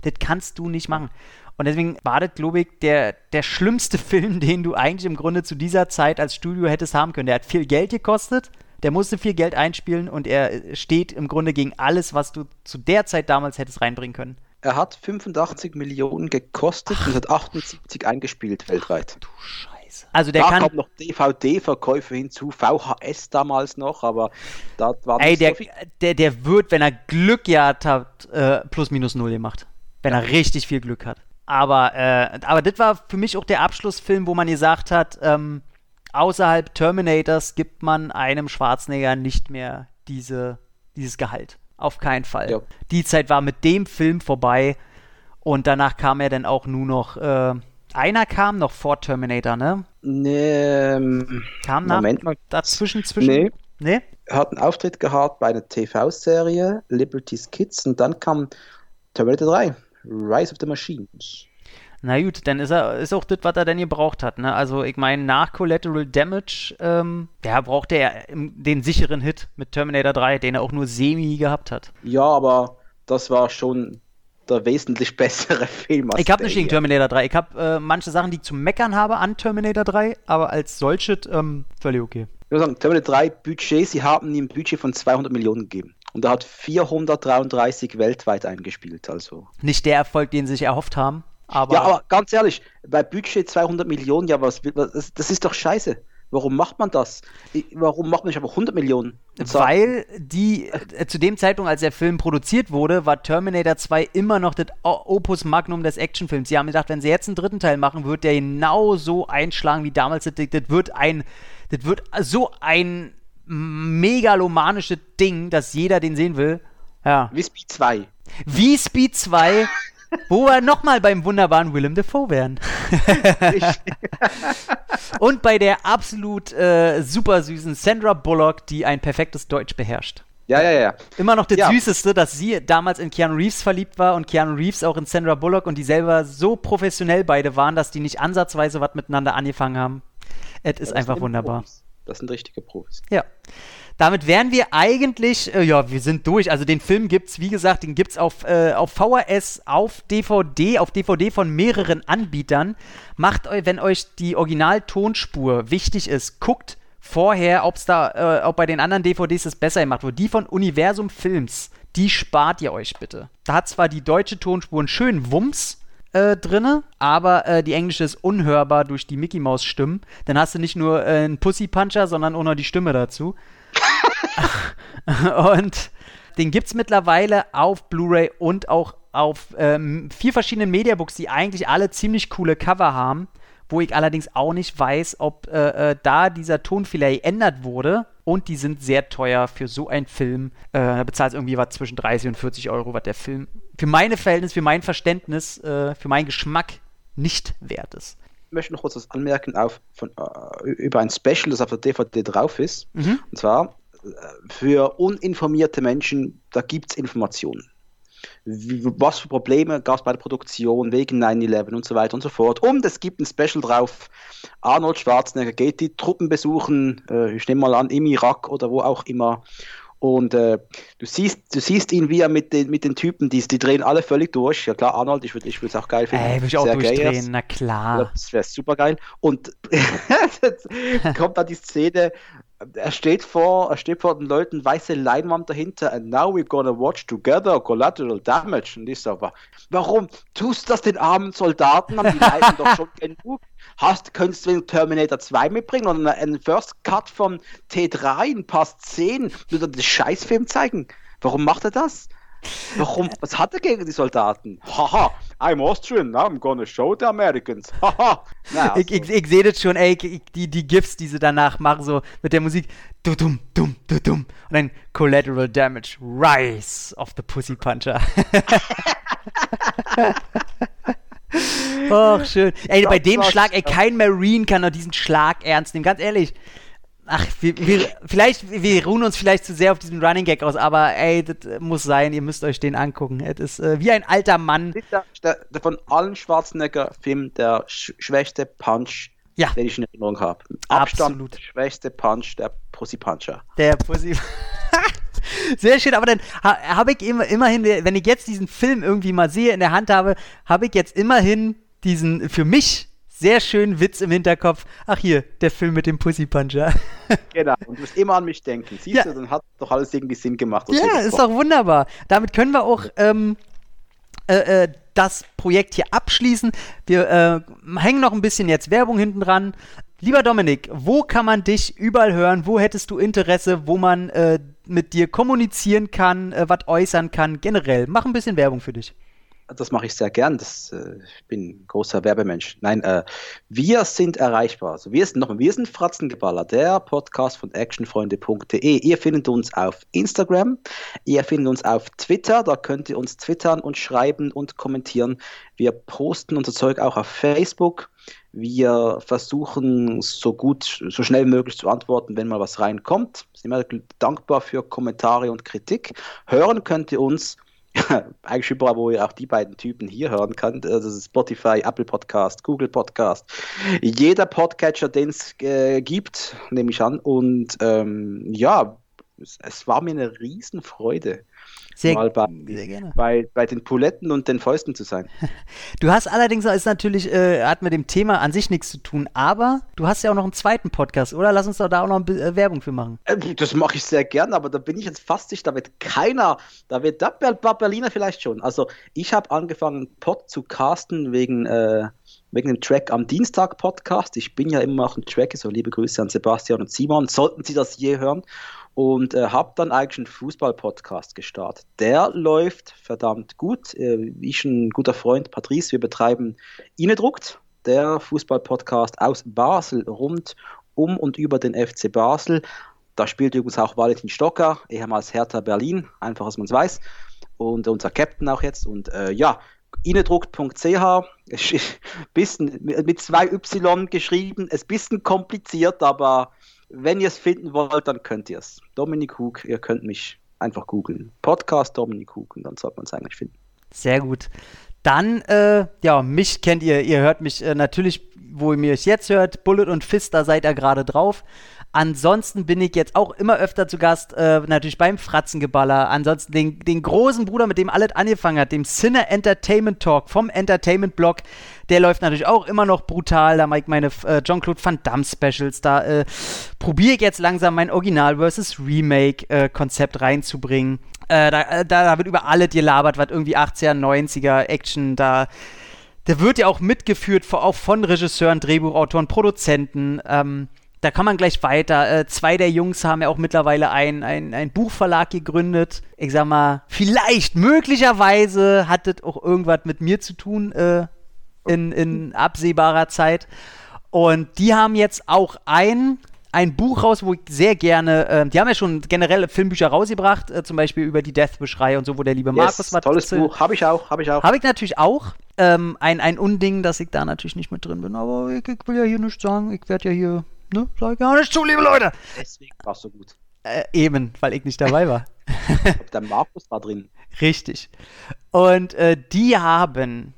Das kannst du nicht machen. Und deswegen war das, glaube ich, der, der schlimmste Film, den du eigentlich im Grunde zu dieser Zeit als Studio hättest haben können. Der hat viel Geld gekostet, der musste viel Geld einspielen und er steht im Grunde gegen alles, was du zu der Zeit damals hättest reinbringen können. Er hat 85 Millionen gekostet Ach. und hat 78 eingespielt weltweit. Du Scheiße. Also der da kann kommt noch DVD-Verkäufe hinzu, VHS damals noch, aber da war Ey, der, so der, der wird, wenn er Glück gehabt hat, äh, plus minus null gemacht. Wenn ja. er richtig viel Glück hat. Aber, äh, aber das war für mich auch der Abschlussfilm, wo man gesagt hat, ähm, außerhalb Terminators gibt man einem Schwarzenegger nicht mehr diese, dieses Gehalt. Auf keinen Fall. Ja. Die Zeit war mit dem Film vorbei und danach kam er dann auch nur noch. Äh, einer kam noch vor Terminator, ne? Nee. Ähm, kam nach, Moment mal. dazwischen, zwischen. Nee. nee. Er hat einen Auftritt gehabt bei einer TV-Serie, Liberty's Kids, und dann kam Terminator 3, Rise of the Machines. Na gut, dann ist er ist auch das, was er denn gebraucht hat. Ne? Also ich meine, nach Collateral Damage, ähm, ja, brauchte er den sicheren Hit mit Terminator 3, den er auch nur semi gehabt hat. Ja, aber das war schon der wesentlich bessere Film. Als ich habe nicht gegen Terminator 3. Ich habe äh, manche Sachen, die ich zu meckern habe an Terminator 3, aber als solches ähm, völlig okay. Ich würde sagen, Terminator 3 Budget, sie haben ihm ein Budget von 200 Millionen gegeben. Und er hat 433 weltweit eingespielt. Also. Nicht der Erfolg, den sie sich erhofft haben. Aber ja, aber ganz ehrlich, bei Budget 200 Millionen, ja, was, was das ist doch scheiße. Warum macht man das? Warum macht man nicht aber 100 Millionen? Weil die, äh, zu dem Zeitpunkt, als der Film produziert wurde, war Terminator 2 immer noch das Opus Magnum des Actionfilms. Sie haben gedacht, wenn sie jetzt einen dritten Teil machen, wird der genau so einschlagen wie damals. Das, das wird ein, das wird so ein megalomanisches Ding, dass jeder den sehen will. Ja. Wie Speed 2. Wie Speed 2 wo wir nochmal beim wunderbaren Willem Dafoe wären. Und bei der absolut äh, super süßen Sandra Bullock, die ein perfektes Deutsch beherrscht. Ja, ja, ja. Immer noch das ja. Süßeste, dass sie damals in Keanu Reeves verliebt war und Keanu Reeves auch in Sandra Bullock und die selber so professionell beide waren, dass die nicht ansatzweise was miteinander angefangen haben. Es ist einfach wunderbar. Profis. Das sind richtige Profis. Ja. Damit wären wir eigentlich, äh, ja, wir sind durch. Also den Film gibt es, wie gesagt, den gibt es auf, äh, auf VHS, auf DVD, auf DVD von mehreren Anbietern. Macht euch, wenn euch die Original-Tonspur wichtig ist, guckt vorher, ob's da, äh, ob bei den anderen DVDs es besser gemacht wird. Die von Universum Films, die spart ihr euch bitte. Da hat zwar die deutsche Tonspur einen schönen Wumms, äh, drinne, aber äh, die englische ist unhörbar durch die Mickey Maus Stimmen. Dann hast du nicht nur äh, einen Pussy Puncher, sondern auch noch die Stimme dazu. und den gibt es mittlerweile auf Blu-ray und auch auf ähm, vier verschiedenen Mediabooks, die eigentlich alle ziemlich coole Cover haben, wo ich allerdings auch nicht weiß, ob äh, äh, da dieser Tonfehler geändert wurde. Und die sind sehr teuer für so einen Film. Äh, da bezahlst irgendwie was zwischen 30 und 40 Euro, was der Film für meine Verhältnisse, für mein Verständnis, äh, für meinen Geschmack nicht wert ist möchte noch kurz was anmerken auf, von, äh, über ein Special, das auf der DVD drauf ist. Mhm. Und zwar für uninformierte Menschen, da gibt es Informationen. Wie, was für Probleme gab es bei der Produktion wegen 9-11 und so weiter und so fort. Und es gibt ein Special drauf. Arnold Schwarzenegger geht die Truppen besuchen, äh, ich nehme mal an, im Irak oder wo auch immer. Und äh, du, siehst, du siehst ihn, wie er mit den, mit den Typen, die, die drehen alle völlig durch. Ja klar, Arnold, ich würde ich es auch geil finden. Ey, würde ich auch Sehr durchdrehen, geil. na klar. Das wäre super geil. Und kommt dann die Szene, er steht vor, er steht vor den Leuten, weiße Leinwand dahinter, and now we're gonna watch together collateral damage. Und ich so, warum tust du das den armen Soldaten? Haben die leiden doch schon genug. Hast, könntest du Terminator 2 mitbringen oder einen First Cut von T3 in Pass 10 nur den Scheißfilm zeigen? Warum macht er das? Warum? Was hat er gegen die Soldaten? Haha, I'm Austrian, now I'm gonna show the Americans. Haha. naja, ich, ich, ich sehe das schon, ey, die, die GIFs, die sie danach machen, so mit der Musik, du dumm, dumm, du dumm. Und dann Collateral Damage, Rise of the Pussy Puncher. Och, schön. Ey, bei dem Schlag, ey, kein Marine kann doch diesen Schlag ernst nehmen, ganz ehrlich. Ach, wir, wir, vielleicht, wir ruhen uns vielleicht zu sehr auf diesen Running Gag aus, aber ey, das muss sein, ihr müsst euch den angucken. Es ist äh, wie ein alter Mann. Von allen Schwarzenegger-Filmen der sch schwächste Punch, ja. den ich in Erinnerung habe. Abstand Absolut. der schwächste Punch, der Pussy Puncher. Der Pussy Sehr schön, aber dann ha, habe ich immer, immerhin, wenn ich jetzt diesen Film irgendwie mal sehe, in der Hand habe, habe ich jetzt immerhin diesen für mich sehr schönen Witz im Hinterkopf. Ach hier, der Film mit dem Pussy Puncher. genau, und du musst immer an mich denken. Siehst ja. du, dann hat doch alles irgendwie Sinn gemacht. Ja, ist doch wunderbar. Damit können wir auch ähm, äh, äh, das Projekt hier abschließen. Wir äh, hängen noch ein bisschen jetzt Werbung hinten dran. Lieber Dominik, wo kann man dich überall hören? Wo hättest du Interesse, wo man äh, mit dir kommunizieren kann, äh, was äußern kann? Generell, mach ein bisschen Werbung für dich. Das mache ich sehr gern. Das, äh, ich bin ein großer Werbemensch. Nein, äh, wir sind erreichbar. Also wir sind nochmal, wir sind Fratzengeballer, der Podcast von actionfreunde.de. Ihr findet uns auf Instagram, ihr findet uns auf Twitter, da könnt ihr uns twittern und schreiben und kommentieren. Wir posten unser Zeug auch auf Facebook. Wir versuchen so gut, so schnell wie möglich zu antworten, wenn mal was reinkommt. Sind immer dankbar für Kommentare und Kritik. Hören könnt ihr uns eigentlich überall, wo ihr auch die beiden Typen hier hören könnt. Also Spotify, Apple Podcast, Google Podcast. Jeder Podcatcher, den es äh, gibt, nehme ich an. Und ähm, ja, es, es, war mir eine Riesenfreude sehr, mal bei, sehr. Bei, bei den Puletten und den Fäusten zu sein. Du hast allerdings, ist natürlich, äh, hat mit dem Thema an sich nichts zu tun, aber du hast ja auch noch einen zweiten Podcast, oder? Lass uns doch da auch noch äh, Werbung für machen. Äh, das mache ich sehr gern, aber da bin ich jetzt fast sicher, da wird keiner, da wird da Berliner vielleicht schon. Also ich habe angefangen, Pod zu casten wegen äh, wegen dem Track am Dienstag Podcast. Ich bin ja immer auch ein Track, so liebe Grüße an Sebastian und Simon. Sollten Sie das je hören, und äh, habe dann eigentlich einen Fußball-Podcast gestartet. Der läuft verdammt gut. Äh, ich ein guter Freund Patrice, wir betreiben Inedruckt, der Fußball-Podcast aus Basel rund um und über den FC Basel. Da spielt übrigens auch Valentin Stocker, ehemals Hertha Berlin, einfach, dass man es weiß. Und unser Captain auch jetzt. Und äh, ja, inedruckt.ch, bisschen mit zwei Y geschrieben, ist ein bisschen kompliziert, aber wenn ihr es finden wollt, dann könnt ihr es. Dominik Hug, ihr könnt mich einfach googeln. Podcast Dominik Hug und dann sollte man es eigentlich finden. Sehr gut. Dann, äh, ja, mich kennt ihr, ihr hört mich äh, natürlich, wo ihr mich jetzt hört, Bullet und Fist, da seid ihr gerade drauf. Ansonsten bin ich jetzt auch immer öfter zu Gast, äh, natürlich beim Fratzengeballer. Ansonsten den, den großen Bruder, mit dem alles angefangen hat, dem Sinner Entertainment Talk vom Entertainment Blog. Der läuft natürlich auch immer noch brutal. Da mache ich meine äh, Jean-Claude Van Damme Specials. Da äh, probiere ich jetzt langsam mein Original versus Remake äh, Konzept reinzubringen. Äh, da, äh, da, wird über alles gelabert, was irgendwie 80er, 90er Action da der wird ja auch mitgeführt, auch von Regisseuren, Drehbuchautoren, Produzenten. Ähm, da kann man gleich weiter. Äh, zwei der Jungs haben ja auch mittlerweile einen ein Buchverlag gegründet. Ich sag mal, vielleicht, möglicherweise hat das auch irgendwas mit mir zu tun äh, in, in absehbarer Zeit. Und die haben jetzt auch ein, ein Buch raus, wo ich sehr gerne, äh, die haben ja schon generell Filmbücher rausgebracht, äh, zum Beispiel über die Death-Beschrei und so, wo der liebe Markus yes, was Tolles Buch, habe ich auch, habe ich auch. Habe ich natürlich auch. Ähm, ein, ein Unding, dass ich da natürlich nicht mit drin bin, aber ich, ich will ja hier nichts sagen. Ich werde ja hier ne? Sag gar nicht zu, liebe Leute. Deswegen warst du gut. Äh, eben, weil ich nicht dabei war. der Markus war drin. Richtig. Und äh, die haben,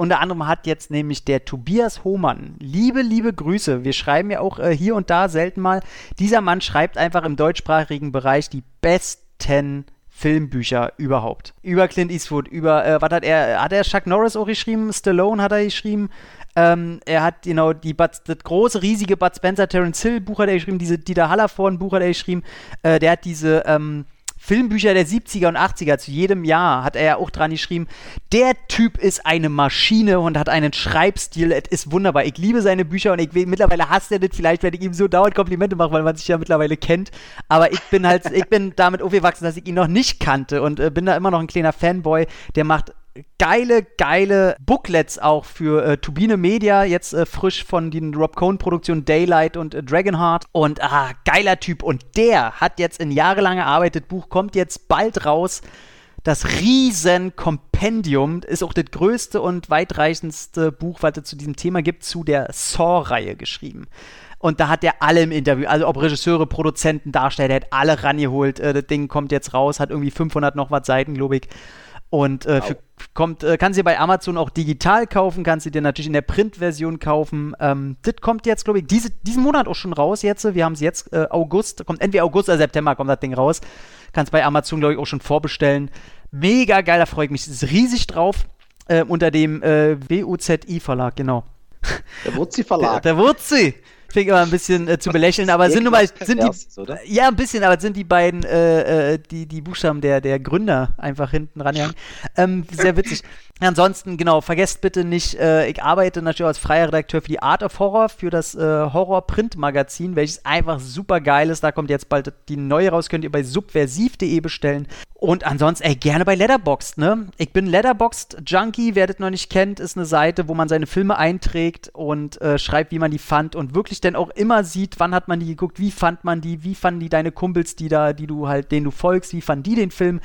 unter anderem hat jetzt nämlich der Tobias Hohmann, liebe, liebe Grüße. Wir schreiben ja auch äh, hier und da selten mal. Dieser Mann schreibt einfach im deutschsprachigen Bereich die besten Filmbücher überhaupt. Über Clint Eastwood, über, äh, was hat er, hat er Chuck Norris auch geschrieben? Stallone hat er geschrieben. Ähm, er hat genau die Bud, das große, riesige Bud Spencer Terence Hill Buch hat er geschrieben, diese Dieter Hallervorn Buch hat er geschrieben. Äh, der hat diese ähm, Filmbücher der 70er und 80er, zu jedem Jahr hat er ja auch dran geschrieben, der Typ ist eine Maschine und hat einen Schreibstil, es ist wunderbar. Ich liebe seine Bücher und ich will, mittlerweile hasst er das vielleicht, wenn ich ihm so dauernd Komplimente mache, weil man sich ja mittlerweile kennt. Aber ich bin halt, ich bin damit aufgewachsen, dass ich ihn noch nicht kannte und äh, bin da immer noch ein kleiner Fanboy. Der macht geile, geile Booklets auch für äh, Turbine Media, jetzt äh, frisch von den Rob Cohn-Produktionen Daylight und äh, Dragonheart. Und ah, geiler Typ. Und der hat jetzt in jahrelang erarbeitet, Buch kommt jetzt bald raus. Das riesen Kompendium ist auch das größte und weitreichendste Buch, was es zu diesem Thema gibt, zu der Saw-Reihe geschrieben. Und da hat er alle im Interview, also ob Regisseure, Produzenten, Darsteller, der hat alle rangeholt. Äh, das Ding kommt jetzt raus, hat irgendwie 500 noch was Seiten, glaube ich. Und äh, für, kommt, äh, kannst du bei Amazon auch digital kaufen, kannst du dir natürlich in der Printversion kaufen. Ähm, das kommt jetzt, glaube ich, diese, diesen Monat auch schon raus jetzt. Wir haben es jetzt äh, August, kommt entweder August oder September kommt das Ding raus. Kannst bei Amazon, glaube ich, auch schon vorbestellen. Mega geil, da freue ich mich ist riesig drauf. Äh, unter dem äh, WUZI-Verlag, genau. Der Wurzi-Verlag. Der, der Wurzi fing immer ein bisschen äh, zu belächeln, aber sind nun mal sind die oder? ja ein bisschen, aber sind die beiden äh, äh, die die Buchstaben der der Gründer einfach hinten rangegangen. Ähm, sehr witzig. Ansonsten, genau, vergesst bitte nicht, äh, ich arbeite natürlich als freier Redakteur für die Art of Horror, für das äh, Horror-Print-Magazin, welches einfach super geil ist. Da kommt jetzt bald die neue raus, könnt ihr bei subversiv.de bestellen. Und ansonsten, ey, gerne bei Letterboxd, ne? Ich bin Letterboxd-Junkie, wer das noch nicht kennt, ist eine Seite, wo man seine Filme einträgt und äh, schreibt, wie man die fand und wirklich dann auch immer sieht, wann hat man die geguckt, wie fand man die, wie fanden die deine Kumpels, die da, die du halt, denen du folgst, wie fanden die den Film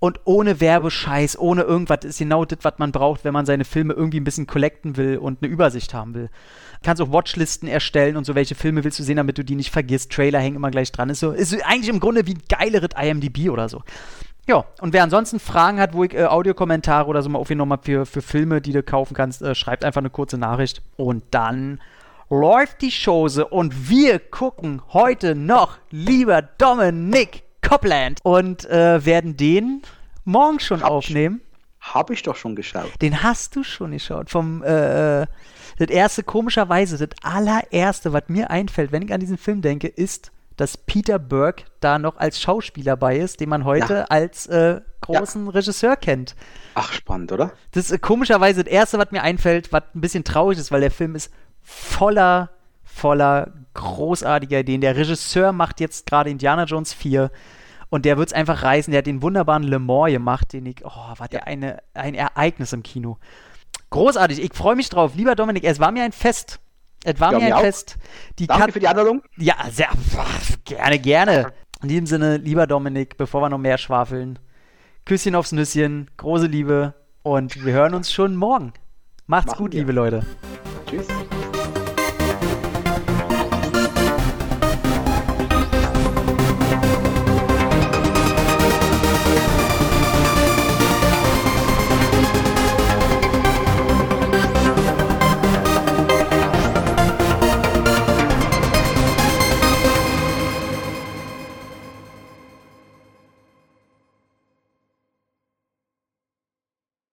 und ohne Werbescheiß, ohne irgendwas, ist genau das, was man braucht, wenn man seine Filme irgendwie ein bisschen collecten will und eine Übersicht haben will. Du kannst auch Watchlisten erstellen und so, welche Filme willst du sehen, damit du die nicht vergisst. Trailer hängen immer gleich dran. Ist, so, ist eigentlich im Grunde wie ein geileres IMDb oder so. Ja, und wer ansonsten Fragen hat, wo ich äh, Audiokommentare oder so mal aufgenommen habe für, für Filme, die du kaufen kannst, äh, schreibt einfach eine kurze Nachricht. Und dann läuft die Chose und wir gucken heute noch, lieber Dominik, Copland und äh, werden den morgen schon hab aufnehmen. Ich, hab ich doch schon geschaut. Den hast du schon geschaut. Vom, äh, das erste, komischerweise, das allererste, was mir einfällt, wenn ich an diesen Film denke, ist, dass Peter Burke da noch als Schauspieler bei ist, den man heute ja. als äh, großen ja. Regisseur kennt. Ach, spannend, oder? Das ist äh, komischerweise das erste, was mir einfällt, was ein bisschen traurig ist, weil der Film ist voller, voller großartiger Ideen. Der Regisseur macht jetzt gerade Indiana Jones 4 und der wird es einfach reißen. Der hat den wunderbaren Le Mans gemacht, den ich, oh, war der eine, ein Ereignis im Kino. Großartig, ich freue mich drauf. Lieber Dominik, es war mir ein Fest. Es war ja, mir ein auch. Fest. Die Danke für die Anladung. Ja, sehr, gerne, gerne. In diesem Sinne, lieber Dominik, bevor wir noch mehr schwafeln, Küsschen aufs Nüsschen, große Liebe und wir hören uns schon morgen. Macht's Machen gut, wir. liebe Leute. Tschüss.